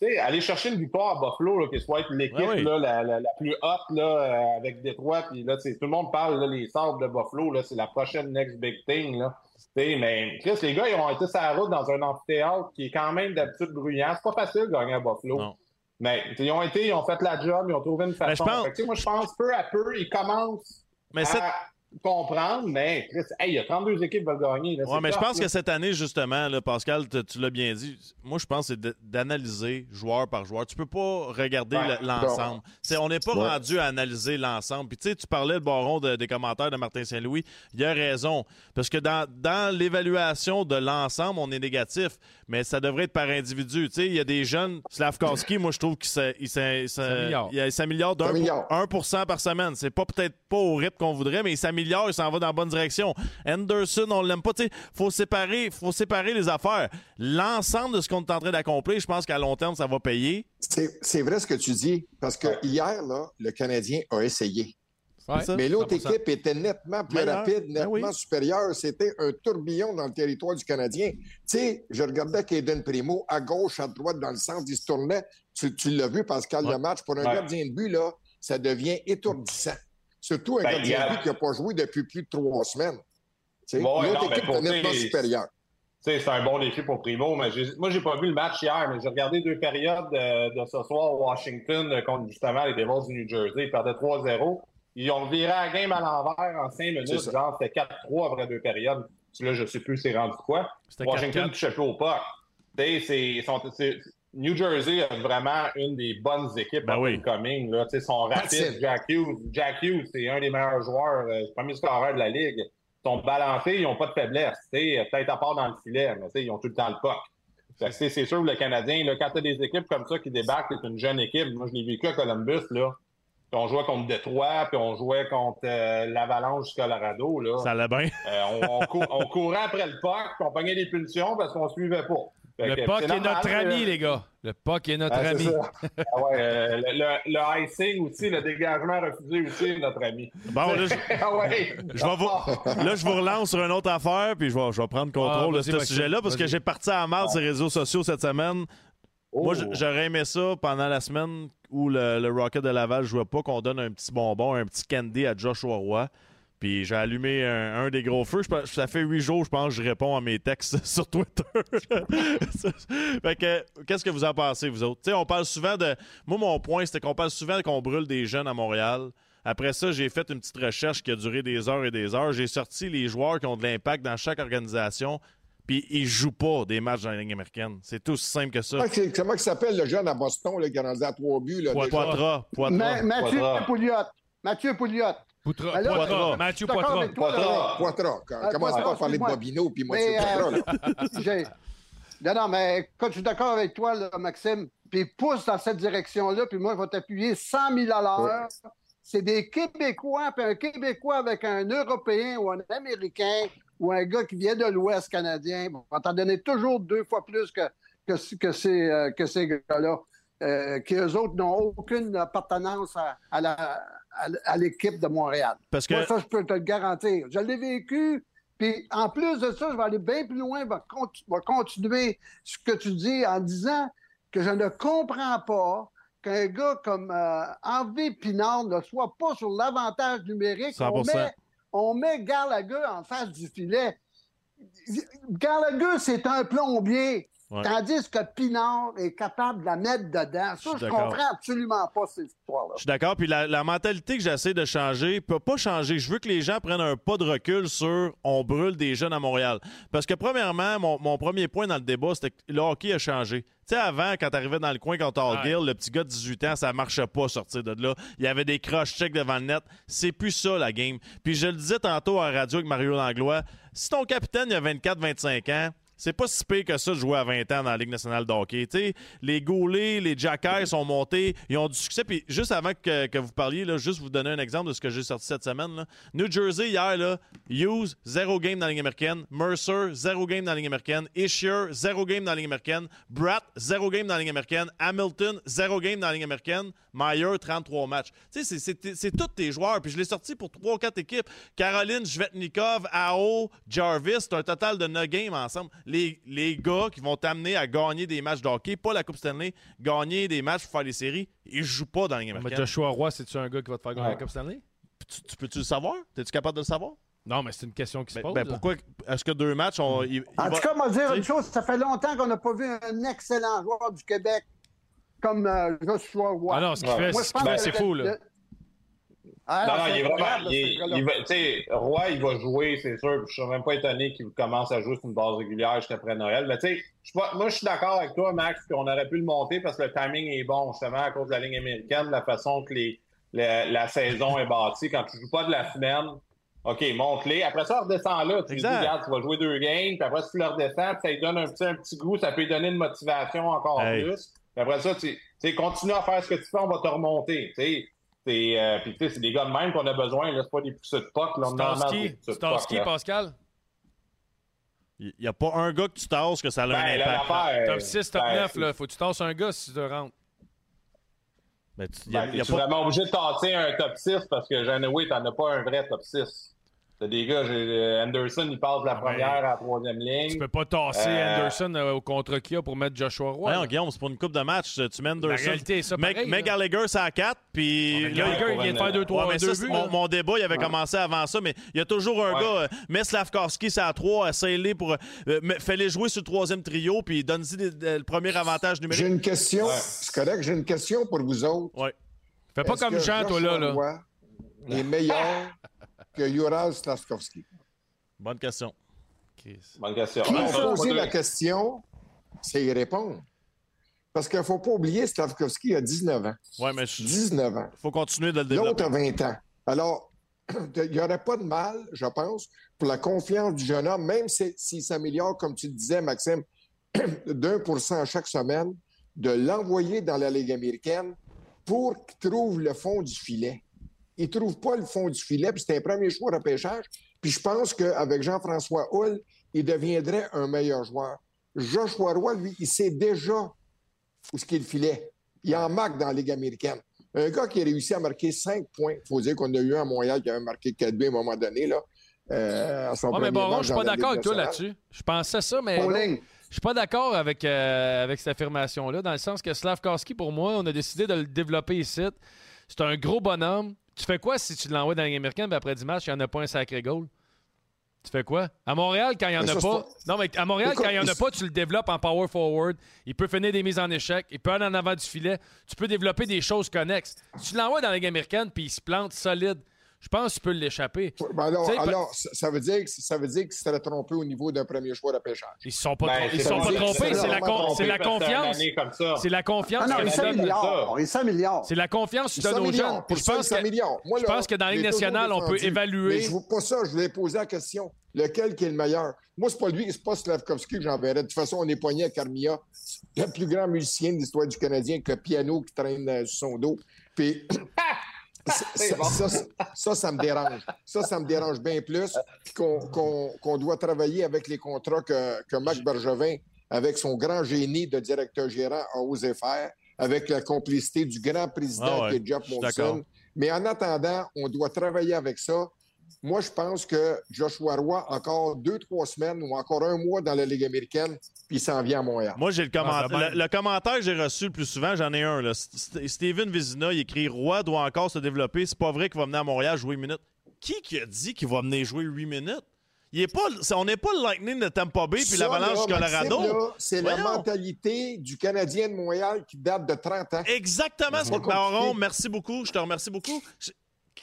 S9: Tu sais, aller chercher une victoire à Buffalo, là, qui soit l'équipe
S5: Ouais, oui.
S9: là, la, la, la plus haute là, euh, avec Détroit, puis là, tout le monde parle, là, les sortes de Buffalo, là, c'est la prochaine next big thing. Là. Mais Chris, les gars, ils ont été sur la route dans un amphithéâtre qui est quand même d'habitude bruyant. C'est pas facile de gagner à Buffalo.
S5: Non.
S9: Mais ils ont été, ils ont fait la job, ils ont trouvé une
S5: je
S9: façon.
S5: pense-
S9: Fait que, tu sais, moi, je pense peu à peu, ils commencent
S5: Mais
S9: à
S5: cette-
S9: comprendre, mais Chris, hey, il y a 32 équipes qui veulent gagner. Là,
S5: Ouais,
S9: c'est
S5: mais je pense
S9: là.
S5: que cette année, justement, là, Pascal, tu l'as bien dit, moi, je pense que c'est d'analyser joueur par joueur. Tu peux pas regarder
S9: Ouais.
S5: l'ensemble. C'est- On n'est pas
S11: Ouais.
S5: rendu à analyser l'ensemble. Puis, tu sais, tu parlais, le baron, de- des commentaires de Martin Saint-Louis. Il a raison. Parce que dans, dans l'évaluation de l'ensemble, on est négatif, mais ça devrait être par individu. Tu sais, il y a des jeunes, Slavkowski, moi, je trouve qu'il
S4: s'améliore.
S5: d'un
S11: S'améliore.
S5: pour- 1% par semaine. C'est pas peut-être pas au rythme qu'on voudrait, mais il s'améliore, il s'en va dans la bonne direction. Anderson, on l'aime pas. Tu sais, faut séparer, faut séparer les affaires. L'ensemble de ce qu'on est en train d'accomplir, je pense qu'à long terme, ça va payer.
S11: C'est vrai ce que tu dis, parce que hier, là, le Canadien a essayé.
S4: Ouais.
S11: Mais l'autre
S4: 100%.
S11: équipe était nettement plus
S5: Meilleur.
S11: rapide,
S5: Ben
S11: nettement
S5: oui.
S11: supérieure. C'était un tourbillon dans le territoire du Canadien. Tu sais, je regardais Kaden Primo à gauche, à droite, dans le sens, il se tournait. Tu, tu l'as vu, Pascal,
S5: Ouais.
S11: le match. Pour un
S9: Ouais.
S11: gardien de but, là, ça devient étourdissant. Surtout un
S9: Ben,
S11: gardien
S9: a-
S11: qui n'a pas joué depuis plus de trois semaines.
S9: Non,
S11: L'autre
S9: mais
S11: équipe
S9: pour
S11: était nettement supérieure.
S9: C'est un bon défi pour Primo, mais moi, j'ai pas vu le match hier, mais j'ai regardé deux périodes euh, de ce soir au Washington euh, contre justement les Devils du New Jersey. Ils perdaient 3-0. Ils ont viré la game à l'envers en cinq minutes. Genre, c'était 4-3 après deux périodes. Puis Là, je sais plus c'est rendu quoi. Washington
S4: 4-4.
S9: touchait plus au puck. C'est- New Jersey a vraiment une des bonnes équipes
S5: Ben
S9: en
S5: oui.
S9: coming. Là. Rapides.
S11: it.
S9: Jack Hughes, Jack Hughes, c'est un des meilleurs joueurs, euh, le premier scoreur de la Ligue. Ils sont balancés, ils n'ont pas de faiblesse. Peut-être à part dans le filet, mais ils ont tout le temps le puck. C'est sûr que le Canadien, là, quand tu as des équipes comme ça qui débarquent, c'est une jeune équipe. Moi, je l'ai vécu à Columbus. Là. Puis on jouait contre Détroit, puis on jouait contre euh, l'Avalanche du Colorado. Là.
S5: Ça allait bien.
S9: Euh, on, on cou- on courait après le puck, puis on pognait des punitions parce qu'on suivait pas.
S4: Le
S9: que
S4: puck
S9: c'est
S4: est
S9: normal,
S4: notre
S9: euh,
S4: ami, les gars. Le puck est notre
S9: Ah,
S4: ami.
S9: Ah ouais, euh, le, le- le icing aussi, le dégagement refusé aussi, est notre ami.
S5: Bon, là, je,
S9: Ah ouais.
S5: je vais vous, là, je vous relance sur une autre affaire, puis je vais, je vais prendre contrôle
S4: Ah,
S5: de ce sujet-là, parce que j'ai parti à mal sur les réseaux sociaux cette semaine. Moi,
S9: Oh.
S5: j'aurais aimé ça pendant la semaine où le, le Rocket de Laval jouait pas, qu'on donne un petit bonbon, un petit candy à Joshua Roy. Puis j'ai allumé un, un des gros feux. Je ça fait huit jours, je pense, que je réponds à mes textes sur Twitter. fait que, qu'est-ce que vous en pensez, vous autres? Tu sais, on parle souvent de. Moi, mon point, c'était qu'on parle souvent qu'on brûle des jeunes à Montréal. Après ça, j'ai fait une petite recherche qui a duré des heures et des heures. J'ai sorti les joueurs qui ont de l'impact dans chaque organisation. Puis ils jouent pas des matchs dans la Ligue américaine. C'est tout aussi simple que ça.
S11: Comment il s'appelle le jeune à Boston là, qui est rendu à trois buts? Là?
S5: Poitras, Poitras.
S10: Ma- Mathieu. Pouliot. Mathieu Pouliot.
S4: Poutra,
S10: Ben là,
S4: Poitras, Mathieu Poitras.
S10: avec toi, là.
S9: Poitras.
S11: Poitras.
S10: Ah,
S11: Commence pas
S10: Poitras,
S11: à parler de. Bobino puis c'est Poitras.
S10: Non, non, mais quand je suis d'accord avec toi, là, Maxime, puis pousse dans cette direction-là, puis moi, je vais t'appuyer 100 000 à l'heure. C'est des Québécois, puis un Québécois avec un Européen ou un Américain ou un gars qui vient de l'Ouest canadien, bon, on va t'en donner toujours deux fois plus que, que, que ces, euh, que ces gars-là, euh, qui eux autres n'ont aucune appartenance à, à la- à, l'équipe de Montréal.
S5: Parce que
S10: Moi, ça, je peux te le garantir. Je l'ai vécu. Puis en plus de ça, je vais aller bien plus loin, je vais, continuer ce que tu dis en disant que je ne comprends pas qu'un gars comme euh, Henri Pinard ne soit pas sur l'avantage numérique. On
S5: 100%.
S10: met, on met Gallagher en face du filet. Gallagher, c'est un plombier.
S5: Ouais.
S10: Tandis que Pinard est capable de la mettre dedans. Ça, je comprends absolument pas cette histoire-là.
S5: Je suis d'accord. Puis la, la mentalité que j'essaie de changer peut pas changer. Je veux que les gens prennent un pas de recul sur on brûle des jeunes à Montréal. Parce que, premièrement, mon, mon premier point dans le débat, c'était que le hockey a changé. Tu sais, avant, quand t'arrivais dans le coin contre Hallgill, le petit gars de 18 ans, ça marchait pas sortir de là. Il y avait des cross-checks devant le net. C'est plus ça, la game. Puis je le disais tantôt à la radio avec Mario Langlois, si ton capitaine il a 24-25 ans, c'est pas si pire que ça de jouer à 20 ans dans la Ligue nationale de hockey. Les goalés, les jackers sont montés, ils ont du succès. Puis juste avant que, vous parliez, là, juste vous donner un exemple de ce que j'ai sorti cette semaine. New Jersey, hier, là, Hughes, zéro game dans la Ligue américaine. Mercer, zéro game dans la Ligue américaine. Ishier, zéro game dans la Ligue américaine. Bratt, zéro game dans la Ligue américaine. Hamilton, zéro game dans la Ligue américaine. Meyer, 33 matchs. C'est tous tes joueurs. Puis je l'ai sorti pour 3-4 équipes. Caroline, Jvetnikov, Ao, Jarvis, c'est un total de 9 games ensemble. Les, les gars qui vont t'amener à gagner des matchs de hockey, pas la Coupe Stanley, gagner des matchs pour faire les séries, ils jouent pas dans la Ligue
S4: Mais. Joshua Roy, c'est-tu un gars qui va te faire gagner
S9: Ouais.
S4: la Coupe Stanley?
S5: Tu, tu peux-tu le savoir? Es-tu capable de le savoir?
S4: Non, mais c'est une question qui se
S5: Ben,
S4: pose.
S5: ben, pourquoi est-ce que deux matchs, on, il- il
S10: En
S5: va-
S10: tout cas, on va dire une chose, ça fait longtemps qu'on n'a pas vu un excellent joueur du Québec comme euh, Joshua Roy.
S4: Ah non, ce qu'il
S9: Ouais.
S4: fait, ce c'est fou, là.
S10: le- Ah,
S9: Non, non, il est vraiment. il il va- Tu sais, Roy, il va jouer, c'est sûr. Je suis même pas étonné qu'il commence à jouer sur une base régulière juste après Noël. Mais tu sais, moi, je suis d'accord avec toi, Max, qu'on aurait pu le monter parce que le timing est bon, justement, à cause de la ligne américaine, la façon que les, la, la saison est bâtie. Quand tu joues pas de la semaine, OK, monte-les. Après ça, redescends là. Tu dis, regarde, tu vas jouer deux games. Puis après, si tu le redescends, puis ça lui donne un petit, un petit goût, ça peut lui donner une motivation encore
S5: Hey.
S9: plus. Puis après ça, tu tu sais, continue à faire ce que tu fais, on va te remonter. Tu sais. C'est, euh, puis tu sais, c'est des gars de même qu'on a besoin. Là, c'est pas des poussées de poc. Là,
S4: Starsky, Starsky,
S9: là.
S4: Pascal?
S5: Il n'y a pas un gars que tu tasses que ça a
S9: Ben,
S5: un
S9: là,
S5: impact.
S9: l'affaire,
S4: Top 6, top
S9: ben,
S4: 9, là. Faut que tu tasses un gars si tu te rentres.
S5: Mais tu- il y a-
S9: Ben,
S5: il y a pas-
S9: vraiment obligé de tasser un top 6 parce que Janeway, t'en as pas un vrai top 6. T'as des gars, j'ai- euh, Anderson, il passe de la première à la troisième ligne.
S4: Tu peux pas tasser
S9: Euh,
S4: Anderson euh, au contrat qu'il y a pour mettre Joshua Roy. Là?
S5: Guillaume, c'est pour une coupe de match. Tu mets
S4: La
S5: Anderson.
S4: réalité est ça pareil, là.
S5: Gallagher, c'est à 4. Puis
S4: Gallagher, il vient de faire 2-3
S5: Ouais, mais ça, c'est
S4: buts.
S5: mon, débat, il avait commencé avant ça, mais il y a toujours un
S9: Ouais.
S5: gars, mets Slavkovski, c'est à 3, essaye-les pour. euh, fais-les jouer sur le troisième trio, puis donne-y le premier avantage
S11: J'ai
S5: numérique.
S11: une question.
S9: Ouais.
S11: C'est correct, j'ai une question pour vous autres.
S5: Ouais.
S4: Fais pas comme Jean, toi, là. Là.
S11: Roy est meilleur que Ural Slavkovski.
S5: Bonne question.
S9: Bonne question.
S11: Qui
S9: Ah, pas
S11: la question, c'est y répondre. Parce qu'il ne faut pas oublier, Slavkovski a 19 ans.
S5: Ouais, mais il
S11: 19 ans.
S5: faut continuer de le
S11: L'autre
S5: développer.
S11: a 20 ans. Alors, il n'y aurait pas de mal, je pense, pour la confiance du jeune homme, même si- s'il s'améliore, comme tu le disais, Maxime, d'un pour cent chaque semaine, de l'envoyer dans la Ligue américaine pour qu'il trouve le fond du filet. Il ne trouve pas le fond du filet, puis c'est un premier choix de repêchage. Puis je pense qu'avec Jean-François Hull, il deviendrait un meilleur joueur. Joshua Roy, lui, il sait déjà où ce qu'il filait. Il en marque dans la Ligue américaine. Un gars qui a réussi à marquer 5 points. Il faut dire qu'on a eu un à Montréal qui avait marqué 4 buts à un moment donné. Là, euh, à son
S4: Ouais, mais
S11: match
S4: je suis pas d'accord avec toi là-dessus. Je pensais ça, mais. Je suis pas d'accord avec, euh, avec cette affirmation-là, dans le sens que Slavkowski, pour moi, on a décidé de le développer ici. C'est un gros bonhomme. Tu fais quoi si tu l'envoies dans la Ligue américaine, puis après 10 matchs, il n'y en a pas un sacré goal? Tu fais quoi? À Montréal, quand il n'y en
S11: Mais
S4: a
S11: ça,
S4: pas. Non, mais à Montréal,
S11: Écoute,
S4: quand il n'y en a pas, tu le développes en power forward. Il peut finir des mises en échec. Il peut aller en avant du filet. Tu peux développer des choses connexes. Si tu l'envoies dans la Ligue américaine, puis il se plante solide, je pense que tu peux l'échapper.
S11: Ben alors, ça ça veut dire que ça veut dire qu'il s'était trompé au niveau d'un premier choix de pêchage.
S4: Ils se sont pas,
S9: Ben,
S4: ils sont
S9: pas
S4: trompés.
S9: c'est
S4: la, con- la
S9: que
S4: confiance. C'est la confiance
S10: Ah non,
S4: que
S10: il
S4: tu
S10: est 100
S4: donnes.
S10: milliards. Il est 100 milliards.
S4: C'est la confiance que tu
S11: Il est 100
S4: donnes aux je pense
S11: il est 100
S4: que.
S11: Moi,
S4: je
S11: là,
S4: pense que dans la Ligue
S11: je l'ai toujours
S4: nationale, on peut évaluer.
S11: Mais je veux pas ça. Je voulais poser la question. Lequel qui est le meilleur? Moi, c'est pas lui, c'est pas Slavkovski que j'enverrais. De toute façon, on est poigné avec Armia, le plus grand musicien de l'histoire du Canadien, avec le piano qui traîne euh, sur son dos. Puis. Ça, ça, ça, ça, ça me dérange. Ça, ça me dérange bien plus. Puis qu'on qu'on- qu'on doit travailler avec les contrats que, que Marc Bergevin, avec son grand génie de directeur gérant, a osé faire, avec la complicité du grand président
S5: Ah ouais,
S11: qui est Jeff. Molson. Mais en attendant, on doit travailler avec ça. Moi, je pense que Joshua Roy, encore deux, trois semaines ou encore un mois dans la Ligue américaine, puis il s'en vient à Montréal.
S5: Moi, j'ai le,
S4: Ah, ben,
S5: le, le commentaire que j'ai reçu le plus souvent, j'en ai un. Là. St- Steven Vizina, il écrit Roy doit encore se développer. C'est pas vrai qu'il va venir à Montréal jouer 8 minutes. Qui qui a dit qu'il va venir jouer 8 minutes? Il est pas, on n'est pas le Lightning de Tampa Bay puis l'Avalanche du Colorado.
S11: C'est la mentalité du Canadien de Montréal qui date de 30 ans.
S5: Exactement ce que Baron, merci beaucoup. Je te remercie beaucoup.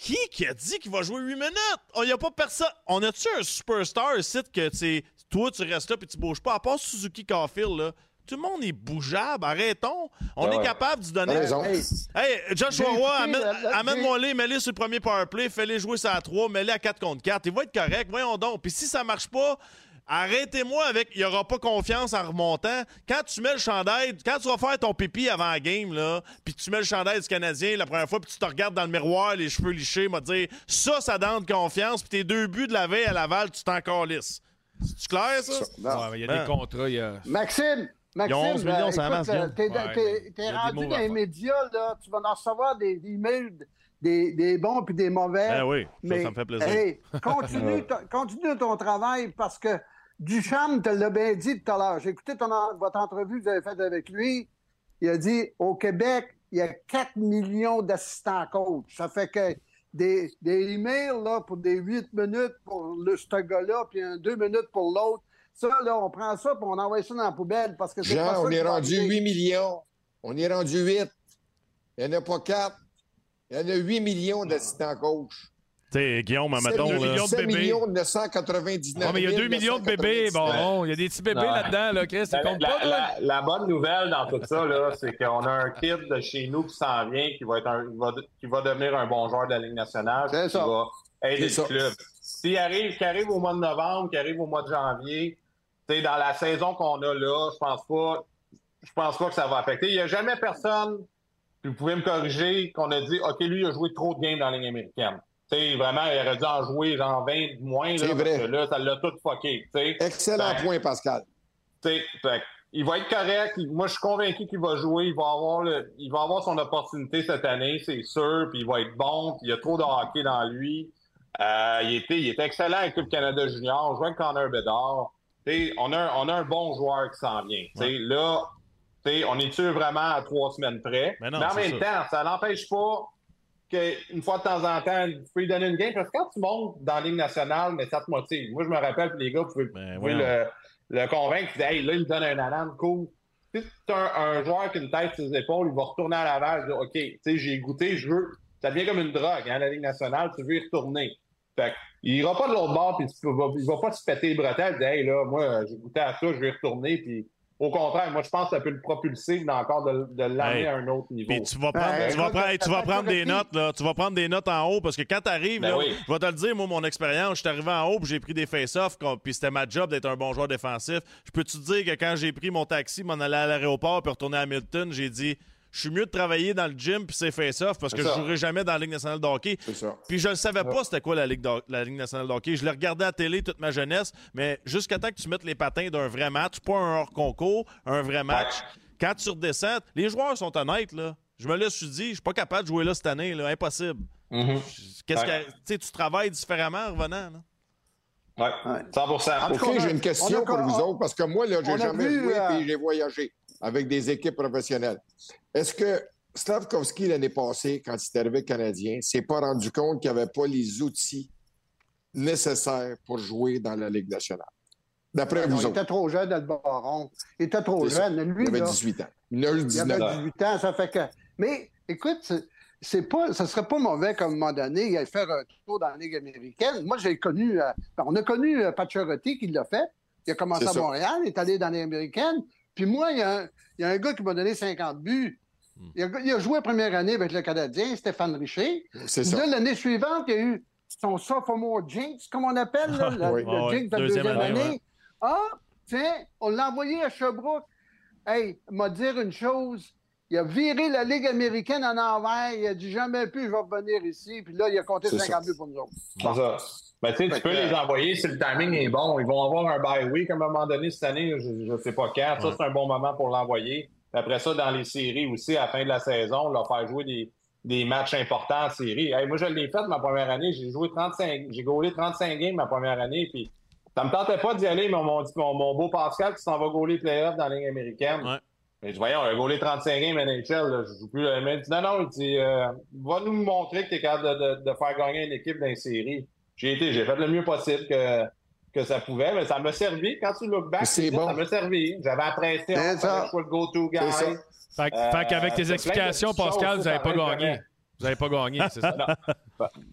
S5: Qui qui a dit qu'il va jouer 8 minutes? Il n'y a pas personne. On a-tu un superstar ici que tu sais, toi, tu restes là et tu bouges pas? À part Suzuki Caulfield, là, tout le monde est bougeable. Arrêtons. On
S9: Ah
S5: est capable de donner.
S10: Hey,
S5: Hey, Joshua Roy, amène-moi les, mets-les sur le premier powerplay, fais-les jouer ça à 3, mets-les à 4 contre 4. Il va être correct, voyons donc. Puis si ça marche pas, arrêtez-moi avec il n'y aura pas confiance en remontant. Quand tu mets le chandail, quand tu vas faire ton pipi avant la game, là, puis tu mets le chandail du Canadien la première fois, puis tu te regardes dans le miroir, les cheveux lichés, m'a dire ça, ça donne confiance, puis tes deux buts de la veille à Laval, tu t'en calisses. C'est clair, ça?
S10: non.
S4: Ouais, mais il y a
S5: Ben.
S4: des contrats. il y a-
S10: Maxime, Maxime,
S5: Ils ont 11 millions,
S10: euh,
S5: ça
S10: écoute,
S5: avance,
S10: euh,
S5: Guillaume.
S10: t'es,
S4: Ouais,
S10: rendu dans les médias, là, tu vas en recevoir des, des emails, des, des bons puis des mauvais.
S5: Ben oui, ça,
S10: mais,
S5: ça me fait plaisir.
S10: hey, continue, ton- continue ton travail parce que Duchamp te l'a bien dit tout à l'heure. J'ai écouté ton votre entrevue que vous avez faite avec lui. Il a dit au Québec, il y a 4 millions d'assistants coach. Ça fait que des, des emails là, pour des 8 minutes pour le, ce gars-là, puis un 2 minutes pour l'autre. Ça, là, on prend ça et on envoie ça dans la poubelle parce que c'est pas
S11: Jean,
S10: ça
S11: on est rendu
S10: arriver.
S11: 8 millions. On est rendu 8. Il n'y en a pas 4. Il y en a 8 millions d'assistants coach.
S5: Tu sais, Guillaume,
S11: 7
S5: mettons,
S4: millions de
S11: 7
S4: bébés.
S11: millions 999
S4: Ouais, mais il y a 2 millions de bébés. Bon, il y a des petits bébés là-dedans, là, Chris. Ça
S9: La,
S4: compte
S9: la-
S4: pas,
S9: la- la bonne nouvelle dans tout ça, là, c'est qu'on a un kid de chez nous qui s'en vient, qui va, être un, va- qui va devenir un bon joueur de la Ligue nationale,
S10: C'est
S9: qui va aider
S11: C'est
S9: le
S11: ça.
S9: club. S'il arrive, qu'il arrive au mois de novembre, qu'il arrive au mois de janvier, tu sais, dans la saison qu'on a là, je pense pas, je pense pas que ça va affecter. Il n'y a jamais personne, puis vous pouvez me corriger, qu'on a dit, OK, lui, il a joué trop de games dans la Ligue américaine. Sais, vraiment, il aurait dû en jouer genre 20 de moins, là,
S11: C'est
S9: parce
S11: vrai.
S9: que là, ça l'a tout fucké.
S11: Excellent
S9: Ben,
S11: point, Pascal.
S9: il va être correct. Moi, je suis convaincu qu'il va jouer. Il va avoir le, il va avoir son opportunité cette année, c'est sûr. Puis il va être bon. Puis il y a trop de hockey dans lui. Euh, il était, il était excellent avec le Canada Junior. Avec Connor Bedard. Tu sais, on a, un, on a un bon joueur qui s'en vient. Là, on est-tu vraiment à trois semaines près?
S5: Mais non,
S9: en même
S5: ça.
S9: temps, ça n'empêche pas qu'une fois de temps en temps, tu peux lui donner une game. Parce que quand tu montes dans la Ligue nationale, mais ça te motive. Moi, je me rappelle, les gars, vous pouvez,
S5: Ben,
S9: vous pouvez
S5: voyons.
S9: le, le convaincre. Tu dis, hey, là, il me donne un anane, cool. Si tu un, un joueur qui a une tête sur ses épaules, il va retourner à Laval, il dit, OK, tu sais, j'ai goûté, je veux. Ça devient comme une drogue, hein, la Ligue nationale, tu veux y retourner. Fait il ira pas de l'autre bord, puis il va, il va pas se péter les bretelles, il dit, hey, là, moi, j'ai goûté à ça, je vais y retourner, puis au contraire, moi, je pense que ça peut le propulser encore de, de l'amener
S5: Hey.
S9: à un autre niveau.
S5: Puis tu vas prendre,
S10: Ben,
S5: tu vas prendre, hey, tu vas prendre des notes, là. Tu vas prendre des notes en haut parce que quand tu arrives,
S9: Ben
S5: là,
S9: oui.
S5: je vais te le dire, moi, mon expérience, je suis arrivé en haut puis j'ai pris des face-offs, puis c'était ma job d'être un bon joueur défensif. Je peux te dire que quand j'ai pris mon taxi, m'en aller à l'aéroport puis retourner à Hamilton, j'ai dit je suis mieux de travailler dans le gym puis c'est face-off parce que je jouerai jamais dans la Ligue nationale de hockey.
S3: C'est ça.
S5: Puis je ne savais pas c'était quoi la Ligue, de- la Ligue nationale de hockey. Je l'ai regardé à la télé toute ma jeunesse, mais jusqu'à temps que tu mettes les patins d'un vrai match, pas un hors-concours, un vrai match. Quand tu redescends, les joueurs sont honnêtes, là. Je me le suis dit, je suis pas capable de jouer là cette année, là. Impossible. Qu'est-ce
S9: Ouais.
S5: que. Tu sais, tu travailles différemment en revenant, là.
S9: Ouais, 100
S10: En tout
S11: OK,
S10: cas, on a-
S11: j'ai une question
S10: a-
S11: pour vous autres, parce que moi, là, j'ai jamais
S10: vu,
S11: joué
S10: euh,
S11: et j'ai voyagé avec des équipes professionnelles. Est-ce que Slavkovski, l'année passée, quand il est arrivé Canadien, s'est pas rendu compte qu'il n'y avait pas les outils nécessaires pour jouer dans la Ligue nationale? D'après
S10: Non,
S11: vous
S10: il
S11: autres.
S10: était trop jeune, le baron. Il était trop jeune. Lui,
S11: Il avait
S10: là,
S11: 18 ans. Il en a eu
S10: il
S11: 19
S10: avait 18 ans, ça fait que. Mais écoute, c'est- pas, ça serait pas mauvais comme à un moment donné, il allait faire un tour dans la Ligue américaine. Moi, j'ai connu, euh, ben, on a connu euh, Pacioretty qui l'a fait. Il a commencé à. Montréal, il est allé dans la Ligue américaine. Puis moi, il y, a un, il y a un gars qui m'a donné 50 buts.
S11: Hmm.
S10: Il, a, il a joué la première année avec le Canadien, Stéphane Richer.
S11: C'est ça.
S10: là, l'année suivante, il y a eu son sophomore jinx, comme on appelle, là, le,
S11: Oui.
S10: le
S5: Ah
S10: jinx de la
S5: deuxième
S10: deuxième
S5: année,
S10: année.
S5: ouais.
S10: Ah, tiens, on l'a envoyé à Sherbrooke. Hey, il m'a dit une chose. Il a viré la Ligue américaine en envers. Il a dit jamais plus, je vais revenir ici. Puis là, il a compté
S11: C'est
S10: 50
S11: ça.
S10: buts pour nous autres.
S9: C'est ça. Ben, tu sais, tu peux les envoyer si le timing est bon. Ils vont avoir un bye week à un moment donné cette année. Je ne sais pas quand. Ça, c'est un bon moment pour l'envoyer. Après ça, dans les séries aussi, à la fin de la saison, leur faire jouer des, des matchs importants en série. Hey, moi, je l'ai fait ma première année. J'ai joué 35, j'ai gaulé 35 games ma première année. Puis ça me tentait pas d'y aller, mais on m'a dit mon, mon beau Pascal qui s'en va gauler les playoffs dans la ligne américaine.
S5: Ouais.
S9: Mais je dis, voyons, on a gaulé 35 games NHL, là, je joue plus. il dit, non, non, il dit, euh, va nous montrer que tu es capable de, de- de faire gagner une équipe dans les séries. J'ai été, j'ai fait le mieux possible que, que ça pouvait, mais ça m'a servi. Quand tu look back,
S11: C'est
S9: tu dis,
S11: bon.
S9: ça m'a servi. J'avais
S10: C'est
S9: j'avais
S10: ça.
S9: le choix de go-to guy.
S4: Fait,
S9: Euh,
S4: fait qu'avec tes
S9: plein de
S4: explications, Pascal, vous n'avez pas gagné. Vous n'avez pas gagné, c'est ça?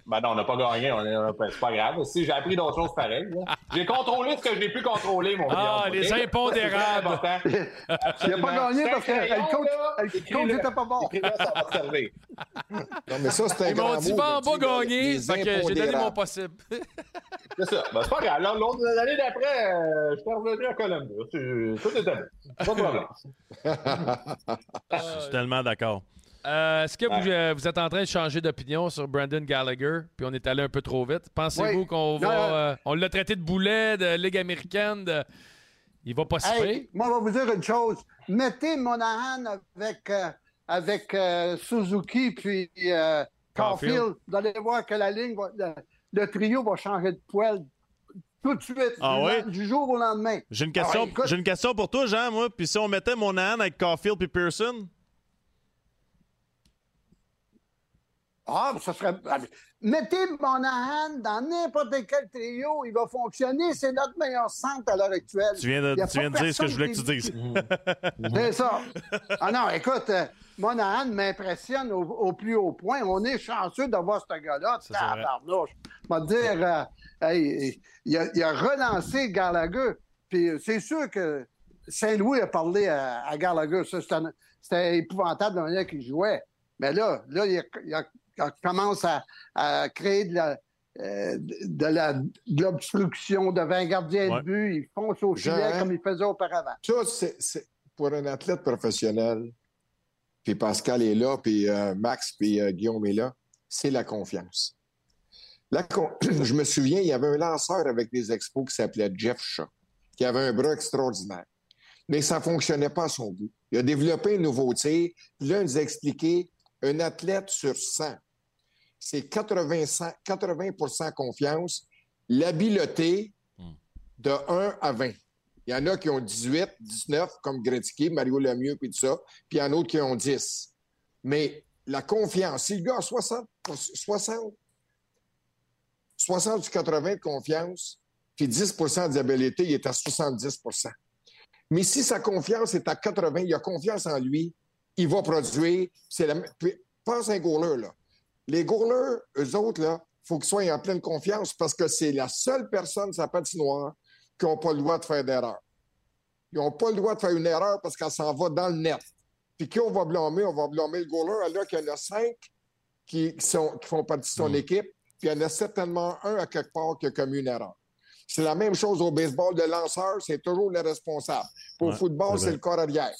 S9: Ben non, on n'a pas gagné, on est, ben, c'est pas grave. Si j'ai appris d'autres choses pareilles. J'ai contrôlé ce que j'ai pu contrôler, mon
S4: Ah,
S9: Guillaume,
S4: les
S9: OK?
S4: impondérables.
S10: Il n'a pas gagné parce que
S9: crayon,
S10: le coach,
S9: là.
S10: le coach
S9: Écris-le.
S10: n'était pas bon.
S9: Écris-le, ça va te servir.
S11: Non, mais ça, c'est un
S4: Ils m'ont
S11: grand
S4: dit,
S11: mot. là,
S4: bas
S11: tu sais,
S4: gagner.
S11: les
S4: Fait que j'ai donné mon possible.
S9: C'est ça. Ben, c'est pas grave. Là, L'autre l'année d'après, euh, je suis revenu à Columbus. Tout était bon. Pas de problème.
S5: Je suis tellement d'accord.
S4: Euh, Est-ce que
S9: Ouais.
S4: euh, vous êtes en train de changer d'opinion sur Brandon Gallagher, puis on est allé un peu trop vite? Pensez-vous
S10: Oui.
S4: qu'on va.
S10: non.
S4: euh, on l'a traité de boulet, de Ligue américaine, de... il va pas se
S10: Hey, moi, je vais vous dire une chose. Mettez Monahan avec, euh, avec euh, Suzuki puis euh,
S4: Caulfield.
S10: Caulfield. Vous allez voir que la ligne, va- le, le trio va changer de poil tout de suite,
S5: Ah
S10: du,
S5: ouais?
S10: du jour au lendemain.
S5: J'ai une, question,
S10: Ah ouais, écoute.
S5: j'ai une question pour toi, Jean, moi. Puis si on mettait mon âne avec Caulfield et Pearson,
S10: Ah, ça serait. ah, Mettez Monahan dans n'importe quel trio, il va fonctionner. C'est notre meilleur centre à l'heure actuelle.
S5: tu viens de, tu viens de dire ce que je voulais que tu dises.
S10: C'est ça. Ah non, écoute, euh, Monahan m'impressionne au, au plus haut point. On est chanceux d'avoir ce gars-là. Tabarnouche. Je vais te dire, euh, hey, il, a, il a relancé Gallagher. Puis euh, c'est sûr que Saint-Louis a parlé à, à Gallagher. C'était épouvantable de la manière qu'il jouait. Mais là, là il, a- il a- commence à, à créer de la. euh, de la- de l'obstruction devant un gardien
S5: Ouais.
S10: de but, il fonce au
S11: Jean,
S10: filet comme il faisait auparavant.
S11: Ça, c'est, c'est- pour un athlète professionnel, puis Pascal est là, puis euh, Max, puis euh, Guillaume est là, c'est la confiance. La con- Je me souviens, il y avait un lanceur avec des expos qui s'appelait Jeff Shaw, qui avait un bras extraordinaire. Mais ça ne fonctionnait pas à son goût. Il a développé un nouveau tir. Puis là, il nous a expliqué un athlète sur 100, c'est 80, 100 80 confiance, l'habileté de 1 à 20. Il y en a qui ont 18, 19, comme Gretzky, Mario Lemieux, puis tout ça. Puis il y en a d'autres qui ont 10. Mais la confiance, si le gars a 60, 60, 60 sur 80 de confiance, puis 10% d'habilité, il est à 70% Mais si sa confiance est à 80, il a confiance en lui, il va produire. C'est la... puis, pense à un goaler, là. Les goalers, eux autres, là, il faut qu'ils soient en pleine confiance parce que c'est la seule personne la patinoire qui n'ont pas le droit de faire d'erreur. Ils n'ont pas le droit de faire une erreur parce qu'elle s'en va dans le net. Puis qui on va blâmer? On va blâmer le goaler alors qu'il y en a cinq qui, qui sont, qui font partie de son équipe, puis il y en a certainement un à quelque part qui a commis une erreur. C'est la même chose au baseball de lanceur, c'est toujours le responsable. Pour le football,
S5: c'est
S11: c'est le corps arrière.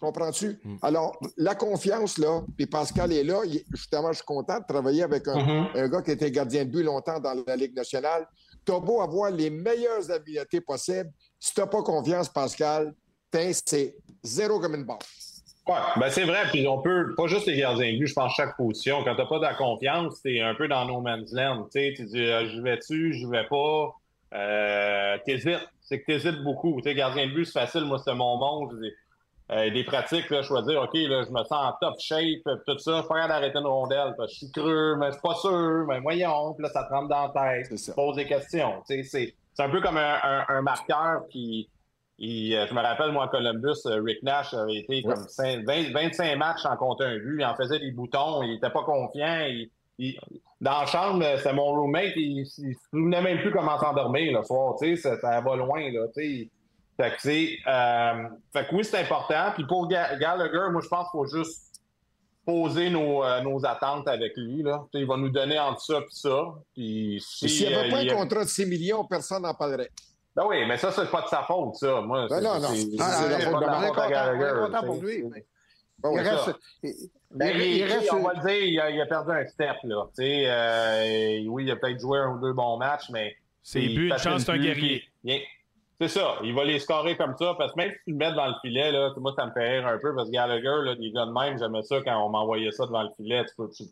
S11: Comprends-tu? Alors, la confiance, là, puis Pascal est là. il- justement, je suis content de travailler avec un,
S9: Mhm.
S11: un gars qui était gardien de but longtemps dans la Ligue nationale. Tu as beau avoir les meilleures habiletés possibles. Si tu n'as pas confiance, Pascal, c'est zéro comme une barre.
S9: Ouais, ben c'est vrai. Puis on peut, pas juste les gardiens de but, je pense chaque position. Quand t'as pas de la confiance, t'es un peu dans no man's land. Tu sais, tu dis, euh, je vais-tu, je vais pas? Euh, t'hésites. C'est que t'hésites beaucoup. Tu sais, gardien de but, c'est facile. Moi, c'est mon monde. Euh, des pratiques, là, choisir, OK, là, je me sens en top shape, tout ça. Je suis capable d'arrêter une rondelle. parce que je suis creux, mais c'est pas sûr. Mais voyons. Puis là, ça te rentre dans la tête. Tu poses des questions. C'est, c'est un peu comme un, un- un marqueur qui. euh, je me rappelle, moi, à Columbus, euh, Rick Nash avait été comme cinq- 20 25 matchs sans compter un but. Il en faisait des boutons. Il était pas confiant. Il- il- dans la chambre, c'était mon roommate. Il, il se souvenait même plus comment s'endormir le soir. Tu sais, ça, ça va loin, là. Tu sais. Fait que, c'est, euh, fait que oui, c'est important. Puis pour Ga- Gallagher, moi, je pense qu'il faut juste poser nos, euh, nos attentes avec lui. Là. Tu sais, il va nous donner entre ça et ça. Puis si,
S11: S'il n'y avait
S9: euh,
S11: pas
S9: il-
S11: un contrat de 6 millions, personne n'en parlerait.
S9: Ben oui, mais ça, c'est pas de sa faute, ça. Moi,
S11: Ben
S9: c'est,
S11: non, non.
S9: c'est- c'est faute à
S11: content-
S10: pour lui.
S11: Bon,
S10: il
S9: c'est
S10: reste, il-
S9: Ben,
S10: il-
S9: il-
S10: il reste-
S9: on va le dire, il a, il a perdu un step, là. Tu sais, euh, oui, il a peut-être joué un ou deux bons matchs, mais.
S4: Ses
S9: il
S4: buts, une chance, c'est un
S9: plus,
S4: guerrier.
S9: puis- C'est ça, il va les scorer comme ça, parce que même si tu le mets devant le filet, là, moi, ça me fait rire un peu, parce que Gallagher, là, des gars de même, j'aimais ça quand on m'envoyait ça devant le filet. Tu peux, tu-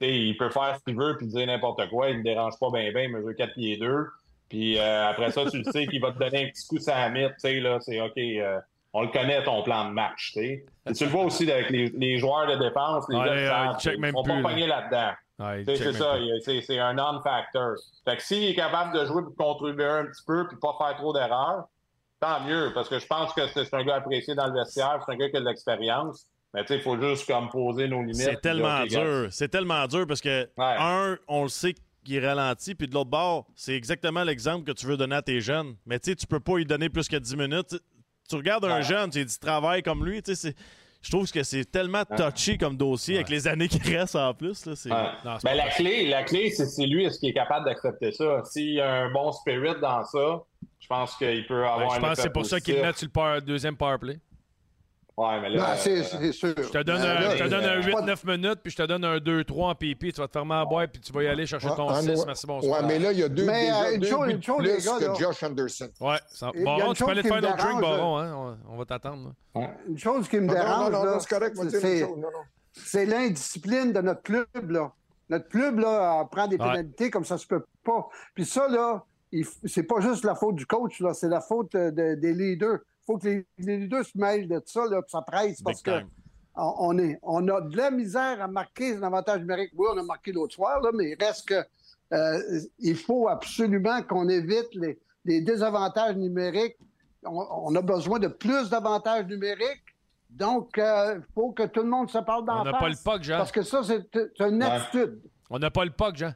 S9: il peut faire ce qu'il veut puis dire n'importe quoi, il me dérange pas bien, bien, il mesure 4 pieds 2. Puis euh, après ça, tu le sais qu'il va te donner un petit coup mythe, tu sais, là, c'est OK, euh, on le connaît ton plan de match, tu sais. Et tu le vois aussi avec les, les joueurs de défense, les
S4: Ouais,
S9: gars
S4: ouais,
S9: de ils
S4: même
S9: sont pas
S4: là.
S9: pognés là-dedans.
S4: Ouais,
S9: c'est ça, c'est un non-factor. Fait que s'il est capable de jouer pour contribuer un petit peu puis pas faire trop d'erreurs, tant mieux, parce que je pense que c'est un gars apprécié dans le vestiaire, c'est un gars qui a de l'expérience. Mais tu sais, il faut juste comme poser nos limites.
S5: C'est tellement dur. C'est tellement dur parce que, un, on le sait qu'il est ralenti, puis de l'autre bord, c'est exactement l'exemple que tu veux donner à tes jeunes. Mais tu sais, tu peux pas lui donner plus que 10 minutes. Tu- regardes un jeune, tu dis travaille comme lui, tu sais, c'est- je trouve que c'est tellement touché comme dossier avec les années qui restent en plus. Là.
S9: Ouais.
S5: Non,
S9: Ben, la clé, la clé, c'est lui, est-ce qu'il est capable d'accepter ça? S'il y a un bon spirit dans ça, je pense qu'il peut avoir
S4: Ben, je pense que c'est pour ça qu'il met sur le power- deuxième power play.
S9: Ouais, mais là.
S10: Non, c'est
S9: euh,
S10: c'est sûr.
S4: Je te donne un,
S10: là,
S4: je te donne un
S10: euh,
S4: 8-9 minutes, puis je te donne un 2-3 en pipi. Tu vas te fermer en boîte, puis tu vas y aller chercher ton
S11: Ah,
S4: 6.
S11: ouais.
S4: Merci, bonsoir.
S11: Ouais, mais là, il y a deux,
S10: Mais, une chose-
S11: buts
S10: une chose, les gars,
S11: que. Josh Anderson.
S4: Ouais,
S10: une
S4: tu peux aller te faire notre drink, Baron. Hein? On, va t'attendre.
S10: Une chose qui me dérange,
S11: non, non,
S10: là,
S11: c'est correct, moi, dire une
S10: c'est
S11: chose. Non, non.
S10: c'est l'indiscipline de notre club. Là. Notre club là, prend des pénalités comme ça se peut pas. Puis ça, là, c'est pas juste la faute du coach, là, c'est la faute euh, de- des leaders. Il faut que les, les leaders se mêlent de ça, là, ça presse parce
S5: Big
S10: que
S5: time.
S10: on, on est, on a de la misère à marquer un avantage numérique. Oui, on a marqué l'autre soir, là, mais il reste que euh, il faut absolument qu'on évite les, les désavantages numériques. On, on a besoin de plus d'avantages numériques. Donc, euh, il faut que tout le monde se parle dans
S4: On n'a pas le puck, Jean.
S10: Parce que ça, c'est une
S9: Ouais.
S10: attitude.
S4: On n'a pas le puck, Jean.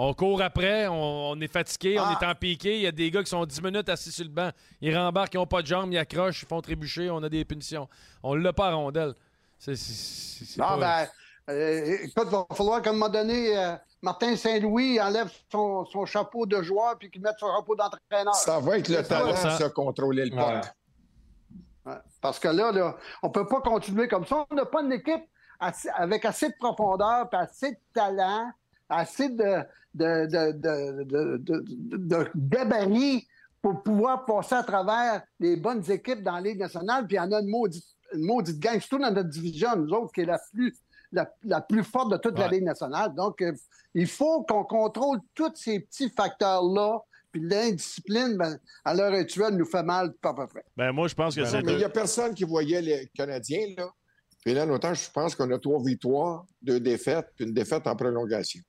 S4: On court après, on, on est fatigué, on
S10: Ah.
S4: est en piqué. Il y a des gars qui sont 10 minutes assis sur le banc. Ils rembarquent, ils n'ont pas de jambes, ils accrochent, ils font trébucher, on a des punitions. On l'a pas à rondelle. C'est, c'est- c'est- c'est
S10: Ah,
S4: pas-
S10: ben, euh, écoute, il va falloir qu'à un moment donné, euh, Martin Saint-Louis enlève son, son chapeau de joueur puis qu'il mette son chapeau d'entraîneur.
S11: Ça va être le talent,
S4: 100%.
S11: ça, contrôler le
S9: Ouais.
S11: puck.
S10: Ouais. Parce que là, là on ne peut pas continuer comme ça. On n'a pas une équipe assez- avec assez de profondeur, puis assez de talent, assez de, de, de, de, de, de- de- de gabarit pour pouvoir passer à travers les bonnes équipes dans la Ligue nationale. Puis il y en a une maudite, une maudite gang, surtout dans notre division, nous autres, qui est la plus, la, la plus forte de toute la
S4: Ouais.
S10: Ligue nationale. Donc, euh, il faut qu'on contrôle tous ces petits facteurs-là. Puis l'indiscipline, ben, à l'heure actuelle, nous fait mal, pas à peu près.
S5: Ben, moi, je pense que
S11: Non,
S5: c'est.
S11: mais il n'y a personne qui voyait les Canadiens, là. Puis là, notamment, je pense qu'on a trois victoires, deux défaites, puis une défaite en prolongation.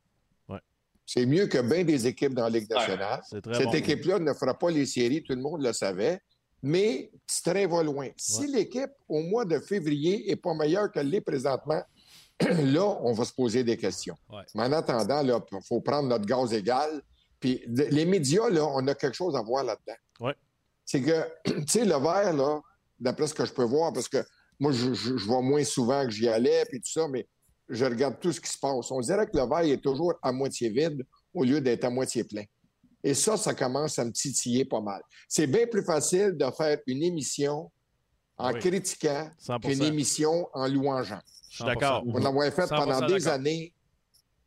S11: C'est mieux que bien des équipes dans la Ligue nationale. Cette
S5: bon.
S11: équipe-là ne fera pas les séries, tout le monde le savait. Mais petit train va loin. Si l'équipe, au mois de février, n'est pas meilleure qu'elle l'est présentement, là, on va se poser des questions.
S4: Ouais.
S11: Mais en attendant, il faut prendre notre gaz égal. Puis les médias, là, on a quelque chose à voir là-dedans.
S5: Ouais.
S11: C'est que, tu sais, le verre, là, d'après ce que je peux voir, parce que moi, je, je- je vois moins souvent que j'y allais, puis tout ça, mais je regarde tout ce qui se passe. On dirait que le verre est toujours à moitié vide au lieu d'être à moitié plein. Et ça, ça commence à me titiller pas mal. C'est bien plus facile de faire une émission en
S5: Oui.
S11: critiquant
S5: 100%.
S11: qu'une émission en louangeant.
S5: Je suis d'accord.
S11: On l'avait fait
S5: 100%
S11: pendant des années.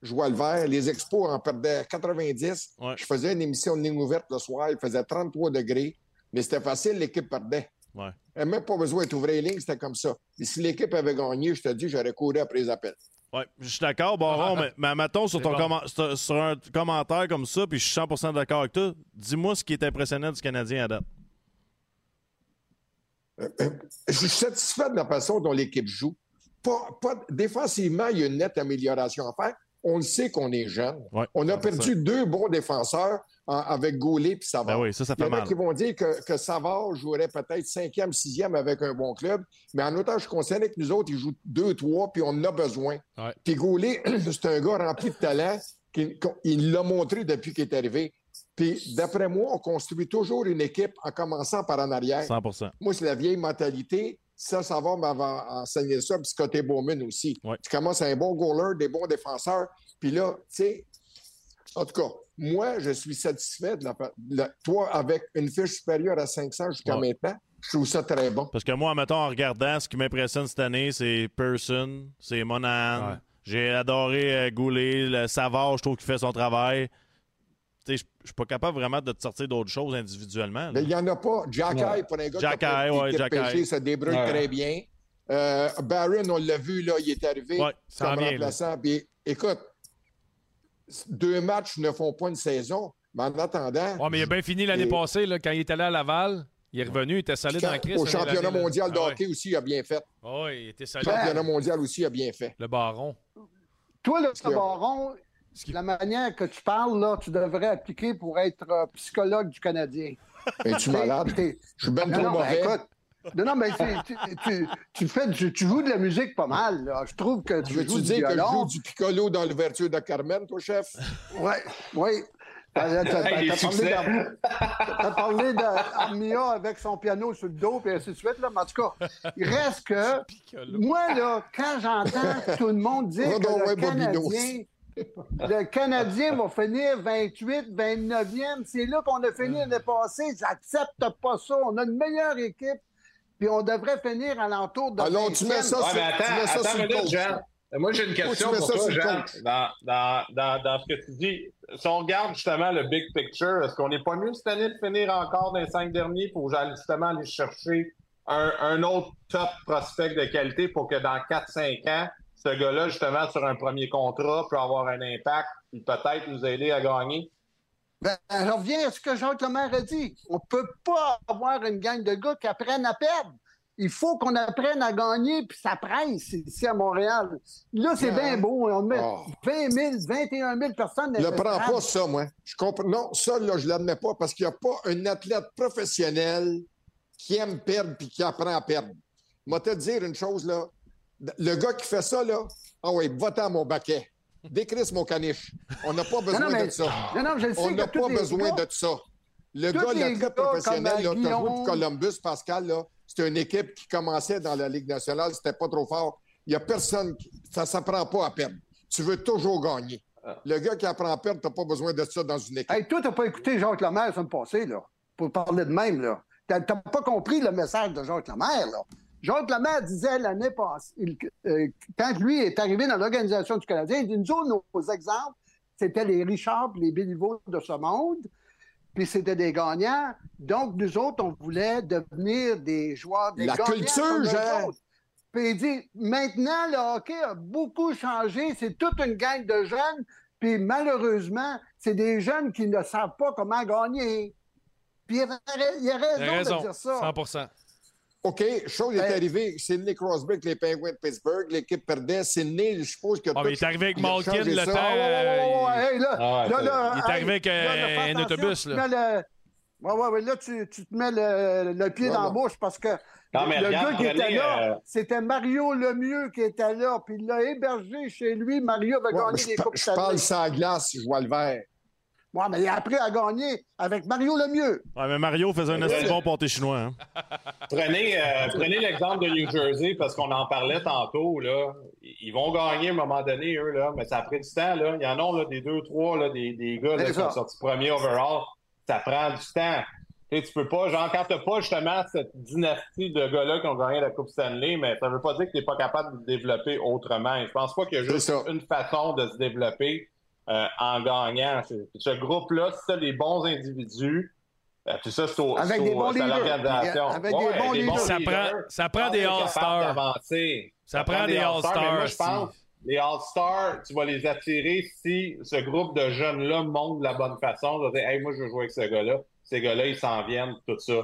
S11: Je vois le vert. Les expos en perdaient 90.
S5: Ouais.
S11: Je faisais une émission de ligne ouverte le soir. Il faisait 33 degrés. Mais c'était facile, l'équipe perdait.
S5: Ouais.
S11: Elle même pas besoin d'ouvrir les lignes, c'était comme ça. Et si l'équipe avait gagné, je te dis, j'aurais couru après les appels.
S5: Ouais, je suis d'accord, Baron, mais, mais mettons sur, ton
S4: bon.
S5: sur, sur un commentaire comme ça, puis je suis 100% d'accord avec toi, dis-moi ce qui est impressionnant du Canadien à date.
S11: Je suis satisfait de la façon dont l'équipe joue. Pas, pas- défensivement, il y a une nette amélioration à faire. On le sait qu'on est jeune.
S5: Ouais,
S11: On a
S5: 100%.
S11: perdu deux bons défenseurs en- avec Gaulet et Savard.
S5: Ben oui, ça, ça
S11: Il y en a
S5: mal.
S11: qui vont dire que, que Savard jouerait peut-être cinquième, sixième avec un bon club, mais en autant, je suis concerné que nous autres, ils jouent deux, trois, puis on en a besoin.
S4: Ouais.
S11: Puis Gaulet, c'est un gars rempli de talent. qui- Il l'a montré depuis qu'il est arrivé. Puis d'après moi, on construit toujours une équipe en commençant par en arrière.
S5: 100%.
S11: Moi, c'est la vieille mentalité. Ça, Savard m'avait enseigné ça, puis Scotty Bowman aussi.
S5: Ouais.
S11: Tu commences un bon goaler, des bons défenseurs, puis là, tu sais, en tout cas, moi, je suis satisfait de la, de la- toi, avec une fiche supérieure à 500 jusqu'à
S5: Ouais.
S11: maintenant, je trouve ça très bon.
S5: Parce que moi, mettons, en regardant, ce qui m'impressionne cette année, c'est Person, c'est Monahan.
S4: Ouais.
S5: J'ai adoré euh, Goulet, le Savard, je trouve qu'il fait son travail. Tu sais, je suis pas capable vraiment de te sortir d'autres choses individuellement. là.
S11: Mais il n'y en a pas. Jack
S9: Ouais.
S11: Eye, pour un gars
S5: Jack
S11: qui a
S5: ouais, Jack
S11: se débrouille
S9: Ouais.
S11: très bien. Euh, Barron, on l'a vu, là, il est arrivé
S5: Ouais,
S4: ça
S11: comme
S4: en vient, là.
S11: remplaçant. Puis, écoute, deux matchs ne font pas une saison, mais en attendant,
S4: Ouais, mais il a bien fini l'année
S11: Et-
S4: passée, là, quand il est allé à Laval. Il est revenu, il était
S11: quand-
S4: dans la crise.
S11: au
S4: l'année-
S11: championnat mondial de
S4: Ah ouais.
S11: aussi, il a bien fait.
S4: Ah ouais, il était
S11: Le
S4: solide.
S11: championnat mondial aussi, il a bien fait.
S4: Le baron.
S10: Toi, le
S11: que-
S10: baron, la manière que tu parles, là, tu devrais appliquer pour être euh, psychologue du Canadien.
S11: Es-tu malade? Je suis ben trop
S10: non, ben,
S11: mauvais.
S10: écoute, non, non, mais tu, tu, tu fais du- tu joues de la musique pas mal. là. Je trouve que tu
S11: Veux-tu
S10: joues du
S11: dire que je
S10: violon.
S11: joue du piccolo dans l'ouverture de Carmen, toi, chef?
S10: Oui, oui. T'as t'as-
S9: Hey, les
S10: t'as parlé parlé d'Armia avec son piano sur le dos, puis ainsi de suite. Là. Mais en tout cas, il reste que, moi, là, quand j'entends tout le monde dire que
S11: voir
S10: le. Canadien, le Canadien va finir 28, 29e, c'est là qu'on a fini l'année passée. J'accepte pas ça. On a une meilleure équipe, puis on devrait finir à l'entour de
S11: Alors, tu mets
S10: 20e.
S11: ça
S9: Ouais,
S11: sur-
S9: mais
S11: tu mets
S9: attends,
S11: ça
S9: attends
S11: sur le coach.
S9: Jean. Moi, j'ai une question
S11: tu mets
S9: pour toi,
S11: sur le
S9: Jean. Dans, dans, dans, dans ce que tu dis, si on regarde justement le big picture, est-ce qu'on n'est pas mieux cette année de finir encore dans les cinq derniers pour aller- justement aller chercher un, un autre top prospect de qualité pour que dans 4-5 ans, ce gars-là, justement, sur un premier contrat, peut avoir un impact et peut-être nous aider à gagner?
S10: Ben, je reviens à ce que Jacques Lemaire a dit. On ne peut pas avoir une gang de gars qui apprennent à perdre. Il faut qu'on apprenne à gagner, puis ça presse ici à Montréal. Là, c'est bien beau. On met
S11: Oh.
S10: 20 000, 21 000 personnes.
S11: ne prends pas ça, moi. Je comprends. Non, ça, là, je ne l'admets pas parce qu'il n'y a pas un athlète professionnel qui aime perdre puis qui apprend à perdre. Moi, te dire une chose, là. Le gars qui fait ça, là, ah oui, va-t'en mon baquet. Décris mon caniche. On n'a pas besoin
S10: non, mais-
S11: de ça.
S10: non, non, je le sais
S11: On n'a pas besoin
S10: gars-
S11: de ça. Le gars,
S10: gars
S11: professionnel, là,
S10: Guillaume-
S11: Columbus, Pascal, là, c'était une équipe qui commençait dans la Ligue nationale, c'était pas trop fort. Il n'y a personne, qui, ça ne s'apprend pas à perdre. Tu veux toujours gagner. Le gars qui apprend à perdre, tu n'as pas besoin de ça dans une équipe.
S10: Hey, toi, tu n'as pas écouté Jacques Lemaire la semaine passée, là, pour parler de même. Tu n'as pas compris le message de Jacques Lemaire. Là. Jacques Lemaire disait l'année passée, il- euh, quand lui est arrivé dans l'Organisation du Canadien, il dit nous autres, nos, nos exemples, c'était les Richard et les Béliveau de ce monde, puis c'était des gagnants. Donc, nous autres, on voulait devenir des joueurs, des
S11: La
S10: gagnants
S11: culture,
S10: autres. Puis il dit, maintenant, le hockey a beaucoup changé. C'est toute une gang de jeunes. Puis malheureusement, c'est des jeunes qui ne savent pas comment gagner. Puis il a raison,
S4: Il a raison.
S10: de dire ça.
S4: 100
S11: OK, chose est
S10: Ben-
S11: arrivée. Sidney Crosby avec les Penguins de Pittsburgh. L'équipe perdait. Sidney, je suppose que.
S4: Ah, mais il est arrivé avec Malkin le
S11: ça.
S4: temps.
S10: Là,
S9: Ah ouais,
S10: là,
S9: ça-
S10: là,
S4: il est arrivé avec, euh, un autobus,
S10: tu
S4: là.
S10: te mets le- Ouais, ouais, ouais, là, tu, tu te mets le, le pied dans la bouche parce que
S9: Non, mais
S10: le
S9: regarde,
S10: gars qui était là,
S9: euh,
S10: c'était Mario Lemieux qui était là, puis il l'a hébergé chez lui. Mario gagné
S11: je,
S10: des Coupes
S11: je parle sans glace, je vois le vert.
S10: Ouais, mais il a appris à gagner avec Mario Lemieux.
S5: Ouais, mais Mario faisait un assez bon pâté chinois. Hein?
S9: Prenez, euh, prenez l'exemple de New Jersey parce qu'on en parlait tantôt. Là. Ils vont gagner à un moment donné, eux, là, mais ça a pris du temps. Là. Il y en a là, des deux, trois, là, des, des gars là, qui ont
S10: ça.
S9: sorti premier overall. Ça prend du temps. Tu sais, tu peux pas, genre, quand t'as pas justement cette dynastie de gars-là qui ont gagné la Coupe Stanley, mais ça veut pas dire que t'es pas capable de te développer autrement. Et je pense pas qu'il y a juste une façon de se développer euh, en gagnant. C'est- Ce groupe-là, c'est ça, les bons individus. euh, puis ça, c'est au-
S10: Avec
S9: c'est
S10: des
S9: au-
S10: bons
S9: c'est à
S10: leaders.
S9: l'organisation.
S10: Avec des bons leaders.
S4: Ça prend- ça prend des All-Stars. Ça prend des All-Stars,
S9: je pense les All-Stars, tu vas les attirer si ce groupe de jeunes-là monte de la bonne façon. Tu vas dire, hey, moi, je veux jouer avec ce gars-là. Ces gars-là, ils s'en viennent, tout ça.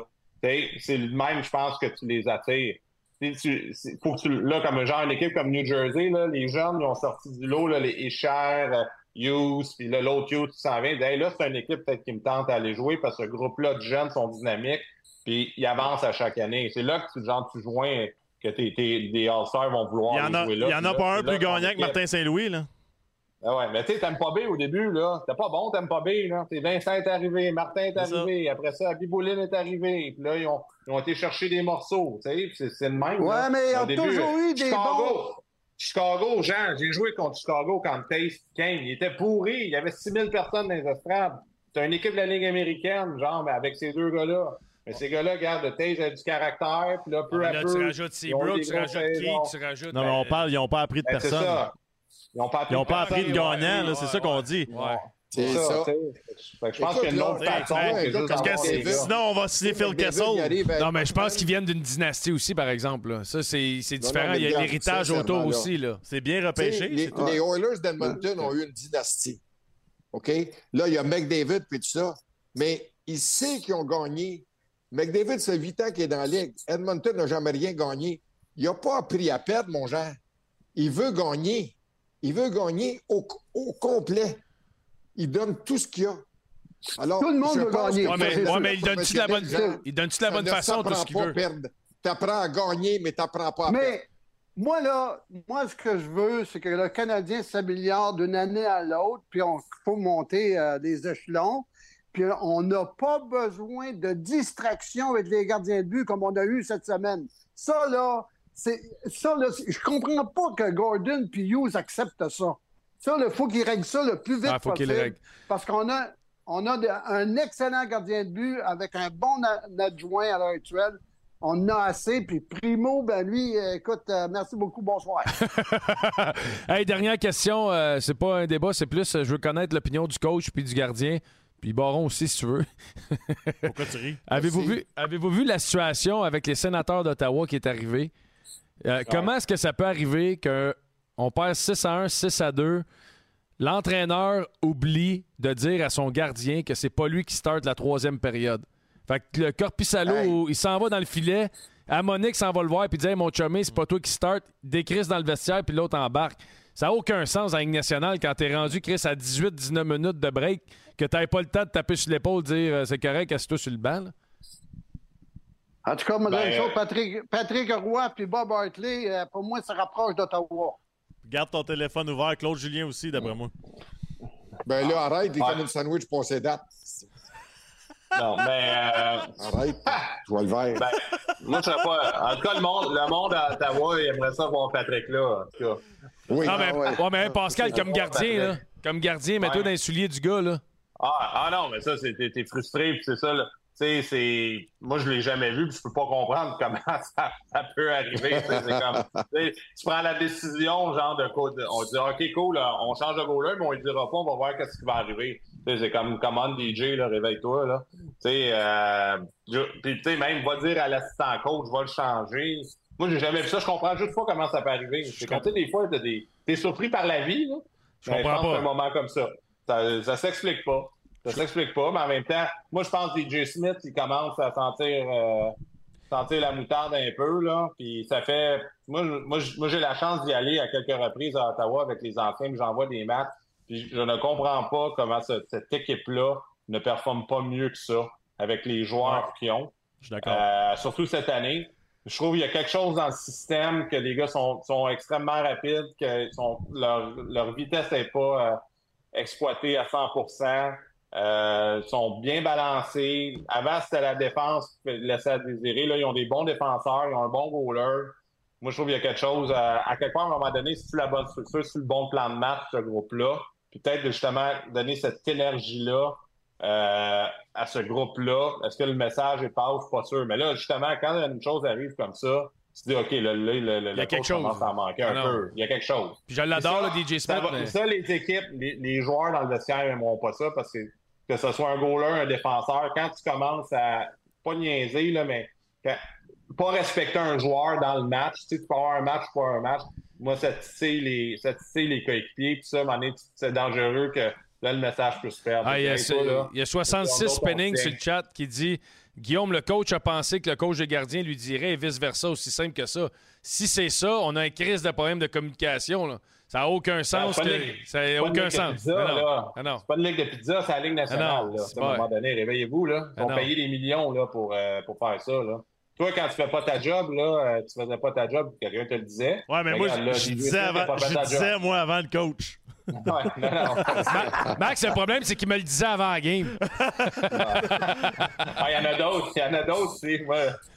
S9: C'est le même, je pense, que tu les attires. Tu faut que tu, là, comme genre une équipe comme New Jersey, là, les jeunes, ils ont sorti du lot, là, les Isher, euh, Hughes, puis là, l'autre Hughes qui s'en vient. Hey, là, c'est une équipe peut-être qui me tente à aller jouer parce que ce groupe-là de jeunes sont dynamiques, puis ils avancent à chaque année. C'est là que tu, genre, tu joins, que tes, tes- des All-Stars vont vouloir
S5: Il y en a, il
S9: là.
S5: y en a pas un plus gagnant que Martin Saint-Louis, là.
S9: ah ouais, mais tu sais, t'aimes pas B au début, là. C'était pas bon, t'aimes pas B, là. T'sais, Vincent est arrivé, Martin est
S5: C'est ça.
S9: arrivé, après ça, Bibouline est arrivé, puis là, ils ont, ils ont été chercher des morceaux, tu sais, c'est le même.
S10: Ouais,
S9: là.
S10: mais ils ont toujours eu des bons-
S9: Chicago, Jean, j'ai joué contre Chicago quand Taste Kane, il était pourri, il y avait 6000 personnes dans les estrades. C'est une équipe de la Ligue américaine, genre, mais avec ces deux gars-là. Mais ces gars-là, regarde, Taze a du caractère, puis là, peu
S4: Ah,
S9: à
S4: là,
S9: peu.
S4: tu rajoutes Seabrook, tu rajoutes. Keith, tu rajoutes.
S5: Non, mais on parle, ils n'ont pas appris de
S9: Ben, c'est
S5: personne.
S9: ça. Ils n'ont pas appris
S5: Ils pas appris de gagnant,
S9: ouais,
S5: c'est ça qu'on dit.
S11: C'est ça.
S9: Fait que je pense
S11: Écoute,
S9: qu'il y a une
S11: là,
S9: autre
S11: hey,
S9: façon
S11: hey,
S9: que
S11: gars
S9: d'avoir
S11: comme
S5: Parce que sinon, on va signer Phil Kessel.
S11: à-
S4: Non, mais je pense qu'ils viennent d'une dynastie aussi, par exemple. là. Ça, c'est c'est
S11: Non, non,
S4: différent. Il y a l'héritage autour
S11: là.
S4: aussi. Là.
S5: C'est bien repêché.
S11: Les,
S5: c'est tout.
S11: les Oilers d'Edmonton ont eu une dynastie. OK? Là, il y a McDavid puis tout ça. Mais il sait qu'ils ont gagné. McDavid, c'est 8 ans qu'il est dans la Ligue. Edmonton n'a jamais rien gagné. Il n'a pas appris à perdre, mon Jean. Il veut gagner. Il veut gagner au, au complet. Il donne tout ce qu'il a. Alors,
S10: Tout le monde veut gagner.
S4: Ouais, mais, ouais, mais il donne-tu de la bonne, il donne-tu de la bonne
S11: ne
S4: façon tout ce qu'il
S11: pas
S4: veut?
S11: perdre. T'apprends à gagner, mais t'apprends pas à perdre.
S10: Mais moi, là, moi, ce que je veux, c'est que le Canadien s'améliore d'une année à l'autre, puis on faut monter euh, des échelons. Puis on n'a pas besoin de distraction avec les gardiens de but comme on a eu cette semaine. Ça, là, c'est ça, là, je comprends pas que Gordon puis Hughes acceptent ça. Ça, il faut qu'ils règlent ça le plus vite
S4: Ah, faut
S10: possible.
S4: règlent.
S10: Parce qu'on a, on a de- un excellent gardien de but avec un bon adjoint à l'heure actuelle. On en a assez. Puis Primo, ben lui, écoute, euh, merci beaucoup, bonsoir.
S4: hey, dernière question. euh, c'est pas un débat, c'est plus euh, je veux connaître l'opinion du coach puis du gardien. Puis Baron aussi, si tu veux.
S5: Pourquoi tu ris?
S4: Avez-vous vu, avez-vous vu la situation avec les sénateurs d'Ottawa qui est arrivée? Euh, Comment est-ce que ça peut arriver qu'on perd 6 à 1, 6 à 2? L'entraîneur oublie de dire à son gardien que c'est pas lui qui start la troisième période. Fait que le Corpissalo,
S11: Hey.
S4: il s'en va dans le filet. Monique s'en va le voir puis dit Hey, mon chumé, c'est pas toi qui start. Décris dans le vestiaire puis l'autre embarque. Ça n'a aucun sens en Ligue nationale quand t'es rendu, Chris, à 18-19 minutes de break, que t'avais pas le temps de taper sur l'épaule dire euh, c'est correct, assieds-toi sur le banc. là.
S10: En tout cas, moi,
S9: Ben,
S10: une chose,
S9: euh,
S10: Patrick, Patrick Roy puis Bob Hartley, euh, pour moi, ça rapproche d'Ottawa.
S5: Garde ton téléphone ouvert. Claude Julien aussi, d'après moi.
S11: Ben là, arrête, il fait une sandwich pour ses dates.
S9: Non, mais euh,
S11: Arrête. Je vois le verre.
S9: ben, moi, je serais pas. En tout cas, le monde, le monde à Ottawa, il aimerait ça voir Patrick là. En tout cas.
S11: oui.
S4: Non, mais,
S10: Ah ouais.
S4: ouais, mais hein, Pascal, comme gardien, là, comme gardien, mets-toi
S9: Ouais.
S4: dans les souliers du gars. Là.
S9: Ah, ah non, mais ça, c'est, t'es, t'es frustré, puis c'est ça, là. Sais, c'est. Moi, je l'ai jamais vu, puis je peux pas comprendre comment ça, ça peut arriver. tu c'est comme. prends la décision, genre, de on dit, OK, cool, on change de goaler, mais on ne dira pas, on va voir qu'est-ce qui va arriver. C'est comme, commande DJ, là, réveille-toi, là. Tu sais, euh, puis, tu sais, même, va dire à l'assistant coach, va le changer. Moi, j'ai jamais vu ça. Je comprends juste pas comment ça peut arriver. C'est comme, tu sais, des fois, t'as des... t'es surpris par la vie, là.
S4: Je comprends pas.
S9: un moment comme ça. Ça, ça s'explique pas. Ça s'explique pas, mais en même temps, moi, je pense que DJ Smith, il commence à sentir, euh, sentir la moutarde un peu, là. Puis ça fait. Moi, j'ai la chance d'y aller à quelques reprises à Ottawa avec les anciens, puis j'envoie des matchs. Puis je ne comprends pas comment ce- cette équipe-là ne performe pas mieux que ça avec les joueurs qu'ils ont.
S5: Je suis d'accord.
S9: Euh, surtout cette année. Je trouve qu'il y a quelque chose dans le système que les gars sont, sont extrêmement rapides, que sont, leur, leur vitesse n'est pas euh, exploitée à 100 euh, sont bien balancés. Avant, c'était la défense qui laissait à désirer. Là, ils ont des bons défenseurs, ils ont un bon goaler. Moi, je trouve qu'il y a quelque chose, à, à quelque part, à un moment donné, si tu la bonne structure, tu le bon plan de match, ce groupe-là, puis peut-être justement donner cette énergie-là euh, à ce groupe-là. Est-ce que le message est pas? Je suis pas sûr. Mais là, justement, quand une chose arrive comme ça, tu dis, OK, là, là, le,
S4: Il y a quelque chose.
S9: commence à manquer
S4: Ah
S9: un
S4: non.
S9: peu. Il y a quelque chose.
S4: Puis je l'adore,
S9: Ça,
S4: le DJ
S9: ça
S4: Smith.
S9: va-
S4: mais-
S9: Ça, les équipes, les, les joueurs dans le vestiaire n'aimeront pas ça parce que que ce soit un goaler, un défenseur, quand tu commences à pas niaiser, là, mais quand- pas respecter un joueur dans le match, tu sais, tu peux avoir un match, pas un match. Moi, ça titille les, ça les coéquipiers, puis ça, c'est dangereux que là, le message peut se perdre.
S4: Ah, il, y a,
S9: Hey, toi, là,
S4: il y a 66
S9: d'autres
S4: spinning sur le chat qui dit Guillaume, le coach a pensé que le coach de gardien lui dirait et vice-versa, aussi simple que ça. Si c'est ça, on a un crise de problème de communication. là. Ça n'a aucun sens.
S9: c'est pas
S4: que-
S9: une ligue-
S4: Ça n'a aucun sens.
S9: pizza,
S4: Ah. Ah.
S9: C'est pas une ligue de pizza, c'est la Ligue nationale.
S4: Ah
S9: là.
S4: c'est
S9: à un moment donné, réveillez-vous. Là. Ils
S4: Ah
S9: vont
S4: non.
S9: payer des millions là, pour, euh, pour faire ça. Là. Toi, quand tu fais pas ta job, là, euh, tu faisais pas ta job, quelqu'un te le disait.
S5: Ouais, mais moi,
S9: Regarde, là,
S5: je, disais, avant, je disais, moi, avant le coach.
S9: Ouais, non, non.
S4: Ma- Max, le problème, c'est qu'il me le disait avant la game.
S9: Ah, Il y en a d'autres, il y en a d'autres. Moi,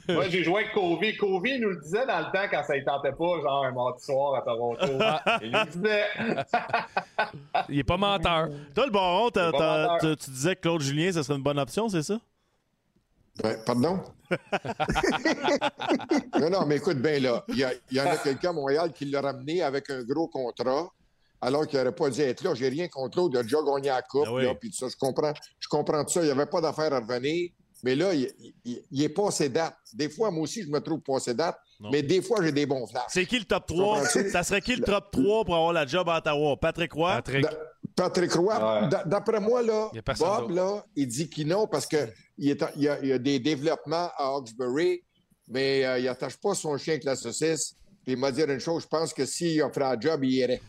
S9: moi, j'ai joué avec Covey. Covey nous le disait dans le temps quand ça ne tentait pas, genre un mardi soir à Toronto. Il nous le disait.
S4: Il est pas menteur.
S5: Toi, le baron, tu disais que Claude Julien, ce serait une bonne option, c'est ça?
S11: Ben, pardon? non, non, mais écoute bien là. Il y, il y en a quelqu'un à Montréal qui l'a ramené avec un gros contrat, alors qu'il n'aurait pas dû être là. J'ai rien contre l'autre. Il a déjà gagné la Coupe,
S5: Ah oui.
S11: là, puis tout ça. Je comprends, je comprends tout ça. Il n'y avait pas d'affaire à revenir. Mais là, il, il- il est passé date. Des fois, moi aussi, je me trouve passé date,
S5: Non.
S11: mais des fois, j'ai des bons flashs.
S5: C'est qui le top 3?
S11: comprends-tu?
S5: Ça serait qui le top 3 pour avoir la job à Ottawa? Patrick Roy?
S4: Patrick.
S11: Da- Patrick Roy,
S9: Ouais.
S11: d'après moi, là, Bob, là, il dit qu'il non parce qu'il il, y y a des développements à Hawkesbury, mais euh, il n'attache pas son chien avec la saucisse. Puis il m'a dit une chose, je pense que s'il offrait un job, il irait.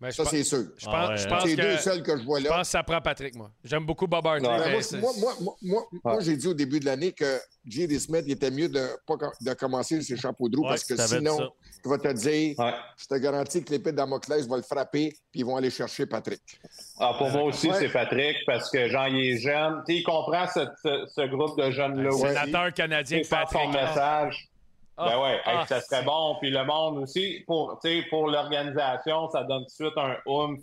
S4: Je
S11: Ça, c'est sûr.
S4: Je pense,
S5: Ah ouais,
S4: je
S5: hein.
S4: pense
S11: C'est les
S4: que,
S11: deux seuls que je vois
S4: je
S11: là.
S4: pense que ça prend Patrick, moi. J'aime beaucoup Bob Hartley.
S9: Ouais.
S11: Ben, moi,
S4: c'est-
S11: moi, moi, moi, moi, moi, j'ai dit au début de l'année que J.D. Smith, il était mieux de, pas, de commencer ses chapeaux de roue
S5: Ouais,
S11: parce que sinon, il va te dire,
S9: Ouais.
S11: je te garantis que l'épée de Damoclès va le frapper, puis ils vont aller chercher Patrick.
S9: Ah, pour moi aussi,
S11: Ouais.
S9: c'est Patrick, parce que Jean, il est jeune. Tu sais, il comprend ce, ce- ce groupe de jeunes-là aussi.
S4: Sénateur canadien
S9: Tu faire son
S4: Patrick.
S9: message.
S4: Ah.
S9: Ben ouais, hey,
S4: Ah,
S9: ça serait bon. Puis le monde aussi, pour, tu sais, pour l'organisation, ça donne tout de suite un oomph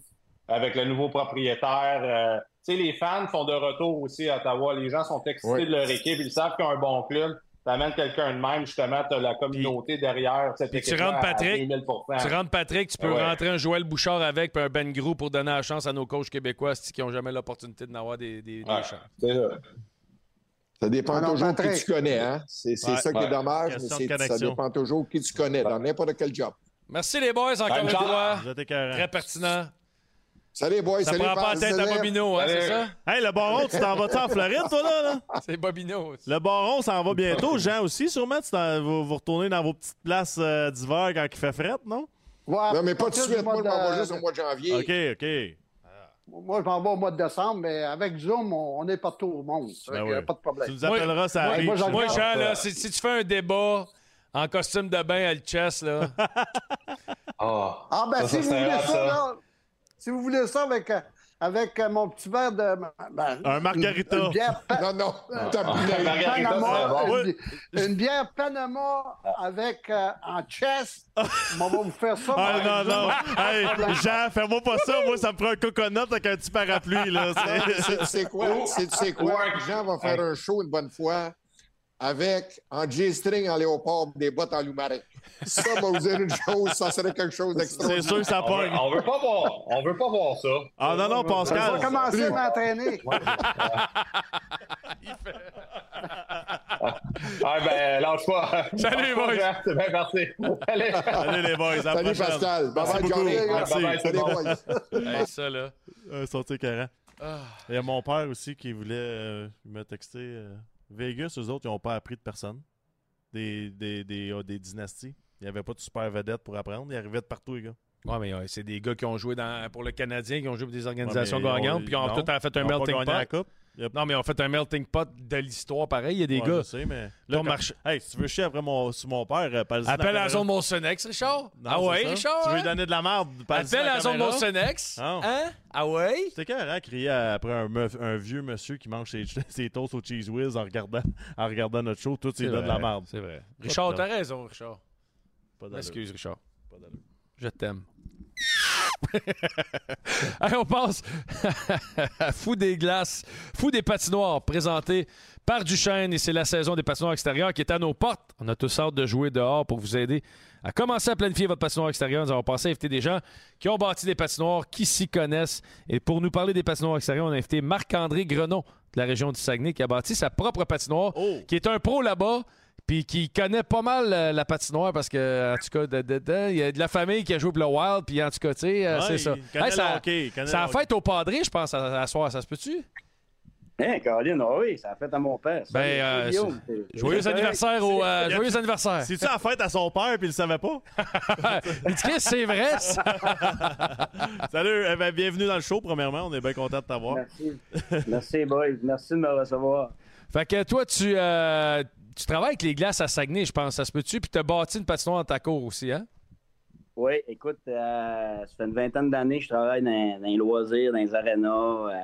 S9: avec le nouveau propriétaire. Euh, tu sais, les fans sont de retour aussi à Ottawa. Les gens sont excités
S11: Ouais.
S9: de leur équipe. Ils savent qu'ils ont un bon club. T'amènes quelqu'un de même, justement, t'as la communauté derrière cette
S4: puis tu rentres Patrick, Tu rentres Patrick, tu peux
S9: Ah ouais.
S4: rentrer un Joël Bouchard avec, puis un Ben Grou pour donner la chance à nos coachs québécois qui n'ont jamais l'opportunité d'en des, des, des
S9: Ouais,
S4: chances.
S9: c'est ça.
S11: Ça dépend
S10: Ah non,
S11: toujours
S10: Patrick.
S11: qui tu connais. Hein? C'est
S5: Ouais.
S11: ça qui est dommage, mais ça dépend toujours qui tu connais dans n'importe quel job.
S4: Merci les boys, encore une fois. Très pertinent.
S11: Salut, boys.
S4: Ça
S11: salut,
S4: prend pas la tête à. Bobino, hein, c'est ça?
S5: Hey, le baron, tu t'en vas-tu en Floride, toi, là? là?
S4: C'est Bobino.
S5: Le baron s'en va bientôt. Jean aussi, sûrement. Tu vous, vous retournez dans vos petites places euh, d'hiver quand il fait fret, non?
S10: Ouais,
S11: Non, mais pas tout de suite. Moi, je m'en vais juste au mois de janvier.
S5: OK, OK.
S10: Moi, je m'en vais au mois de décembre, mais avec Zoom, on, on est partout au monde.
S5: Ben
S10: a
S5: oui.
S10: Pas de problème.
S5: Tu nous appelleras, ça
S10: moi,
S5: arrive.
S10: moi,
S4: Moi, Jean, là, si, si tu fais un débat en costume de bain à le chest, là,
S9: Ah,
S10: Ah, ben,
S9: Ça,
S10: si
S9: ça
S10: vous voulez ça,
S9: ça.
S10: là, si vous voulez ça avec, euh, avec euh, mon petit verre de. ben,
S5: Un margarita.
S10: Une, une bière pa-
S11: Non, non. t'as-
S9: Margarita,
S10: Panama, une, une bière Panama avec euh, en chest. On va vous faire ça.
S5: Ah non, non. Hey, Jean, fais-moi pas ça. Moi, ça me prend un coconut avec un petit parapluie, là. C'est-
S11: quoi? C'est quoi? Jean va faire un show une bonne fois avec en G-string en léopard des bottes en loup-marin. Ça va vous dire une chose, ça serait quelque chose
S5: C'est
S11: d'extraordinaire.
S5: sûr que ça
S9: on,
S5: pogne.
S9: on veut pas voir, on veut pas voir ça.
S5: Ah non, non, Pascal.
S10: vais commencer à m'entraîner.
S9: Ah ben, lâche pas.
S4: Salut,
S9: pas,
S4: boys.
S9: C'est bien parti. Allez.
S5: Salut les boys.
S11: Salut
S5: prochaine.
S11: Pascal. Bye
S5: Merci
S11: bye,
S5: beaucoup.
S11: Johnny.
S5: Merci.
S9: Bye bye,
S11: Salut, boys.
S4: hey, ça, là.
S5: Euh, sont écœurants.
S4: Ah.
S5: Il y a mon père aussi qui voulait euh, il m'a texté. euh, Vegas, eux autres, ils n'ont pas appris de personne. Des, des, des, ah, des dynasties. Il n'y avait pas de super vedette pour apprendre. Ils arrivaient de partout, les gars.
S4: Ouais, mais ouais, c'est des gars qui ont joué dans, pour le Canadien, qui ont joué pour des organisations
S5: Ouais,
S4: gagnantes, puis ils ont
S5: non,
S4: tout en fait un melting pot. Non, mais ont fait un melting pot de l'histoire pareil. Il y a des
S5: Ouais,
S4: gars.
S5: je sais, mais. Là, comme-
S4: marché-
S5: Hey, si tu veux chier après mon, sur mon père, euh,
S4: Appelle à la
S5: caméra.
S4: zone Monsonex, Richard?
S5: Non,
S4: ah ouais,
S5: ça.
S4: Richard?
S5: Tu veux lui donner de la merde,
S4: Appelle à la zone
S5: caméra?
S4: Monsonex.
S5: Ah.
S4: Hein? Ah ouais?
S5: C'était quand, hein, crier après un, meuf- un vieux monsieur qui mange ses, ses toasts au cheese whiz en regardant, en regardant notre show. Tout, il donne de la merde.
S4: C'est vrai. Richard, t'as raison, Richard.
S5: Pas.
S4: Excuse, Richard.
S5: Pas.
S4: Je t'aime. Allez, on passe à Fou des glaces, Fou des patinoires, présenté par Duchesne. Et c'est la saison des patinoires extérieures qui est à nos portes. On a tous hâte de jouer dehors pour vous aider à commencer à planifier votre patinoire extérieure. Nous avons pensé à inviter des gens qui ont bâti des patinoires, qui s'y connaissent. Et pour nous parler des patinoires extérieures, on a invité Marc-André Grenon de la région du Saguenay qui a bâti sa propre patinoire, qui est un pro là-bas. Puis qui connaît pas mal euh, la patinoire parce que, en tout cas, de- de- de- il y a de la famille qui a joué pour le Wild. Puis en tout cas, tu sais, euh,
S5: Ouais,
S4: c'est ça.
S5: connaît
S4: ça
S5: hockey,
S4: ça a fait au padré, je pense, à, à soir. Ça se peut-tu?
S12: Hein, Caroline, ah oui, ça a fait à mon père.
S4: Ben, euh, joyeux anniversaire au. euh,
S12: C'est-
S4: joyeux anniversaire.
S5: C'est-tu la fête à son père puis il le savait pas?
S4: Il dit, Chris, c'est vrai, ça.
S5: Salut, eh ben, bienvenue dans le show, premièrement. On est bien content de t'avoir.
S12: Merci. Merci, boys. Merci de me recevoir.
S4: Fait que toi, tu, euh, tu travailles avec les glaces à Saguenay, je pense. Ça se peut-tu? Puis tu as bâti une patinoire dans ta cour aussi, hein?
S12: Oui, écoute, euh, ça fait une vingtaine d'années que je travaille dans, les loisirs, dans les arénas. euh,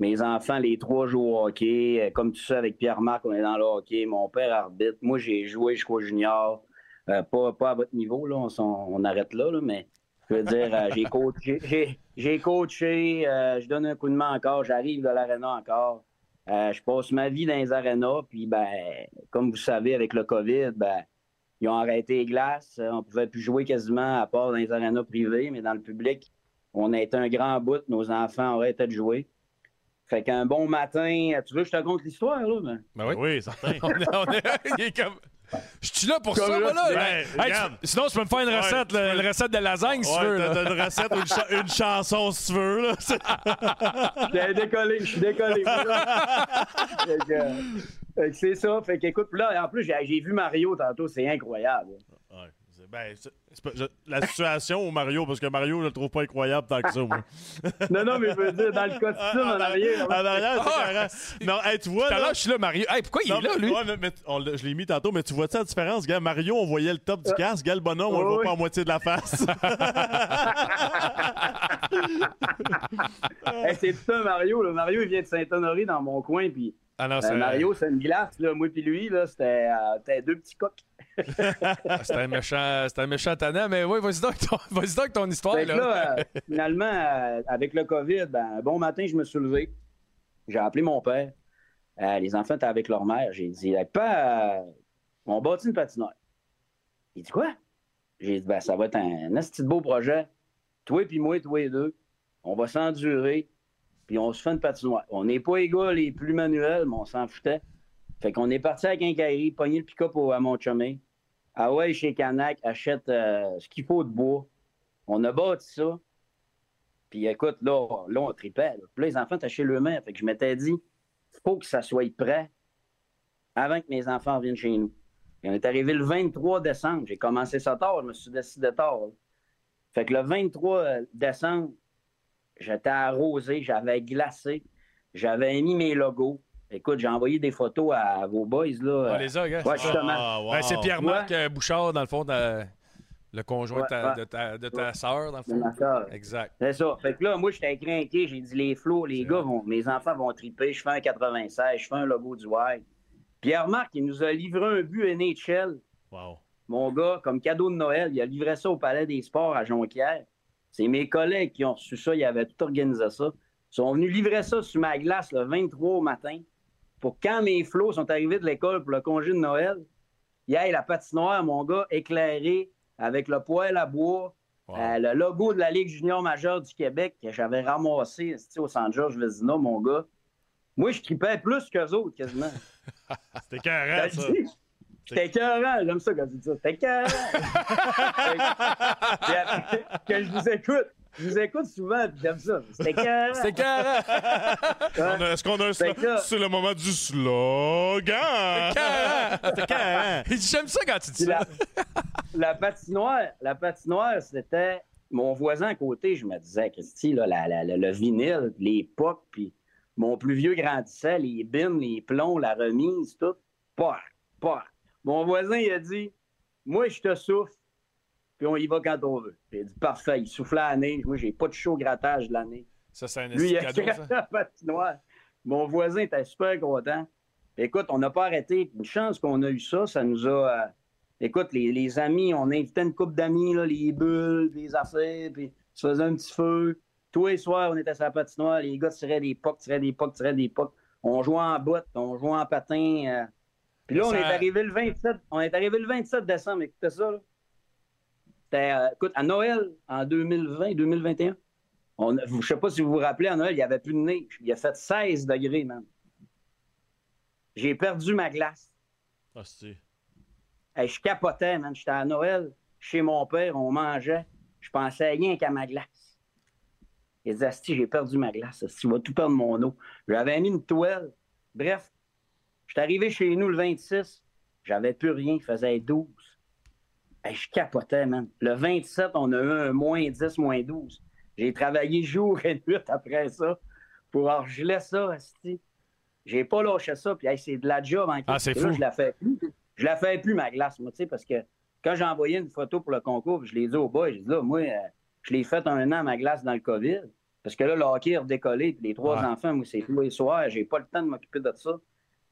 S12: mes enfants, les trois jouent au hockey. Euh, comme tu sais, avec Pierre-Marc, on est dans le hockey. Mon père arbitre. Moi, j'ai joué jusqu'au junior. Pas, pas à votre niveau, là. On, on arrête là, là, mais je veux dire, j'ai coaché, j'ai, coaché je donne un coup de main encore, j'arrive de l'aréna encore. Euh, je passe ma vie dans les arénas, puis ben, comme vous savez, avec le COVID, ben, ils ont arrêté les glaces. On pouvait plus jouer quasiment à part dans les arénas privés, mais dans le public, on a été un grand bout. Nos enfants auraient été de jouer. Fait qu'un bon matin, tu veux que je te conte l'histoire, là? Ben?
S4: Ben oui.
S5: Oui, certain.
S4: on est, on est- il est comme. Je suis là pour
S12: Comme
S4: ça,
S12: là,
S4: moi, là.
S12: tu-
S4: Hey,
S5: Ben,
S4: hey,
S5: regarde.
S4: tu- sinon, tu peux me faire une recette,
S5: tu
S4: là,
S5: peux-
S4: une recette de lasagne, si tu
S5: Ouais,
S4: veux.
S5: t'as-
S4: là.
S5: t'as une recette ou une, cha- une chanson si tu veux. Là.
S12: Je suis décollé, je suis décollé. Fait que, euh, fait que c'est ça. Fait qu'écoute, puis là, en plus, j'ai j'ai vu Mario tantôt, c'est incroyable.
S5: Ben, c'est- c'est pas- je- la situation au Mario, parce que Mario, je le trouve pas incroyable tant que ça, moi.
S12: Non, non, mais je veux dire, dans le costume en arrière.
S5: En arrière, c'est
S4: Ah.
S5: Non, hey, tu vois.
S4: Tout à
S5: là-
S4: l'heure, je suis là, Mario. Hey, pourquoi il est là, lui?
S5: ouais, mais- mais on l'a- je l'ai mis tantôt, mais tu vois-tu la différence? Gars, Mario, on voyait le top du casque. Gars, le bonhomme, on le
S12: Oui,
S5: voit
S12: oui.
S5: pas à moitié de la face.
S12: Hey, c'est un Mario. Là. Mario, il vient de Saint-Honoré dans mon coin. Puis
S4: Ah non,
S12: euh, Mario, c'est une glace. Là. Moi, puis lui, là, c'était euh, c'était deux petits coqs.
S4: C'est un méchant, c'est un méchant tannant, mais oui, vas-y donc, ton- donc ton histoire. Là.
S12: là, euh, finalement, euh, avec le COVID, ben, un bon matin, je me suis levé. J'ai appelé mon père. Euh, les enfants étaient avec leur mère. J'ai dit, Hey, pas, on bâtit une patinoire. Il dit quoi? J'ai dit, ben, ça va être un, un de beau projet. Toi puis moi, toi et deux, on va s'endurer, puis on se fait une patinoire. On n'est pas gars les plus manuels, mais on s'en foutait. Fait qu'on est parti à Quincaillerie, pogner le pick-up à mon chumé. Ah ouais, chez Canac, achète euh, ce qu'il faut de bois. On a bâti ça. Puis écoute, là, là on tripait. Là. Là, les enfants étaient chez eux-mêmes. Fait que je m'étais dit, faut que ça soit prêt avant que mes enfants viennent chez nous. Et on est arrivé le 23 décembre. J'ai commencé ça tard. Je me suis décidé tard. là. Fait que le 23 décembre, j'étais arrosé, j'avais glacé, j'avais mis mes logos. Écoute, j'ai envoyé des photos à vos boys. Là.
S4: On les a, gars.
S12: Ouais, justement.
S5: Ah, wow.
S4: Ben, c'est Pierre-Marc
S12: Ouais.
S4: euh, Bouchard, dans le fond, de- le conjoint de ta,
S12: Ouais, ouais.
S4: de ta, de ta sœur, dans le
S12: De
S4: fond.
S12: ma sœur.
S4: Exact.
S12: C'est ça. Fait que là, moi, j'étais craqué. J'ai dit, les flots, les gars, vont, mes enfants vont triper. Je fais un 96, je fais un logo du Wild. Pierre-Marc, il nous a livré un but NHL,
S5: Wow.
S12: mon gars, comme cadeau de Noël. Il a livré ça au Palais des Sports à Jonquière. C'est mes collègues qui ont reçu ça. Ils avaient tout organisé ça. Ils sont venus livrer ça sur ma glace le 23 au matin pour quand mes flots sont arrivés de l'école pour le congé de Noël, il y la patinoire, mon gars, éclairée avec le poêle à bois,
S4: Wow.
S12: euh, le logo de la Ligue junior majeure du Québec que j'avais ramassé au San Georges Vézina, mon gars. Moi, je tripais plus qu'eux autres, quasiment.
S5: C'était carré, ça.
S12: C'était écœurant, j'aime ça quand tu dis ça. C'était écœurant. Que je vous écoute. Je vous écoute souvent, puis j'aime ça. C'était écœurant.
S4: C'est carré!
S5: On a- Est-ce qu'on a un slogan? C'est le moment du slogan! Carré!
S4: Dit, J'aime ça quand tu dis ça.
S12: la, la patinoire, la patinoire, c'était mon voisin à côté. Je me disais, Christy, là, la- la- la- le vinyle, les pocs, puis mon plus vieux grandissait, les bines, les plombs, la remise, tout. Pas, pas. Mon voisin, il a dit, moi, je te souffle, puis on y va quand on veut. J'ai dit, parfait. Il soufflait à la neige. Moi, j'ai pas de chaud grattage de l'année.
S4: Ça, c'est un
S12: Lui, il a
S4: cadeau, ça.
S12: la patinoire. Mon voisin était super content. Écoute, on n'a pas arrêté. Une chance qu'on a eu ça. Ça nous a. euh, Écoute, les, les amis, on invitait une couple d'amis, les bulles, les affaires. Puis tu faisais un petit feu. Tous les soirs, on était sur la patinoire, les gars tiraient des pocs, tiraient des pocs, tiraient des pocs. On jouait en botte, on jouait en patin. euh. Puis là, on est arrivé le 27, on est arrivé le 27 décembre, écoutez ça, là. C'était, euh, écoute, à Noël, en 2020, 2021, on, je ne sais pas si vous vous rappelez, à Noël, il n'y avait plus de neige. Il a fait 16 degrés, man. J'ai perdu ma glace.
S5: Ah,
S12: Hey, je capotais, man. J'étais à Noël chez mon père, on mangeait. Je pensais rien qu'à ma glace. Il disait, Asti, j'ai perdu ma glace. Asti, il va tout perdre mon eau. J'avais mis une toile. Bref, j'étais arrivé chez nous le 26. J'avais plus rien. Il faisait 12. Hey, je capotais, man. Le 27, on a eu un moins 10, moins 12. J'ai travaillé jour et nuit après ça pour regeler ça, Asti. J'ai pas lâché ça, puis hey, c'est de la job en
S4: Ah, c'est
S12: là,
S4: fou.
S12: je la fais plus. Je la fais plus, ma glace, moi, tu sais, parce que quand j'ai envoyé une photo pour le concours, puis je l'ai dit au boy, j'ai dit là, moi, euh, je l'ai fait un an, ma glace, dans le COVID. Parce que là, le hockey a redécollé, puis les trois
S4: Ouais.
S12: enfants, moi, c'est tous les soirs, j'ai pas le temps de m'occuper de ça.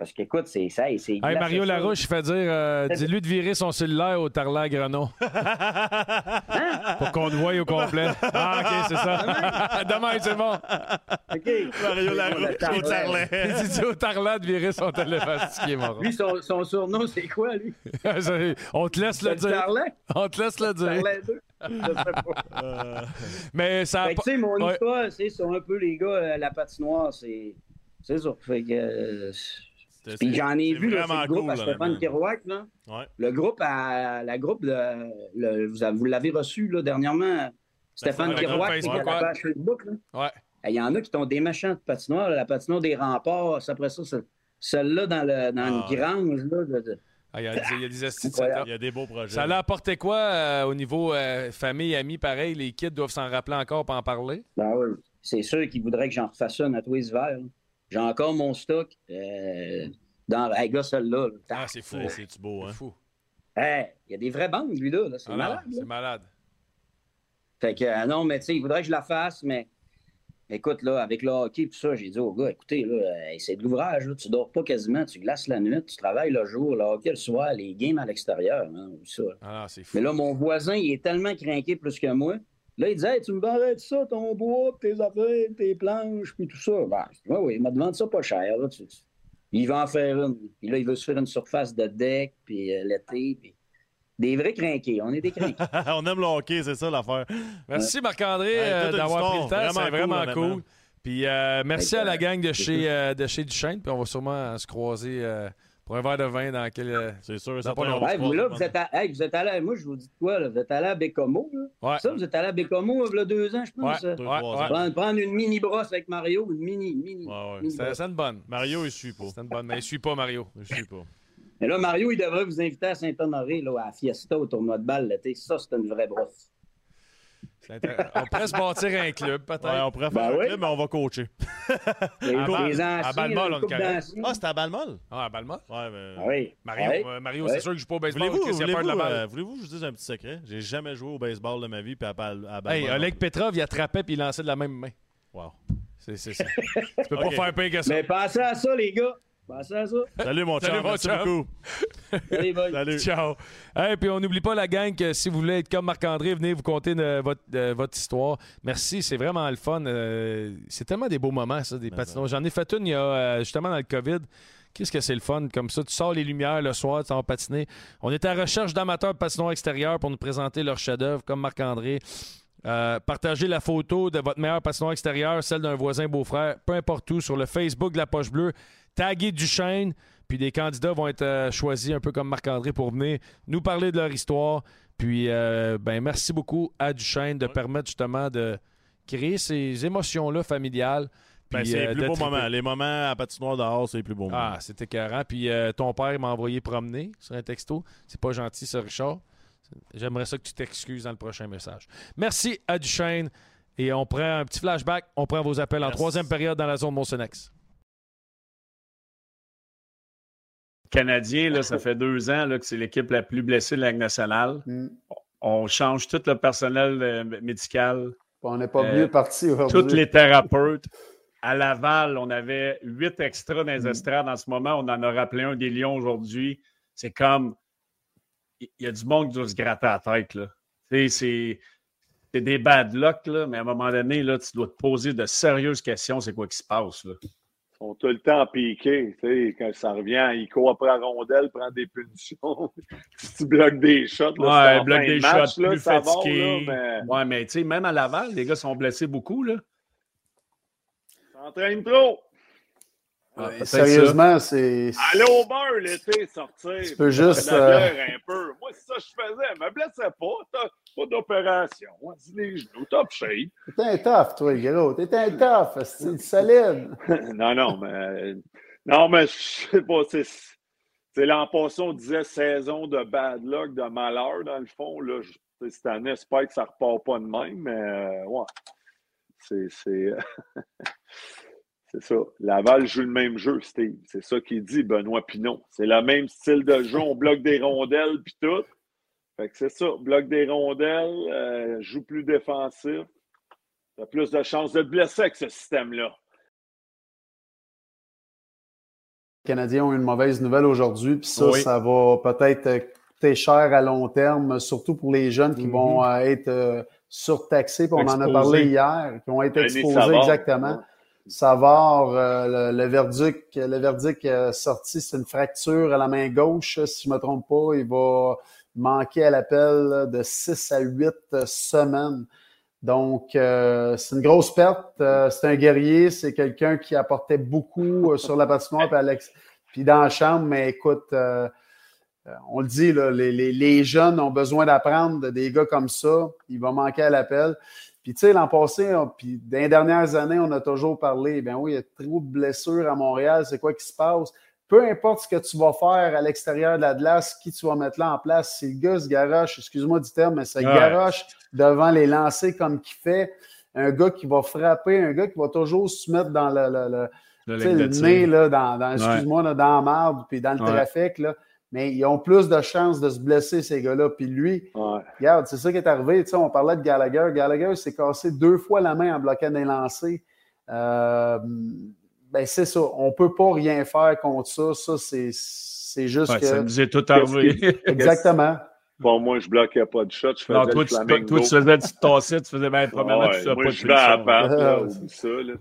S12: Parce qu'écoute, c'est ça, et c'est.
S4: Hey, Mario. Larouche, il fait dire euh, dis-lui de virer son cellulaire au Tarlac Grenon.
S12: Hein?
S4: Pour qu'on le voie au complet. Ah, OK, c'est ça. Demain, c'est bon.
S12: OK.
S5: Mario Larouche au Tarlet.
S4: Il dit au Tarlac de virer son téléphone. C'est ce qui est marrant.
S12: Lui, son, son surnom, c'est quoi, lui?
S4: On te laisse le dire.
S12: Tarlac?
S4: On te laisse le dire.
S12: Tarlac deux? Je sais pas.
S4: Mais ça
S12: tu sais, mon
S4: Ouais.
S12: histoire, c'est un peu les gars, euh, la patinoire, c'est. C'est ça. Fait que. euh, Puis j'en ai vu là, le groupe
S5: cool,
S12: à Stéphane. Kerouac. Là.
S5: Ouais.
S12: Le groupe, à, la groupe le- le- vous, avez- vous l'avez reçu là, dernièrement, Stéphane
S4: le groupe
S12: Kerouac, qui a la page Facebook. là.
S4: Ouais.
S12: Il y en a qui ont des méchants de patinoire, la patinoire des remparts, c'est après ça, celle-là dans, le, dans
S5: Ah,
S12: une grange. Là, de- de-
S4: Ah, il y a, des- il y a des.
S5: Il y a des beaux projets.
S4: Ça l'a apporté quoi euh, au niveau euh, famille, amis, pareil? Les kids doivent s'en rappeler encore pour en parler?
S12: Ben oui, c'est sûr qu'ils voudraient que j'en refasse une à tous les hivers. J'ai encore mon stock euh, dans hey, gars, celle-là. là.
S4: Ah, c'est fou.
S5: C'est beau, hein?
S4: C'est fou.
S12: Hey, Il y a des vraies bandes, lui, là. là. C'est
S4: Ah
S12: malade. là.
S4: c'est malade.
S12: Fait que, euh, non, mais tu sais, il voudrait que je la fasse, mais écoute, là, avec le hockey et tout ça, j'ai dit au gars, écoutez, là, euh, c'est de l'ouvrage, là, tu dors pas quasiment, tu glaces la nuit, tu travailles le jour, le hockey le soir, les games à l'extérieur, hein, ou ça.
S4: Ah fou.
S12: Mais là, mon voisin, il est tellement craqué plus que moi. Là, il disait, Hey, tu me vendrais ça, ton bois, tes affaires, tes planches, puis tout ça. Ben, je dis, oui, oui, il m'a demandé ça pas cher. Là, tu- tu- Il va en faire une. Puis là, il veut se faire une surface de deck, puis euh, l'été, puis des vrais crinqués. On est des crinqués.
S5: On aime le hockey, c'est ça l'affaire.
S4: Merci Marc-André euh, d'avoir pris le temps. C'est
S5: Vraiment
S4: vraiment
S5: cool,
S4: cool. Puis euh, merci à la gang de chez, euh, de chez Duchesne. Puis on va sûrement se croiser euh, pour un verre de vin dans quel. euh,
S5: C'est sûr, ça
S4: pas longtemps.
S12: Ouais, vous, là, vous êtes, à, hey, vous êtes allé, moi, je vous dis quoi, là, vous êtes allé à Bécomo, là?
S4: Ouais.
S12: Ça, vous êtes allé à Bécomo, il y a deux ans, je pense.
S4: Ouais,
S12: euh.
S5: Deux,
S4: ouais,
S5: trois
S4: ouais.
S5: ans.
S12: Prendre, prendre une mini brosse avec Mario, une mini, mini.
S5: Ouais, ouais.
S12: mini
S4: C'est
S12: brosse.
S4: c'est une bonne.
S5: Mario, il suit pas.
S4: C'est une bonne. Mais il suit pas Mario.
S5: Il suit pas.
S12: Et là, Mario, il devrait vous inviter à Saint-Honoré, là, à la Fiesta, au tournoi de balle l'été. Ça, c'est une vraie brosse.
S4: On pourrait se bâtir un club, peut-être.
S5: Ouais, on pourrait
S12: Ben
S5: faire un
S12: oui.
S5: club, mais on va coacher.
S12: Les,
S4: À
S12: les
S4: à Balmol, on
S12: d'anciens.
S5: Ah, c'était à Balmol?
S4: Ah, à Balma.
S5: Ouais, mais.
S12: Ah oui.
S4: Mario,
S12: Ouais.
S4: euh, Mario c'est sûr que je joue pas au baseball.
S5: Voulez-vous
S4: il a peur de
S5: voulez-vous,
S4: la balle?
S5: euh, voulez-vous que je vous dise un petit secret? J'ai jamais joué au baseball de ma vie, puis à, Bal- à Balmol.
S4: Hey, Oleg Petrov, il attrapait puis il lançait de la même main.
S5: Wow.
S4: C'est c'est ça. tu peux pas faire pire que ça.
S12: Mais pensez à ça, les gars. Pensez à ça.
S5: Salut, mon
S4: Salut,
S5: chum.
S4: mon
S5: Merci
S4: chum.
S5: beaucoup. Salut.
S4: Ciao. Et puis on n'oublie pas la gang que si vous voulez être comme Marc-André, venez vous conter de- votre, de- votre histoire. Merci, c'est vraiment le fun. Euh, c'est tellement des beaux moments, ça, des
S5: Ben
S4: patinoires. J'en ai fait une il y a euh, justement dans le COVID. Qu'est-ce que c'est le fun comme ça? Tu sors les lumières le soir, tu vas patiner. On est à la recherche d'amateurs de patinoires extérieurs pour nous présenter leur chef-d'œuvre, comme Marc-André. Euh, partagez la photo de votre meilleur patinoire extérieur, celle d'un voisin beau-frère, peu importe où, sur le Facebook de la Poche Bleue. Taguez Duchesne, puis des candidats vont être euh, choisis, un peu comme Marc-André, pour venir nous parler de leur histoire. Puis, euh, ben, merci beaucoup à Duchesne de permettre justement de créer ces émotions-là familiales.
S5: Ben, c'est
S4: euh,
S5: les plus
S4: de
S5: beaux moments. Les moments à patinoire dehors, c'est les plus beaux moments.
S4: Ah, c'était écœurant. Puis euh, ton père m'a envoyé promener sur un texto. C'est pas gentil, ça, Richard. J'aimerais ça que tu t'excuses dans le prochain message. Merci à Duchesne. Et on prend un petit flashback. On prend vos appels en troisième période dans la zone Monsenex.
S13: Canadien, là, ça fait deux ans là, que c'est l'équipe la plus blessée de la Ligue nationale.
S10: Mm.
S13: On change tout le personnel euh, médical,
S10: On n'est pas
S13: Euh,
S10: mieux parti aujourd'hui.
S13: tous les thérapeutes. À Laval, on avait huit extras dans les
S10: Mm.
S13: estrades. En ce moment, on en a rappelé un des Lions aujourd'hui. C'est comme. Il y a du monde qui doit se gratter la tête. C'est des bad luck, là, mais à un moment donné, là, tu dois te poser de sérieuses questions. C'est quoi qui se passe? Là?
S14: Sont tout le temps sais, Quand ça revient, ils courent après la rondelle, prennent des punitions. si tu bloques des shots, là,
S13: Ouais,
S14: en fin
S13: des
S14: de match,
S13: shots,
S14: là,
S13: plus
S14: va,
S13: fatigué.
S14: là, mais
S13: Ouais, mais tu sais, même à Laval, les gars sont blessés beaucoup. Là.
S14: s'entraîne trop.
S13: Ah,
S15: Sérieusement, c'est.
S14: Aller au bar l'été, sortir.
S15: Tu peux juste, euh,
S14: un peu. Moi, c'est ça que je faisais. Je me blessais pas. T'as pas d'opération. On dit les genoux, top shape.
S15: T'es un tough, toi, le gros. T'es un tough. C'est solide.
S14: non, non, mais. Non, mais je sais pas. C'est, l'an passé, on disait saison de bad luck, de malheur, dans le fond. Là, je- cette année, j'espère que ça repart pas de même, mais euh, ouais. C'est. C'est, ça. Laval joue le même jeu, Steve. C'est ça qu'il dit, Benoît Pinot. C'est le même style de jeu. On bloque des rondelles puis tout. Fait que c'est ça. Bloque des rondelles, euh, joue plus défensif. T'as plus de chances de te blesser avec ce système-là.
S15: Les Canadiens ont une mauvaise nouvelle aujourd'hui, puis ça,
S14: Oui.
S15: ça va peut-être euh, coûter cher à long terme, surtout pour les jeunes qui vont euh, être euh, surtaxés, puis on en a parlé hier, qui ont été
S14: Denis
S15: exposés exactement. Savard, euh, le, verdict, euh, sorti, c'est une fracture à la main gauche, si je ne me trompe pas. Il va manquer à l'appel de 6 à 8 semaines. Donc, euh, c'est une grosse perte. Euh, c'est un guerrier, c'est quelqu'un qui apportait beaucoup sur la patinoire puis, Alex, puis dans la chambre. Mais écoute, on le dit, les, jeunes ont besoin d'apprendre de des gars comme ça. Il va manquer à l'appel. Puis, tu sais, l'an passé, on- puis dans les dernières années, on a toujours parlé, ben oui, il y a trop de blessures à Montréal, c'est quoi qui se passe? Peu importe ce que tu vas faire à l'extérieur de la glace, qui tu vas mettre là en place, si le gars se garoche, excuse-moi du terme, mais ça
S13: Ouais.
S15: garoche devant les lancers comme qu'il fait, un gars qui va frapper, un gars qui va toujours se mettre dans le, le- le- le nez, là, dans, excuse-moi, dans la marde, puis dans le
S13: Ouais.
S15: trafic, là. Mais ils ont plus de chances de se blesser, ces gars-là. Puis lui, regarde, c'est ça qui est arrivé. Tu sais, on parlait de Gallagher. Gallagher s'est cassé deux fois la main en bloquant des lancers. Euh, ben, c'est ça. On ne peut pas rien faire contre ça. Ça, c'est, c'est juste
S13: Ouais,
S15: que.
S13: ça nous est tout arrivé.
S15: Exactement.
S14: Bon, moi, je bloquais pas de shot. Je faisais
S13: Non, toi,
S14: le
S13: tu,
S14: flamingo.
S13: toi, tu faisais du tasset, tu faisais bien, premièrement,
S14: Ouais,
S13: tu faisais
S14: moi,
S13: pas de
S14: je vais à là, ça, là.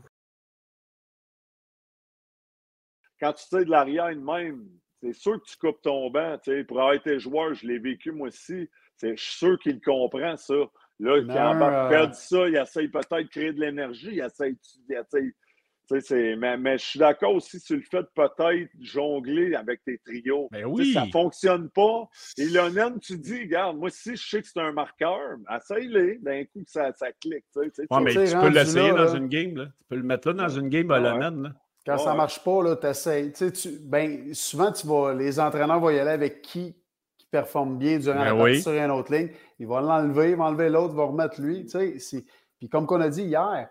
S14: Quand tu tires de l'arrière de même, c'est sûr que tu coupes ton banc. tu sais. Pour avoir été joueur, je l'ai vécu moi aussi. C'est- Je suis sûr qu'il comprend ça. Là,
S15: Non,
S14: quand il
S15: euh,
S14: perd ça, il essaye peut-être de créer de l'énergie. Il essaye. Il essaye mais, mais je suis d'accord aussi sur le fait de peut-être jongler avec tes trios.
S13: Ben
S14: Tu sais,
S13: oui.
S14: Ça ne fonctionne pas. Et Lionel, tu dis, regarde, moi, si je sais que c'est un marqueur, essaye-les. D'un coup, ça, ça clique.
S13: Ouais, mais
S15: Tu
S13: peux l'essayer dans
S15: là.
S13: une game. Là. Tu peux le mettre là dans une game à
S14: Ouais.
S15: Quand ça ne marche pas, là, t'essayes. Tu ben, souvent, tu vas, les entraîneurs vont y aller avec qui, qui performe bien durant
S13: Ben
S15: la
S13: oui.
S15: sur une autre ligne. Ils vont l'enlever, ils vont enlever l'autre, ils vont remettre lui. Puis comme qu'on a dit hier,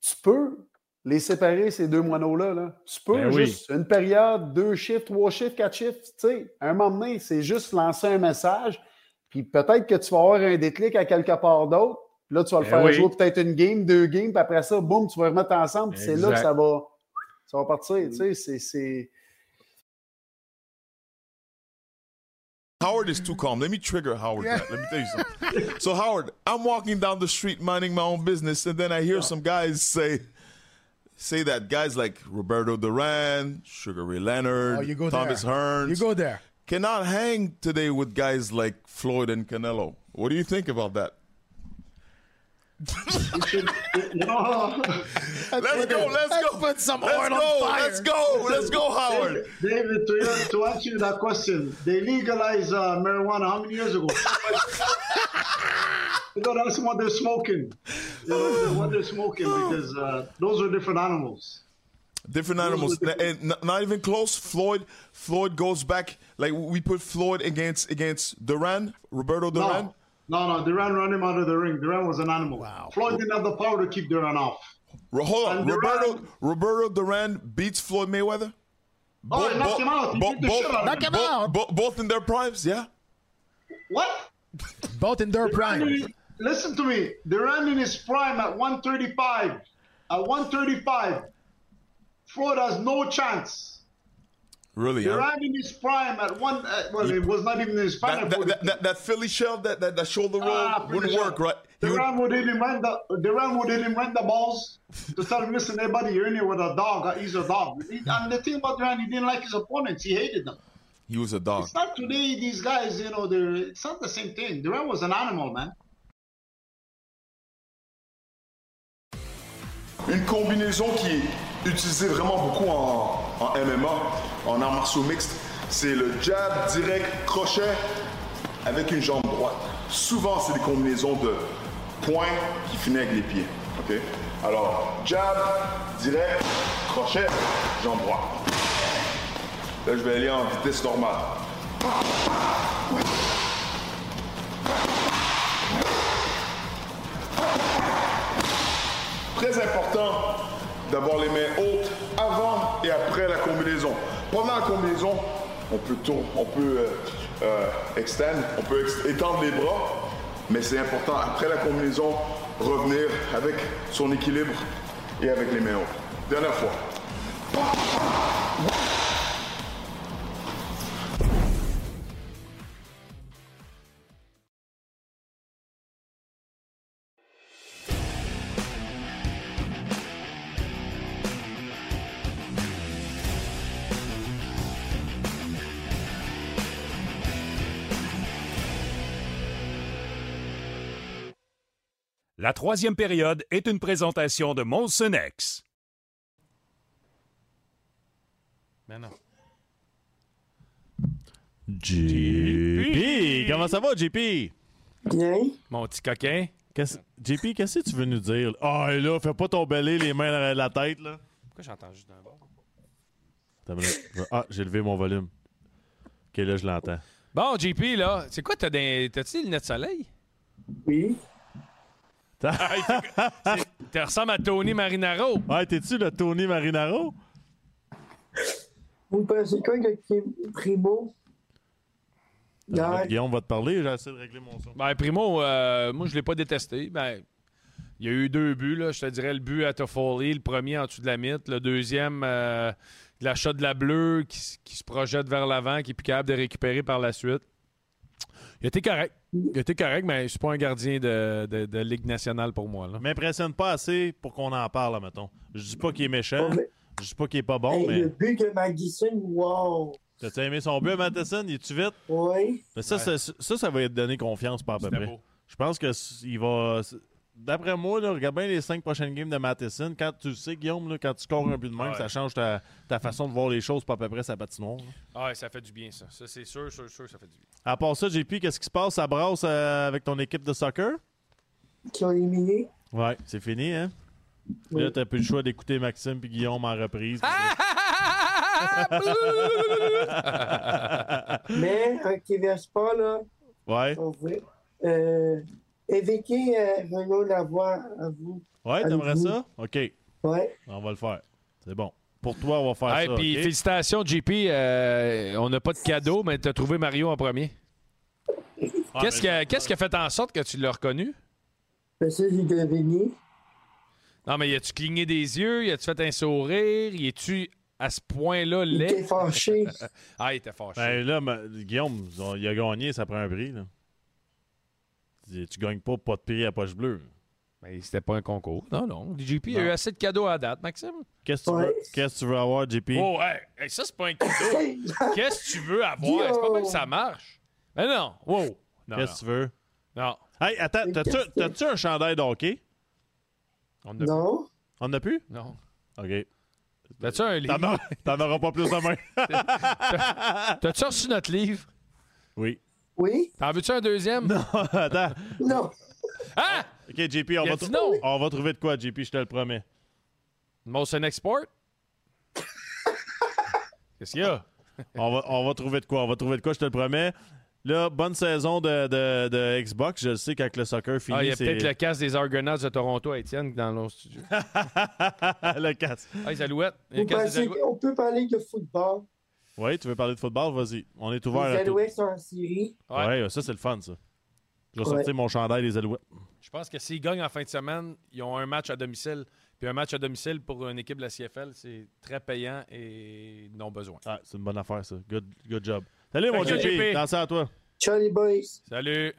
S15: tu peux les séparer, ces deux moineaux-là. Là. Tu peux
S13: Ben oui.
S15: juste une période, deux chiffres, trois chiffres, quatre chiffres. Un moment donné, c'est juste lancer un message. Puis peut-être que tu vas avoir un déclic à quelque part d'autre. Puis là, tu vas le
S13: Ben
S15: faire
S13: oui.
S15: jouer peut-être une game, deux games, puis après ça, boum, tu vas remettre ensemble. Puis c'est là que ça va, ça va partir. Tu sais, c'est- c'est.
S16: Howard is too calm. Let me trigger Howard. that. Let me tell you something. so Howard, I'm walking down the street minding my own business, and then I hear some guys say say that guys like Roberto Duran, Sugar Ray Leonard,
S10: Oh, you go
S16: Thomas
S10: there.
S16: Hearns,
S10: You go there.
S16: cannot hang today with guys like Floyd and Canelo. What do you think about that?
S10: No.
S16: Let's go. Let's go.
S10: Put some
S16: let's
S10: oil
S16: go.
S10: on fire.
S16: Let's go. Let's go, Howard.
S17: David, to, to answer you that question, they legalized uh, marijuana how many years ago? you got to ask them what they're smoking. You know, what they're smoking because uh, those are different animals.
S16: Different animals, and not even close. Floyd, Floyd goes back like we put Floyd against against Duran, Roberto Duran.
S17: No, no, no, Duran ran him out of the ring. Duran was an animal. Floyd didn't have the power to keep Duran off.
S16: Ro- Hold on,
S17: And Duran-
S16: Roberto Roberto Duran beats Floyd Mayweather.
S17: Oh, he knocked him out. He beat the shit out
S10: Knock him
S17: him.
S10: out.
S16: bo- both in their primes, yeah.
S17: What?
S10: Both in their
S17: primes. Listen to me. Duran in his prime at 135. At 135, Floyd has no chance.
S16: Really? huh?
S17: Durant in his prime at one, uh, well, it was not even his prime.
S16: That, that, that, that, that Philly shell, that, that, that shoulder roll
S17: Ah,
S16: wouldn't
S17: Philly
S16: work, right? He would-
S17: Durant would hit him run the Durant would hit him run the balls to start missing everybody. You're in here with a dog. uh, He's a dog. And the thing about Durant, he didn't like his opponents. He hated them.
S16: he was a dog.
S17: It's not today. These guys, you know, they're. It's not the same thing. Durant was an animal, man.
S16: Une combinaison qui est utilisée vraiment beaucoup en, en MMA, en arts martiaux mixtes, c'est le jab direct crochet avec une jambe droite. Souvent, c'est des combinaisons de points qui finissent avec les pieds. ok? Alors, jab, direct, crochet, jambe droite. Là, je vais aller en vitesse normale. Très important d'avoir les mains hautes avant et après la combinaison. Pendant la combinaison, on peut, tour- on peut euh, euh, on peut étendre les bras, mais c'est important après la combinaison revenir avec son équilibre et avec les mains hautes. Dernière fois.
S2: La troisième période est une présentation de Molson X.
S4: Mais non.
S5: JP! Comment ça va, JP?
S18: Bien.
S4: Mon petit coquin.
S5: Qu'est-ce- JP, qu'est-ce que tu veux nous dire? Ah, et là, fais pas ton belé, les mains dans la tête, là.
S4: Pourquoi j'entends juste d'un bord?
S5: Attends une minute. Ah, j'ai levé mon volume. Ok, là, je l'entends.
S4: Bon, JP, là, c'est quoi, t'as des... t'as-tu des lunettes de soleil?
S18: Oui.
S4: Tu ressembles à Tony Marinaro.
S5: Ouais, t'es-tu le Tony Marinaro?
S18: Vous pensez quoi que Primo? Hier,
S5: Guillaume va te parler, j'ai essayé de régler mon son.
S4: Ben, Primo, euh, moi, je l'ai pas détesté. Ben, il y a eu deux buts, là. Je te dirais le but à Toffoli, le premier en dessous de la mythe, le deuxième, euh, l'achat de la bleue qui, qui se projette vers l'avant, qui est plus capable de récupérer par la suite. Il a été correct. Il été correct, mais c'est pas un gardien de, de- de Ligue nationale pour moi. Là.
S5: M'impressionne pas assez pour qu'on en parle, mettons. Je dis pas qu'il est méchant, je dis pas qu'il est pas bon,
S18: hey,
S5: mais.
S18: le but de Madison, wow!
S5: T'as-tu aimé son but, Matheson? Il est-tu vite?
S18: Oui.
S5: Mais ça, ça, ça, ça va te donner confiance par à peu près. Je pense que il va. D'après moi, là, regarde bien les cinq prochaines games de Matheson. Quand tu le sais, Guillaume, là, quand tu scores un but de même,
S4: Ouais.
S5: ça change ta, ta façon de voir les choses, pas à peu près sa patinoire. là.
S4: Ah, ouais, ça fait du bien, ça. Ça, c'est sûr, sûr, sûr, ça fait du bien.
S5: À part ça, JP, qu'est-ce qui se passe? Ça brasse euh, avec ton équipe de soccer?
S18: Qui ont éliminé.
S5: Ouais, c'est fini, hein?
S18: Oui.
S5: Là, t'as plus le choix d'écouter Maxime et Guillaume en reprise.
S18: Mais un qui verse pas, là,
S5: ouais.
S18: on veut. Euh, évitez euh, Renaud Lavoie à vous.
S5: Ouais, t'aimerais
S18: vous.
S5: ça? OK.
S18: Ouais.
S5: On va le faire. C'est bon. Pour toi, on va faire
S4: Hey,
S5: ça.
S4: puis félicitations, JP. euh, on n'a pas de cadeau, mais tu as trouvé Mario en premier.
S5: Ah,
S4: Qu'est-ce qui, a, qu'est-ce qui a fait en sorte que tu l'as reconnu?
S18: Ben, ça, j'ai deviné.
S4: Non, mais y a-tu cligné des yeux? Y a-tu fait un sourire? Y es-tu à ce point-là
S18: Il
S4: laid?
S18: était fâché.
S4: ah, il était fâché.
S5: Ben là, ma- Guillaume, il a gagné, ça prend un prix. Là. Tu tu gagnes pas pas de prix à poche bleue.
S4: Mais c'était pas un concours. Non, non. JP a eu assez de cadeaux à date, Maxime.
S5: Qu'est-ce que tu, veux- qu'est-ce que tu veux avoir, JP?
S4: Oh, hey, hey, ça, c'est pas un cadeau. Qu'est-ce que tu veux avoir? C'est pas même que ça marche. Mais non. Wow. Non,
S5: Qu'est-ce que tu veux?
S4: Non.
S5: Hey, attends, t'as-tu t'as-tu un chandail de hockey?
S4: On
S18: Non.
S5: On en a plus?
S4: Non.
S5: OK.
S4: T'as-tu un livre?
S5: T'en auras- T'en auras pas plus demain.
S4: T'as-tu reçu notre livre?
S5: Oui.
S18: Oui.
S4: T'en veux-tu un deuxième?
S5: Non, attends.
S18: Non.
S4: Ah!
S5: OK, JP, on va, trou-
S4: non?
S5: on va trouver de quoi, JP, je te le promets.
S4: Molson Export? Qu'est-ce qu'il y a?
S5: on, va, on va trouver de quoi, on va trouver de quoi, je te le promets. Là, bonne saison de, de, de Xbox. Je le sais, quand le soccer finit,
S4: Ah, il y a
S5: c'est-
S4: peut-être le casque des Argonauts de Toronto à Étienne dans nos studios.
S5: le casque.
S4: Ah, les alouettes. Il y a
S18: Vous
S4: le casque des
S18: pensez
S4: alouettes.
S18: qu'on peut parler de football?
S5: Oui, tu veux parler de football? Vas-y. On est ouvert
S18: Les. Alouettes sont en série.
S5: Ouais. ça, c'est le fun, ça. Je vais
S18: Ouais.
S5: sortir mon chandail des Alouettes.
S4: Je pense que s'ils gagnent en fin de semaine, ils ont un match à domicile, Puis un match à domicile pour une équipe de la CFL, c'est très payant et non besoin.
S5: Ah, c'est une bonne affaire, ça. Good, good job. Salut, mon JP. Ça à toi.
S18: Ciao les boys.
S4: Salut.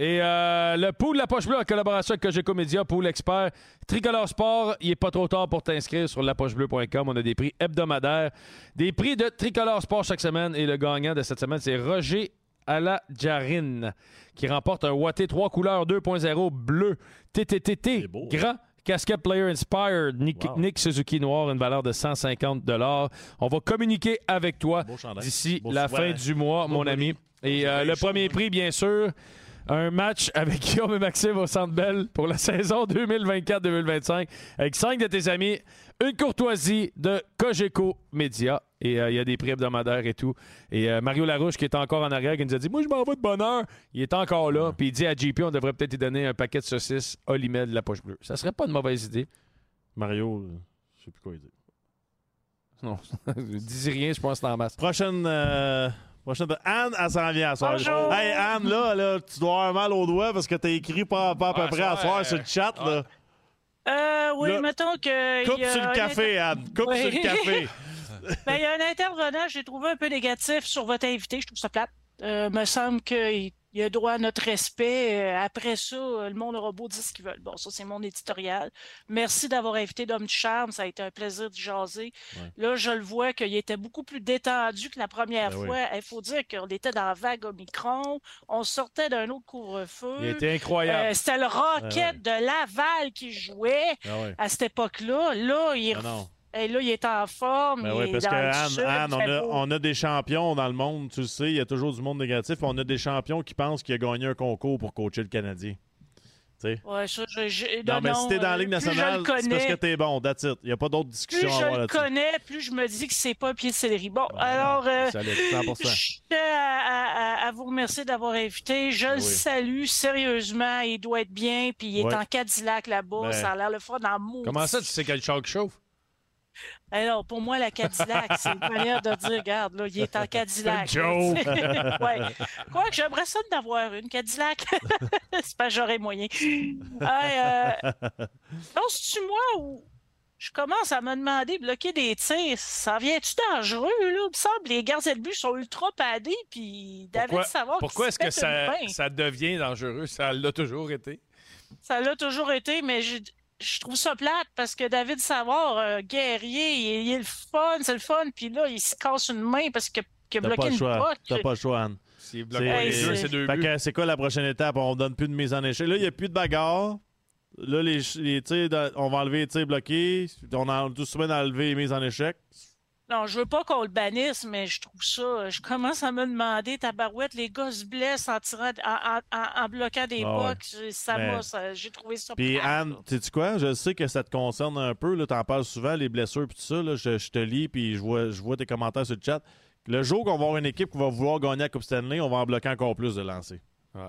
S4: Et euh, le pool de la poche bleue en collaboration avec Cogeco Média, pool expert. Tricolore Sport, il n'est pas trop tard pour t'inscrire sur lapochebleu.com. On a des prix hebdomadaires, des prix de Tricolore Sport chaque semaine. Et le gagnant de cette semaine, c'est Roger Alajarine, qui remporte un Watté 3 couleurs 2.0 bleu TTTT grand. Casquette Player Inspired, Nick,
S5: Wow.
S4: Nick Suzuki Noir, une valeur de 150 On va communiquer avec toi d'ici la fin du mois,
S5: Beau
S4: mon ami. Et euh, le premier prix, bien sûr, un match avec Guillaume et Maxime au Centre Bell pour la saison 2024-2025 avec cinq de tes amis, une courtoisie de Cogeco Média. Et euh, il y a des prix hebdomadaires et tout. Et euh, Mario Larouche, qui est encore en arrière, qui nous a dit Moi, je m'en vais de bonne heure. Il est encore là. Puis il dit à JP On devrait peut-être lui donner un paquet de saucisses Olimel de la poche bleue. Ça serait pas une mauvaise idée.
S5: Mario, euh, je sais plus quoi dire.
S4: Non, dis rien, je pense que c'est en masse.
S5: Prochaine. euh, Prochaine... Anne, elle s'en vient à soir.
S4: Bonjour.
S5: Hey, Anne, là, là, tu dois avoir mal aux doigts parce que t'as écrit pas, pas à peu près à soir
S4: euh,
S5: sur le chat. Là.
S19: Euh, oui,
S5: Là,
S19: mettons que.
S5: Coupe sur le café, Anne. Coupe
S19: Oui.
S5: sur le café.
S19: Ben, il y a un intervenant, j'ai trouvé un peu négatif sur votre invité. Je trouve ça plate. Euh, me semble qu'il il a droit à notre respect. Euh, après ça, le monde aura beau dire ce qu'ils veulent. Bon, ça, c'est mon éditorial. Merci d'avoir invité Dom du Charme. Ça a été un plaisir d'y jaser. Là, je le vois qu'il était beaucoup plus détendu que la première
S4: Ben
S19: fois. Il faut dire qu'on était dans la vague Omicron. On sortait d'un autre couvre-feu.
S4: Il était incroyable.
S19: Euh, C'était le Rocket de Laval qui jouait
S5: ouais.
S19: à cette époque-là. Là, il. Et là, il est en forme.
S5: Ben
S19: il
S5: oui,
S19: est
S5: parce
S19: dans
S5: que
S19: le
S5: Anne,
S19: sud,
S5: Anne, on, a,
S19: beau.
S5: on a des champions dans le monde, tu le sais, il y a toujours du monde négatif. On a des champions qui pensent qu'il a gagné un concours pour coacher le Canadien. Tu sais?
S19: Ouais, ça, je- je-
S5: Non, mais si t'es dans la
S19: euh,
S5: Ligue
S19: plus je le
S5: nationale, c'est parce que t'es bon, that's it. Il n'y a pas d'autre
S19: Plus
S5: discussion à
S19: je
S5: avoir
S19: le
S5: là-dessus.
S19: connais, plus je me dis que c'est pas un pied de céleri. Bon, alors, euh,
S5: Solide, 100%.
S19: je tiens à, à- à vous remercier d'avoir invité. Je le salue sérieusement. Il doit être bien, puis il est
S4: Ouais.
S19: en Cadillac là-bas.
S4: Ben,
S19: Ça a l'air le fun en mou.
S4: Comment ça, tu sais quel char qui chauffe?
S19: Alors, pour moi, la Cadillac, c'est une manière de dire, regarde, là, il est en Cadillac.
S4: Joke.
S19: ouais. Quoi que j'aimerais ça d'avoir une Cadillac. c'est pas j'aurais moyen. Euh, Penses-tu moi ou je commence à me demander, bloquer des tirs, ça vient-tu dangereux, là? Il me semble les gardiens de but sont ultra padés, puis David
S4: Pourquoi,
S19: Savard...
S4: pourquoi est-ce que ça, ça devient dangereux? Ça l'a toujours été.
S19: Ça l'a toujours été, mais je, trouve ça plate parce que David Savard, euh, guerrier, il, il est le fun, c'est le fun, puis là, il se casse une main parce que- qu'il a
S5: T'as
S19: bloqué
S5: pas le
S19: une
S5: choix.
S19: pote.
S5: T'as pas le choix, Anne.
S4: S'il bloque
S19: pas les deux, c'est
S4: deux buts.
S5: c'est quoi la prochaine étape? On donne plus de mise en échec. Là, il n'y a plus de bagarre. Là, les, les on va enlever les tirs bloqués. On a tout semaine à enlever les mises en échec.
S19: Non, je veux pas qu'on le bannisse, mais je trouve ça. Je commence à me demander, tabarouette, les gars se blessent en tirant, en, en- en- en bloquant des
S5: Ah ouais.
S19: Ça
S5: Mais-
S19: j'ai trouvé ça.
S5: Puis Anne,
S19: là.
S5: sais-tu quoi? Je sais que ça te concerne un peu. Là, t'en parles souvent, les blessures et tout ça. Là, je, je te lis puis je vois, je vois tes commentaires sur le chat. Le jour qu'on va avoir une équipe qui va vouloir gagner la Coupe Stanley, on va en bloquer encore plus de lancers.
S4: Ouais.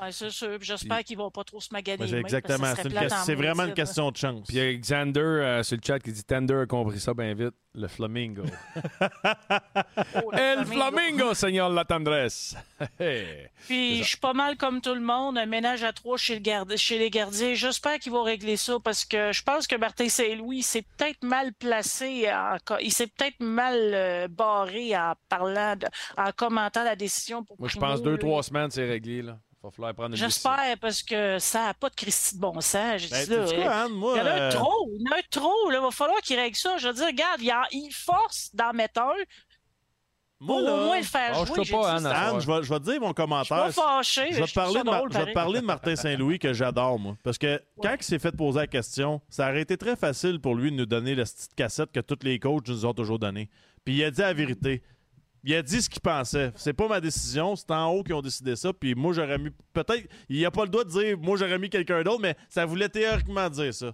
S19: Ouais, c'est sûr. Puis J'espère qu'ils vont pas trop se maganer.
S5: C'est exactement. C'est une vraiment une question de chance.
S4: Puis il y a Xander euh, sur le chat qui dit Tender a compris ça bien vite. Le flamingo. El flamingo, señor la tendresse. Hey.
S19: Puis je suis pas mal comme tout le monde, un ménage à trois chez, le les gardiens. J'espère qu'ils vont régler ça parce que je pense que Martin Saint-Louis s'est peut-être mal placé, en il s'est peut-être mal euh, barré en parlant, de- en commentant la décision pour
S4: Moi, je pense deux, trois semaines, c'est réglé. Là. Il va falloir prendre une décision.
S19: J'espère parce que ça n'a pas de Christy de bon sens. J'ai
S5: Ben,
S19: dit, là,
S5: sais-tu quoi,
S19: euh,
S5: Anne? Moi,
S19: il y en a
S5: euh,
S19: un trop, il y en a un trop. là. Il va falloir qu'il règle ça. Je veux dire, regarde, il, en- il force d'en mettre un.
S5: Moi, là-
S19: au moins le faire
S5: Lâche-toi
S19: jouer. J'ai
S5: pas,
S19: dit,
S5: Anne, je vais, je vais te dire mon commentaire.
S19: Je suis pas fâché,
S5: Je vais,
S19: je
S5: te de
S19: drôle,
S5: je vais parler de Martin Saint-Louis que j'adore, moi. Parce que quand il s'est fait poser la question, ça aurait été très facile pour lui de nous donner la petite cassette que tous les coachs nous ont toujours donnée. Puis il a dit la vérité. Il a dit ce qu'il pensait. C'est pas ma décision, c'est en haut qui ont décidé ça. Puis moi, j'aurais mis. Peut-être. Il a pas le droit de dire moi, j'aurais mis quelqu'un d'autre, mais ça voulait théoriquement dire ça.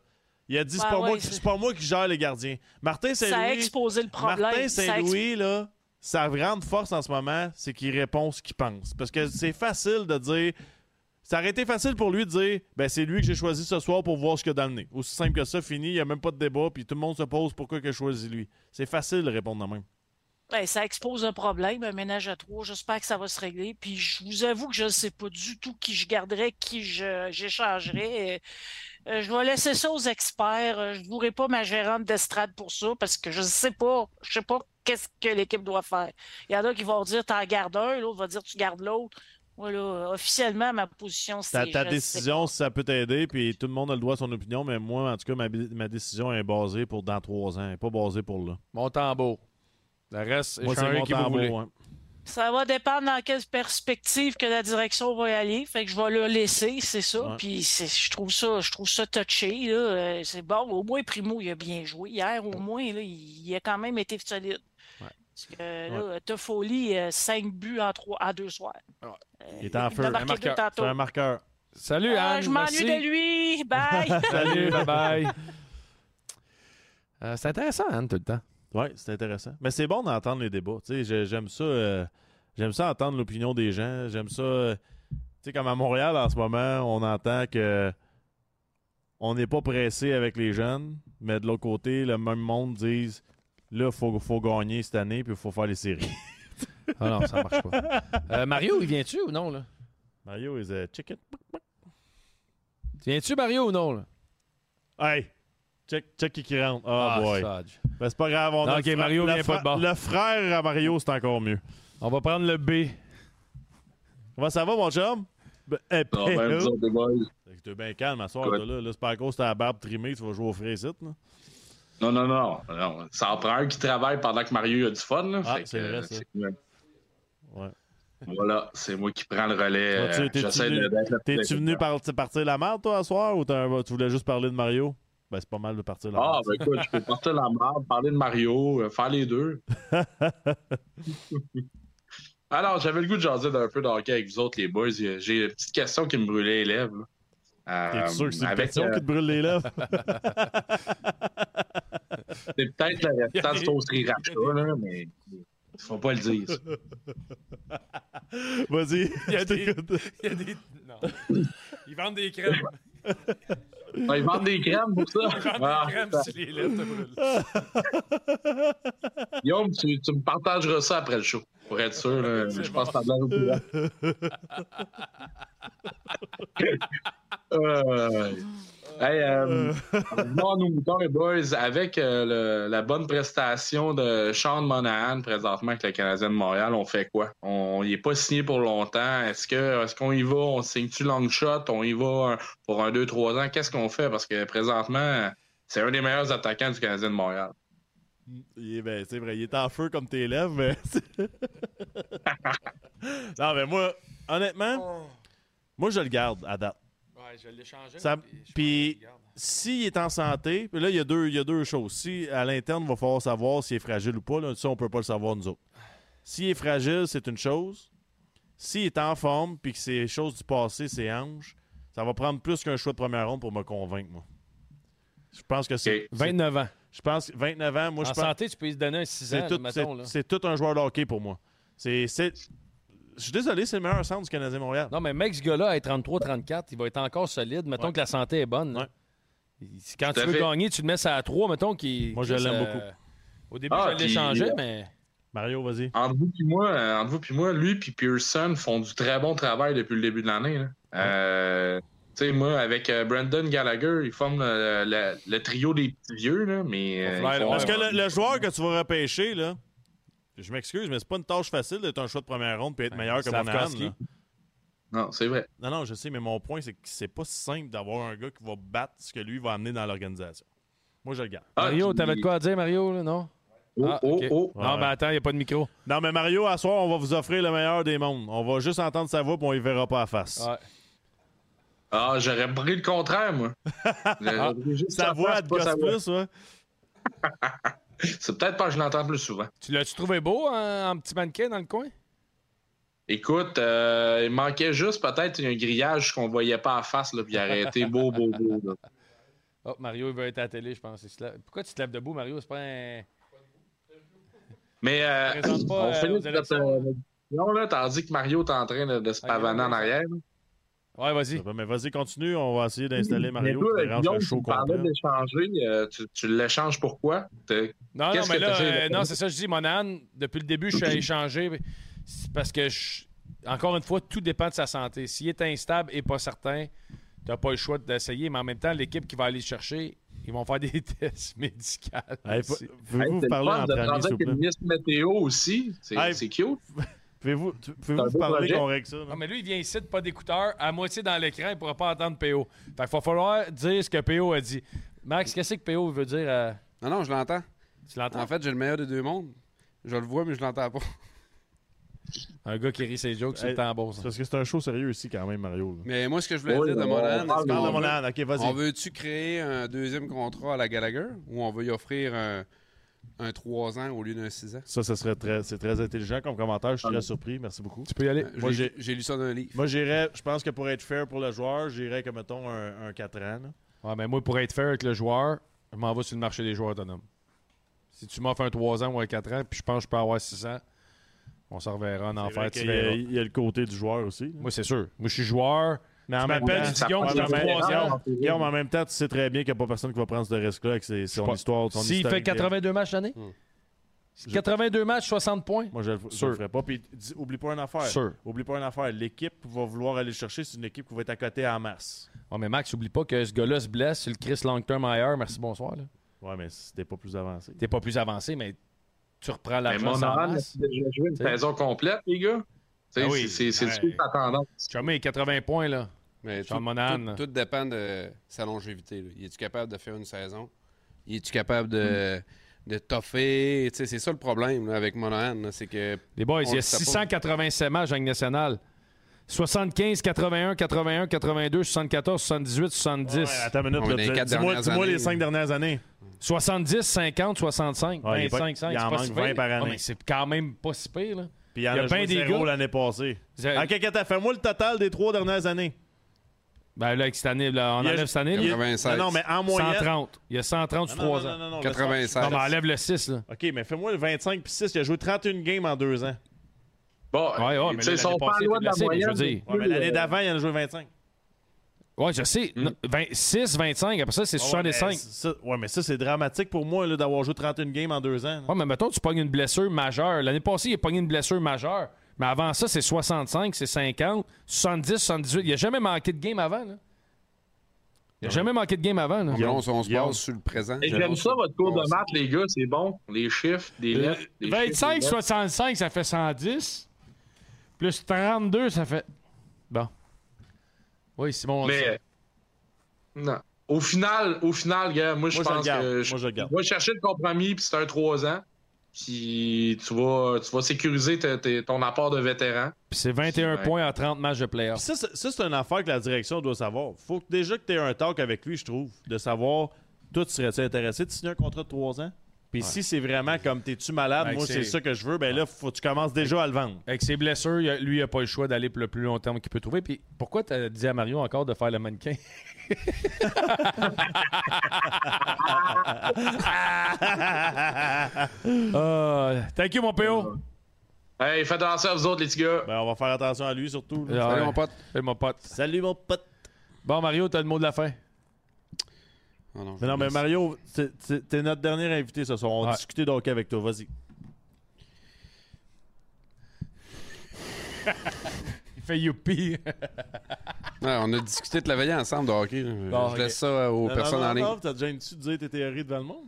S5: Il a dit c'est pas,
S19: ouais,
S5: moi qui-
S19: c'est-
S5: pas moi qui gère les gardiens. Martin
S19: Ça a
S5: Saint-Louis.
S19: exposé le problème.
S5: Martin
S19: Ça
S5: Saint-Louis, là, sa grande force en ce moment, c'est qu'il répond ce qu'il pense. Parce que c'est facile de dire. Ça aurait été facile pour lui de dire ben c'est lui que j'ai choisi ce soir pour voir ce qu'il a dans le nez. Aussi simple que ça, fini, il n'y a même pas de débat, puis tout le monde se pose pourquoi que je choisis lui. C'est facile de répondre de même.
S19: Ben, ça expose un problème, un ménage à trois. J'espère que ça va se régler. Puis je vous avoue que je ne sais pas du tout qui je garderais, qui je- j'échangerais. Euh, je vais laisser ça aux experts. Euh, Je ne voudrais pas ma gérante d'estrade pour ça parce que je ne sais pas. Je sais pas qu'est-ce que l'équipe doit faire. Il y en a qui vont dire t'en gardes un, l'autre va dire tu gardes l'autre. Voilà, officiellement, ma position, c'est.
S5: Ta, ta
S19: je sais
S5: décision, si ça peut t'aider, puis tout le monde a le droit à son opinion, mais moi, en tout cas, ma, ma décision est basée pour dans trois ans, elle n'est pas basée pour là.
S4: Mon tambour. Le reste,
S5: Moi, c'est
S4: qui vous voulez.
S5: tambour. hein.
S19: Ça va dépendre dans quelle perspective que la direction va y aller. Fait que je vais le laisser, c'est ça.
S5: Ouais.
S19: Puis c'est- je trouve ça, je trouve ça touché. là. Euh, C'est bon. Au moins, Primo, il a bien joué. Hier, au moins, là, il, il a quand même été solide. Parce que là, Toffoli, 5 buts en, trois, en deux soirs.
S5: Il est en feu.
S19: deux tantôt.
S5: C'est un marqueur.
S4: Salut,
S19: Ah,
S4: Anne.
S19: je m'ennuie
S4: merci.
S19: de lui. Bye.
S4: Salut, bye bye. Euh, c'est intéressant, Anne, tout le temps.
S5: Oui, c'est intéressant. Mais c'est bon d'entendre les débats. J'aime ça. euh, j'aime ça entendre l'opinion des gens. J'aime ça. euh, tu sais, comme à Montréal en ce moment, on entend que on n'est pas pressé avec les jeunes, mais de l'autre côté, le même monde disent là, il faut, faut gagner cette année, puis il faut faire les séries.
S4: Ah non, ça marche pas. Euh, Mario, il vient-tu ou non, là?
S5: Mario is a chicken.
S4: Viens-tu, Mario, ou non, là?
S5: Hey! Check, check qui qui rentre. Ah,
S4: Ah,
S5: boy. Ben, c'est pas grave. On
S4: Non,
S5: a
S4: ok,
S5: le
S4: Mario
S5: le
S4: vient pas de
S5: fra-
S4: bord.
S5: Le frère à Mario, c'est encore mieux.
S4: On va prendre le B.
S5: Comment ça va, mon chum? Ben, épais,
S9: Ah, ben,
S5: là. que T'es bien calme à soir, là. là c'est pas à cause de ta barbe trimée, tu vas jouer au fraisite, là.
S9: Non, non, non, non. Ça en prend un qui travaille pendant que Mario a du fun. Là.
S5: Ah, c'est vrai,
S9: euh,
S5: ça.
S9: c'est-
S5: Ouais.
S9: Voilà, c'est moi qui prends le relais. Euh,
S5: T'es-tu
S9: J'essaie
S5: venu, partir la merde, toi, à soir, ou tu voulais juste parler de Mario? Ben, c'est pas mal de partir la
S9: Ah, ben écoute, je peux partir la merde, parler de Mario, euh, faire les deux. Alors, j'avais le goût de jaser d'un peu de hockey avec vous autres, les boys. J'ai une petite question qui me brûlait les lèvres. là. Euh,
S5: T'es sûr que c'est une
S9: avec,
S5: question
S9: euh,
S5: qui te brûle les lèvres?
S9: C'est peut-être le restant du toasterie Racha, là, mais il faut pas le dire. ça.
S5: Vas-y,
S4: Il y a des. Il y a des. Non. Ils vendent des crèmes.
S9: Ah, ils vendent des crèmes pour ça.
S4: Ils vendent
S9: Ah,
S4: des crèmes
S9: ça-
S4: si les lèvres brûlent.
S9: Guillaume, tu, tu me partageras ça après le show, pour être sûr. là. je pense que t'as de l'air au courant. Euh, hey, euh, nos moutons, les boys. Avec euh, le- la bonne prestation de Sean Monahan présentement avec le Canadien de Montréal, on fait quoi? On n'est pas signé pour longtemps. Est-ce que est-ce qu'on y va? On signe-tu long shot? On y va pour un 2-3 ans? Qu'est-ce qu'on fait? Parce que présentement, c'est un des meilleurs attaquants du Canadien de Montréal.
S5: Il est- ben, c'est vrai, il est en feu comme tes lèvres, mais. non, mais moi, honnêtement, moi, je le garde à date.
S4: Ouais, je l'ai changé.
S5: Ça- Puis, s'il est en santé, puis là, il y, a deux, il y a deux choses. Si à l'interne, il va falloir savoir s'il est fragile ou pas. Là, ça, on peut pas le savoir, nous autres. S'il est fragile, c'est une chose. S'il est en forme, puis que c'est choses du passé, c'est hanches, ça va prendre plus qu'un choix de première ronde pour me convaincre, moi. Je pense que c'est.
S4: 29 ans.
S5: Je pense que 29 ans, moi,
S4: en
S5: je pense.
S4: santé, tu peux y se donner un 6 ans,
S5: C'est tout,
S4: mettons.
S5: c'est-
S4: là.
S5: c'est tout un joueur de hockey pour moi. C'est. c'est- Je suis désolé, c'est le meilleur centre du Canadien Montréal.
S4: Non, mais mec, ce gars-là, à 33-34, il va être encore solide. Mettons
S5: Ouais.
S4: que la santé est bonne. Quand tu veux
S9: fait.
S4: gagner, tu le mets ça à 3, mettons. Qui,
S5: Moi, je l'aime
S4: euh,
S5: beaucoup.
S4: Au début,
S9: Ah,
S4: je l'ai
S9: puis-
S4: changé, mais.
S5: Mario, vas-y.
S9: Entre vous puis moi, euh, entre vous puis moi, lui puis Pearson font du très bon travail depuis le début de l'année. Euh, tu sais, moi, avec euh, Brandon Gallagher, ils forment le, le- le trio des petits vieux, là, mais. euh,
S5: Parce que le, le joueur que tu vas repêcher, là, je m'excuse, mais c'est pas une tâche facile d'être un choix de première ronde et être meilleur que. Monahan.
S9: Non, c'est vrai.
S5: Non, non, je sais, mais mon point, c'est que c'est pas si simple d'avoir un gars qui va battre ce que lui va amener dans l'organisation. Moi, je le garde.
S4: Mario, t'avais de quoi à dire, Mario, là, non?
S9: Oh,
S4: Ah,
S9: oh, oh.
S4: Non, mais attends, il n'y a pas de micro.
S5: Non, mais Mario, à soir, on va vous offrir le meilleur des mondes. On va juste entendre sa voix, puis on y verra pas à face.
S4: Ouais.
S9: Ah, j'aurais pris le contraire, moi.
S5: Ah,
S9: juste
S5: sa voix,
S9: sa
S5: gosse plus, ouais.
S9: C'est peut-être parce que je l'entends plus souvent.
S4: Tu l'as-tu trouvé beau en, en petit mannequin dans le coin?
S9: Écoute, euh, il manquait juste peut-être un grillage qu'on voyait pas à face, là, puis il aurait été beau, beau, beau. là.
S4: Oh, Mario, il veut être à la télé, je pense. Pourquoi tu te lèves debout, Mario? C'est pas un.
S9: Mais euh, on
S4: euh,
S9: finit cette
S4: élections.
S9: émission, là, tandis que Mario est en train de, de se pavaner
S4: va
S9: en arrière. là.
S5: Ouais, vas-y. Mais vas-y, continue. On va essayer d'installer
S20: Mais
S5: Mario.
S20: toi, Guillaume,
S5: le show
S20: tu parlais
S5: complet.
S20: d'échanger. euh, tu tu l'échanges pourquoi?
S4: Non, non, mais
S20: que
S4: là, euh, non, c'est ça, je dis, Monahan, depuis le début, je suis à échanger c'est parce que, je- encore une fois, tout dépend de sa santé. S'il est instable et pas certain, tu n'as pas le choix d'essayer, mais en même temps, l'équipe qui va aller le chercher, ils vont faire des tests médicaux.
S5: Hey. Pouvez-vous
S20: Hey,
S5: vous parler s'il vous plaît?
S20: météo aussi. C'est
S5: Hey,
S20: c'est cute.
S5: Pouvez-vous
S20: beau
S5: parler qu'on règle ça? là?
S4: Non, mais lui, il vient ici de pas d'écouteur, à moitié dans l'écran, il ne pourra pas entendre PO. Fait qu'il va falloir dire ce que PO a dit. Max, qu'est-ce que PO veut dire à...
S21: Non, non, je l'entends.
S4: Tu l'entends?
S21: En fait, j'ai le meilleur des deux mondes. Je le vois, mais je l'entends pas.
S4: Un gars qui rit ses jokes, c'est
S5: Hey,
S4: le temps bon,
S5: Parce que c'est un show sérieux ici, quand même, Mario. là.
S21: Mais moi, ce que je voulais
S5: Oui,
S21: dire de Monahan,
S5: Monahan. Ok, vas-y.
S21: On veut-tu créer un deuxième contrat à la Gallagher ou on veut y offrir un, un 3 ans au lieu d'un 6 ans?
S5: Ça, ça serait très, c'est très intelligent comme commentaire. Je suis très surpris. Merci beaucoup.
S4: Tu peux y aller.
S5: Moi,
S21: J'ai- lu ça dans un livre.
S5: moi, j'irais, je pense que pour être fair pour le joueur, j'irais comme, mettons, un, un 4 ans. là.
S4: Ouais, mais moi, pour être fair avec le joueur, je m'en vais sur le marché des joueurs autonomes. Si tu m'offres un 3 ans ou un 4 ans, puis je pense que je peux avoir 6 ans, on s'en reverra en enfer.
S5: Il y a le côté du joueur aussi. là.
S4: Moi, c'est sûr. Moi, je suis joueur.
S5: Mais en même
S4: m'appelles,
S5: temps,
S4: tu dis Guillaume,
S5: Ouais,
S4: je suis
S5: mais-
S4: un troisième.
S5: Guillaume, en même temps, tu sais très bien qu'il n'y a pas personne qui va prendre ce risque-là avec ses- son
S4: Pas-
S5: histoire, son
S4: S'il fait
S5: historique.
S4: 82 matchs l'année? 82 matchs, 60 points?
S5: Moi, je ne le ferai pas. Puis, dis- oublie pas une affaire.
S4: Sûr.
S5: Oublie pas une affaire. L'équipe va vouloir aller le chercher. C'est une équipe qui va être à côté en masse.
S4: Ouais, mais Max, oublie pas que ce gars-là se blesse sur le Chris Long-Term IR. Merci, bonsoir. Là.
S5: Ouais, mais c'était pas plus avancé.
S4: T'es pas plus avancé, mais tu reprends
S20: Mais
S4: l'argent sans
S20: Monahan déjà joué une saison complète, les gars.
S4: Ah oui.
S20: C'est
S4: Ouais.
S20: ta tendance.
S4: Chumé, 80 points, là.
S21: Mais
S4: Sean
S21: tout,
S4: Monahan.
S21: tout- tout dépend de sa longévité. là. Il est-tu capable de faire une saison? Il est-tu capable de, de toffer? C'est ça le problème là, avec Monahan. là, C'est que.
S4: Les boys, il y a
S21: sait pas.
S4: 687 matchs en nationale. 75, 81, 81, 82, 74, 78, 70.
S5: Ouais, attends une minute. Dis- Dis-moi
S21: dernières
S5: dis-moi
S21: années,
S5: les cinq dernières années.
S4: 70, 50, 65,
S5: Ouais, il est pas-
S4: 25, 5.
S5: il en manque
S4: si pire.
S5: 20 par
S4: Ah,
S5: année.
S4: c'est quand même pas si pire. Là.
S5: Puis il y en a,
S4: bien
S5: joué
S4: des
S5: zéro
S4: gars.
S5: l'année passée.
S4: Zé-
S5: En quelque temps, fais-moi le total des trois dernières années.
S4: Ben là, avec cette année, là, on
S5: Il y a-
S4: enlève cette année.
S5: il y a-
S4: là.
S21: 96.
S5: Non, non, mais en moyenne.
S4: 130. Il y a 130 sur
S5: Non, non,
S4: 3
S5: non,
S4: ans.
S5: non, non,
S21: 96.
S4: Non, mais enlève le 6. Là.
S5: OK, mais fais-moi le 25 puis 6. Il a joué 31 games en deux ans.
S20: Bon,
S4: Ouais, ouais, mais
S20: tu sais,
S4: là,
S20: ils sont
S4: l'année
S20: pas
S4: passée,
S20: loin de la
S4: blessé, mais je veux
S20: moyenne.
S4: dire.
S5: Ouais, mais l'année d'avant, il en a joué 25.
S4: Ouais, je sais. Non, 26, 25. Après ça, c'est
S5: Ouais,
S4: 65.
S5: mais ça- Ouais, mais ça, c'est dramatique pour moi là, d'avoir joué 31 games en deux ans. là.
S4: Ouais, mais mettons, tu pognes une blessure majeure. L'année passée, il a pogné une blessure majeure. Mais avant ça, c'est 65, c'est 50, 70, 78. Il a jamais manqué de game avant. Là. Il a jamais manqué de game avant. Là.
S21: On, on se base sur le présent.
S20: Et J'aime ça, votre cours de maths, les gars. C'est bon. Les chiffres, des
S4: Euh,
S20: lettres. des chiffres,
S4: 25,
S20: des lettres.
S4: 65, ça fait 110. Plus 32, ça fait. Bon. Oui, Simon. on le
S20: Mais
S4: sait.
S20: non. Au final, au final, gars, moi, je
S5: Moi, je
S20: pense que
S5: Moi,
S20: je,
S5: je le garde.
S20: je vais chercher le compromis, puis c'est un 3 ans. Puis tu vas, tu vas sécuriser ton apport de vétéran.
S4: Puis c'est 21
S20: Ouais.
S4: points en 30 matchs de
S5: Puis
S4: playoffs.
S5: ça, c'est- ça, c'est une affaire que la direction doit savoir. Faut que déjà que tu aies un talk avec lui, je trouve, de savoir, toi, tu serais-tu intéressé de signer un contrat de 3 ans? Puis si c'est vraiment comme t'es-tu malade, moi
S4: c'est-
S5: ça que je veux, ben là, faut que tu commences déjà à le vendre.
S4: Avec ses blessures, il a- lui, il n'a pas le choix d'aller pour le plus long terme qu'il peut trouver. Puis pourquoi tu as dit à Mario encore de faire le mannequin? Ah, thank you, mon PO.
S20: Hey, faites attention à vous autres, les petits gars.
S5: Ben, on va faire attention à lui surtout.
S21: Salut,
S4: ouais.
S21: mon pote.
S4: Salut, mon pote.
S5: Salut mon pote.
S4: Bon, Mario, t'as le mot de la fin.
S21: Ah non, je
S5: Mais non, mais
S21: laisse.
S5: Mario, t'es notre dernier invité ce soir. On va
S4: Ouais.
S5: discuter de hockey avec toi. Vas-y.
S4: Il fait youpi.
S21: Ouais, on a discuté de la veille ensemble de hockey.
S4: Bon,
S21: je laisse ça euh, aux
S5: Non,
S21: personnes
S5: non,
S21: en
S5: non,
S21: ligne.
S5: non, T'as déjà une dessus de dire tes théories devant le monde?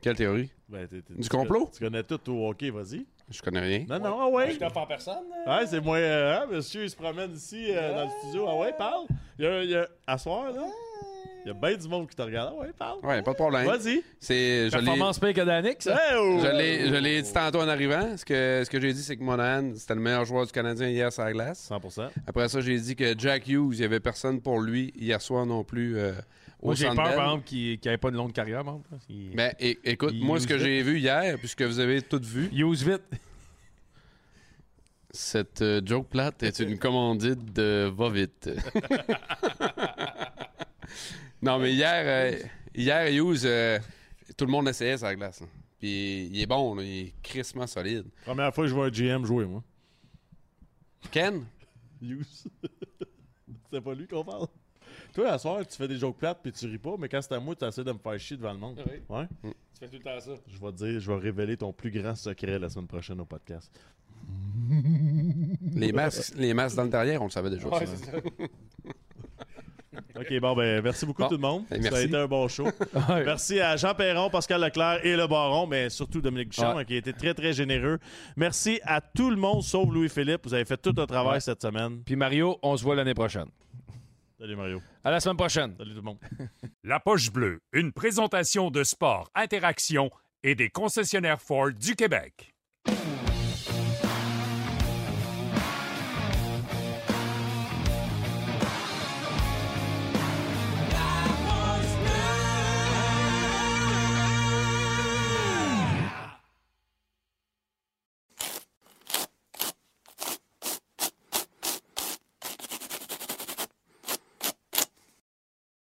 S21: Quelle théorie?
S5: Ben,
S21: Du
S5: tu
S21: complot?
S5: connais- Tu connais tout au hockey, vas-y.
S21: Je connais rien.
S5: Non, non, ah ouais.
S4: en personne.
S5: Ouais, c'est moi, euh, hein, monsieur, il se promène ici euh, dans le studio. Ah ouais, parle. Il y a, il y a, à soir, là, il y a bien du monde qui te regarde. Ah ouais, parle.
S21: Ouais, pas de problème.
S5: Vas-y.
S21: C'est, je
S4: Performance pire que Danick, ça?
S5: Hey, oh!
S21: je l'ai, je l'ai dit tantôt en arrivant. Ce que, ce que j'ai dit, c'est que Monahan, c'était le meilleur joueur du Canadien hier sur la glace.
S5: 100%.
S21: Après ça, j'ai dit que Jack Hughes, il n'y avait personne pour lui hier soir non plus euh, au
S4: Moi, j'ai peur, par exemple, qu'il n'ait pas de longue carrière, par exemple. Il...
S21: Ben, écoute,
S4: Il
S21: moi, ce que j'ai vu hier, puisque vous avez tout vu,
S4: Use vite.
S21: cette euh, joke plate est une commandite de va vite. non, mais hier, euh, hier Hughes, euh, tout le monde essayait sa glace. hein. Puis il est bon, là, il est crissement solide.
S5: Première fois que je vois un GM jouer, moi.
S21: Ken?
S5: Hughes. C'est pas lui qu'on parle. Toi, à soir, tu fais des jokes plates puis tu ris pas, mais quand c'est à moi, tu essaies de me faire chier devant le monde.
S4: Oui.
S5: Ouais?
S4: Tu fais tout le temps ça.
S5: Je vais te dire, je vais révéler ton plus grand secret la semaine prochaine au podcast.
S21: Les masques, les masques dans le derrière, on le savait déjà.
S4: Ouais,
S21: ça.
S4: c'est ça.
S5: OK, bon, ben, merci beaucoup
S21: Bon.
S5: tout le monde.
S21: Eh,
S5: Ça a
S21: merci.
S5: été un bon show.
S4: Ouais.
S5: Merci à Jean Perron, Pascal Leclerc et le Baron, mais surtout Dominique
S4: Ouais.
S5: qui a été très, très généreux. Merci à tout le monde, sauf Louis-Philippe. Vous avez fait tout un travail
S4: Ouais.
S5: cette semaine.
S4: Puis Mario, on se voit l'année prochaine.
S5: Salut, Mario.
S4: À la semaine prochaine.
S5: Salut tout le monde.
S2: La Poche Bleue, une présentation de sport, interaction et des concessionnaires Ford du Québec.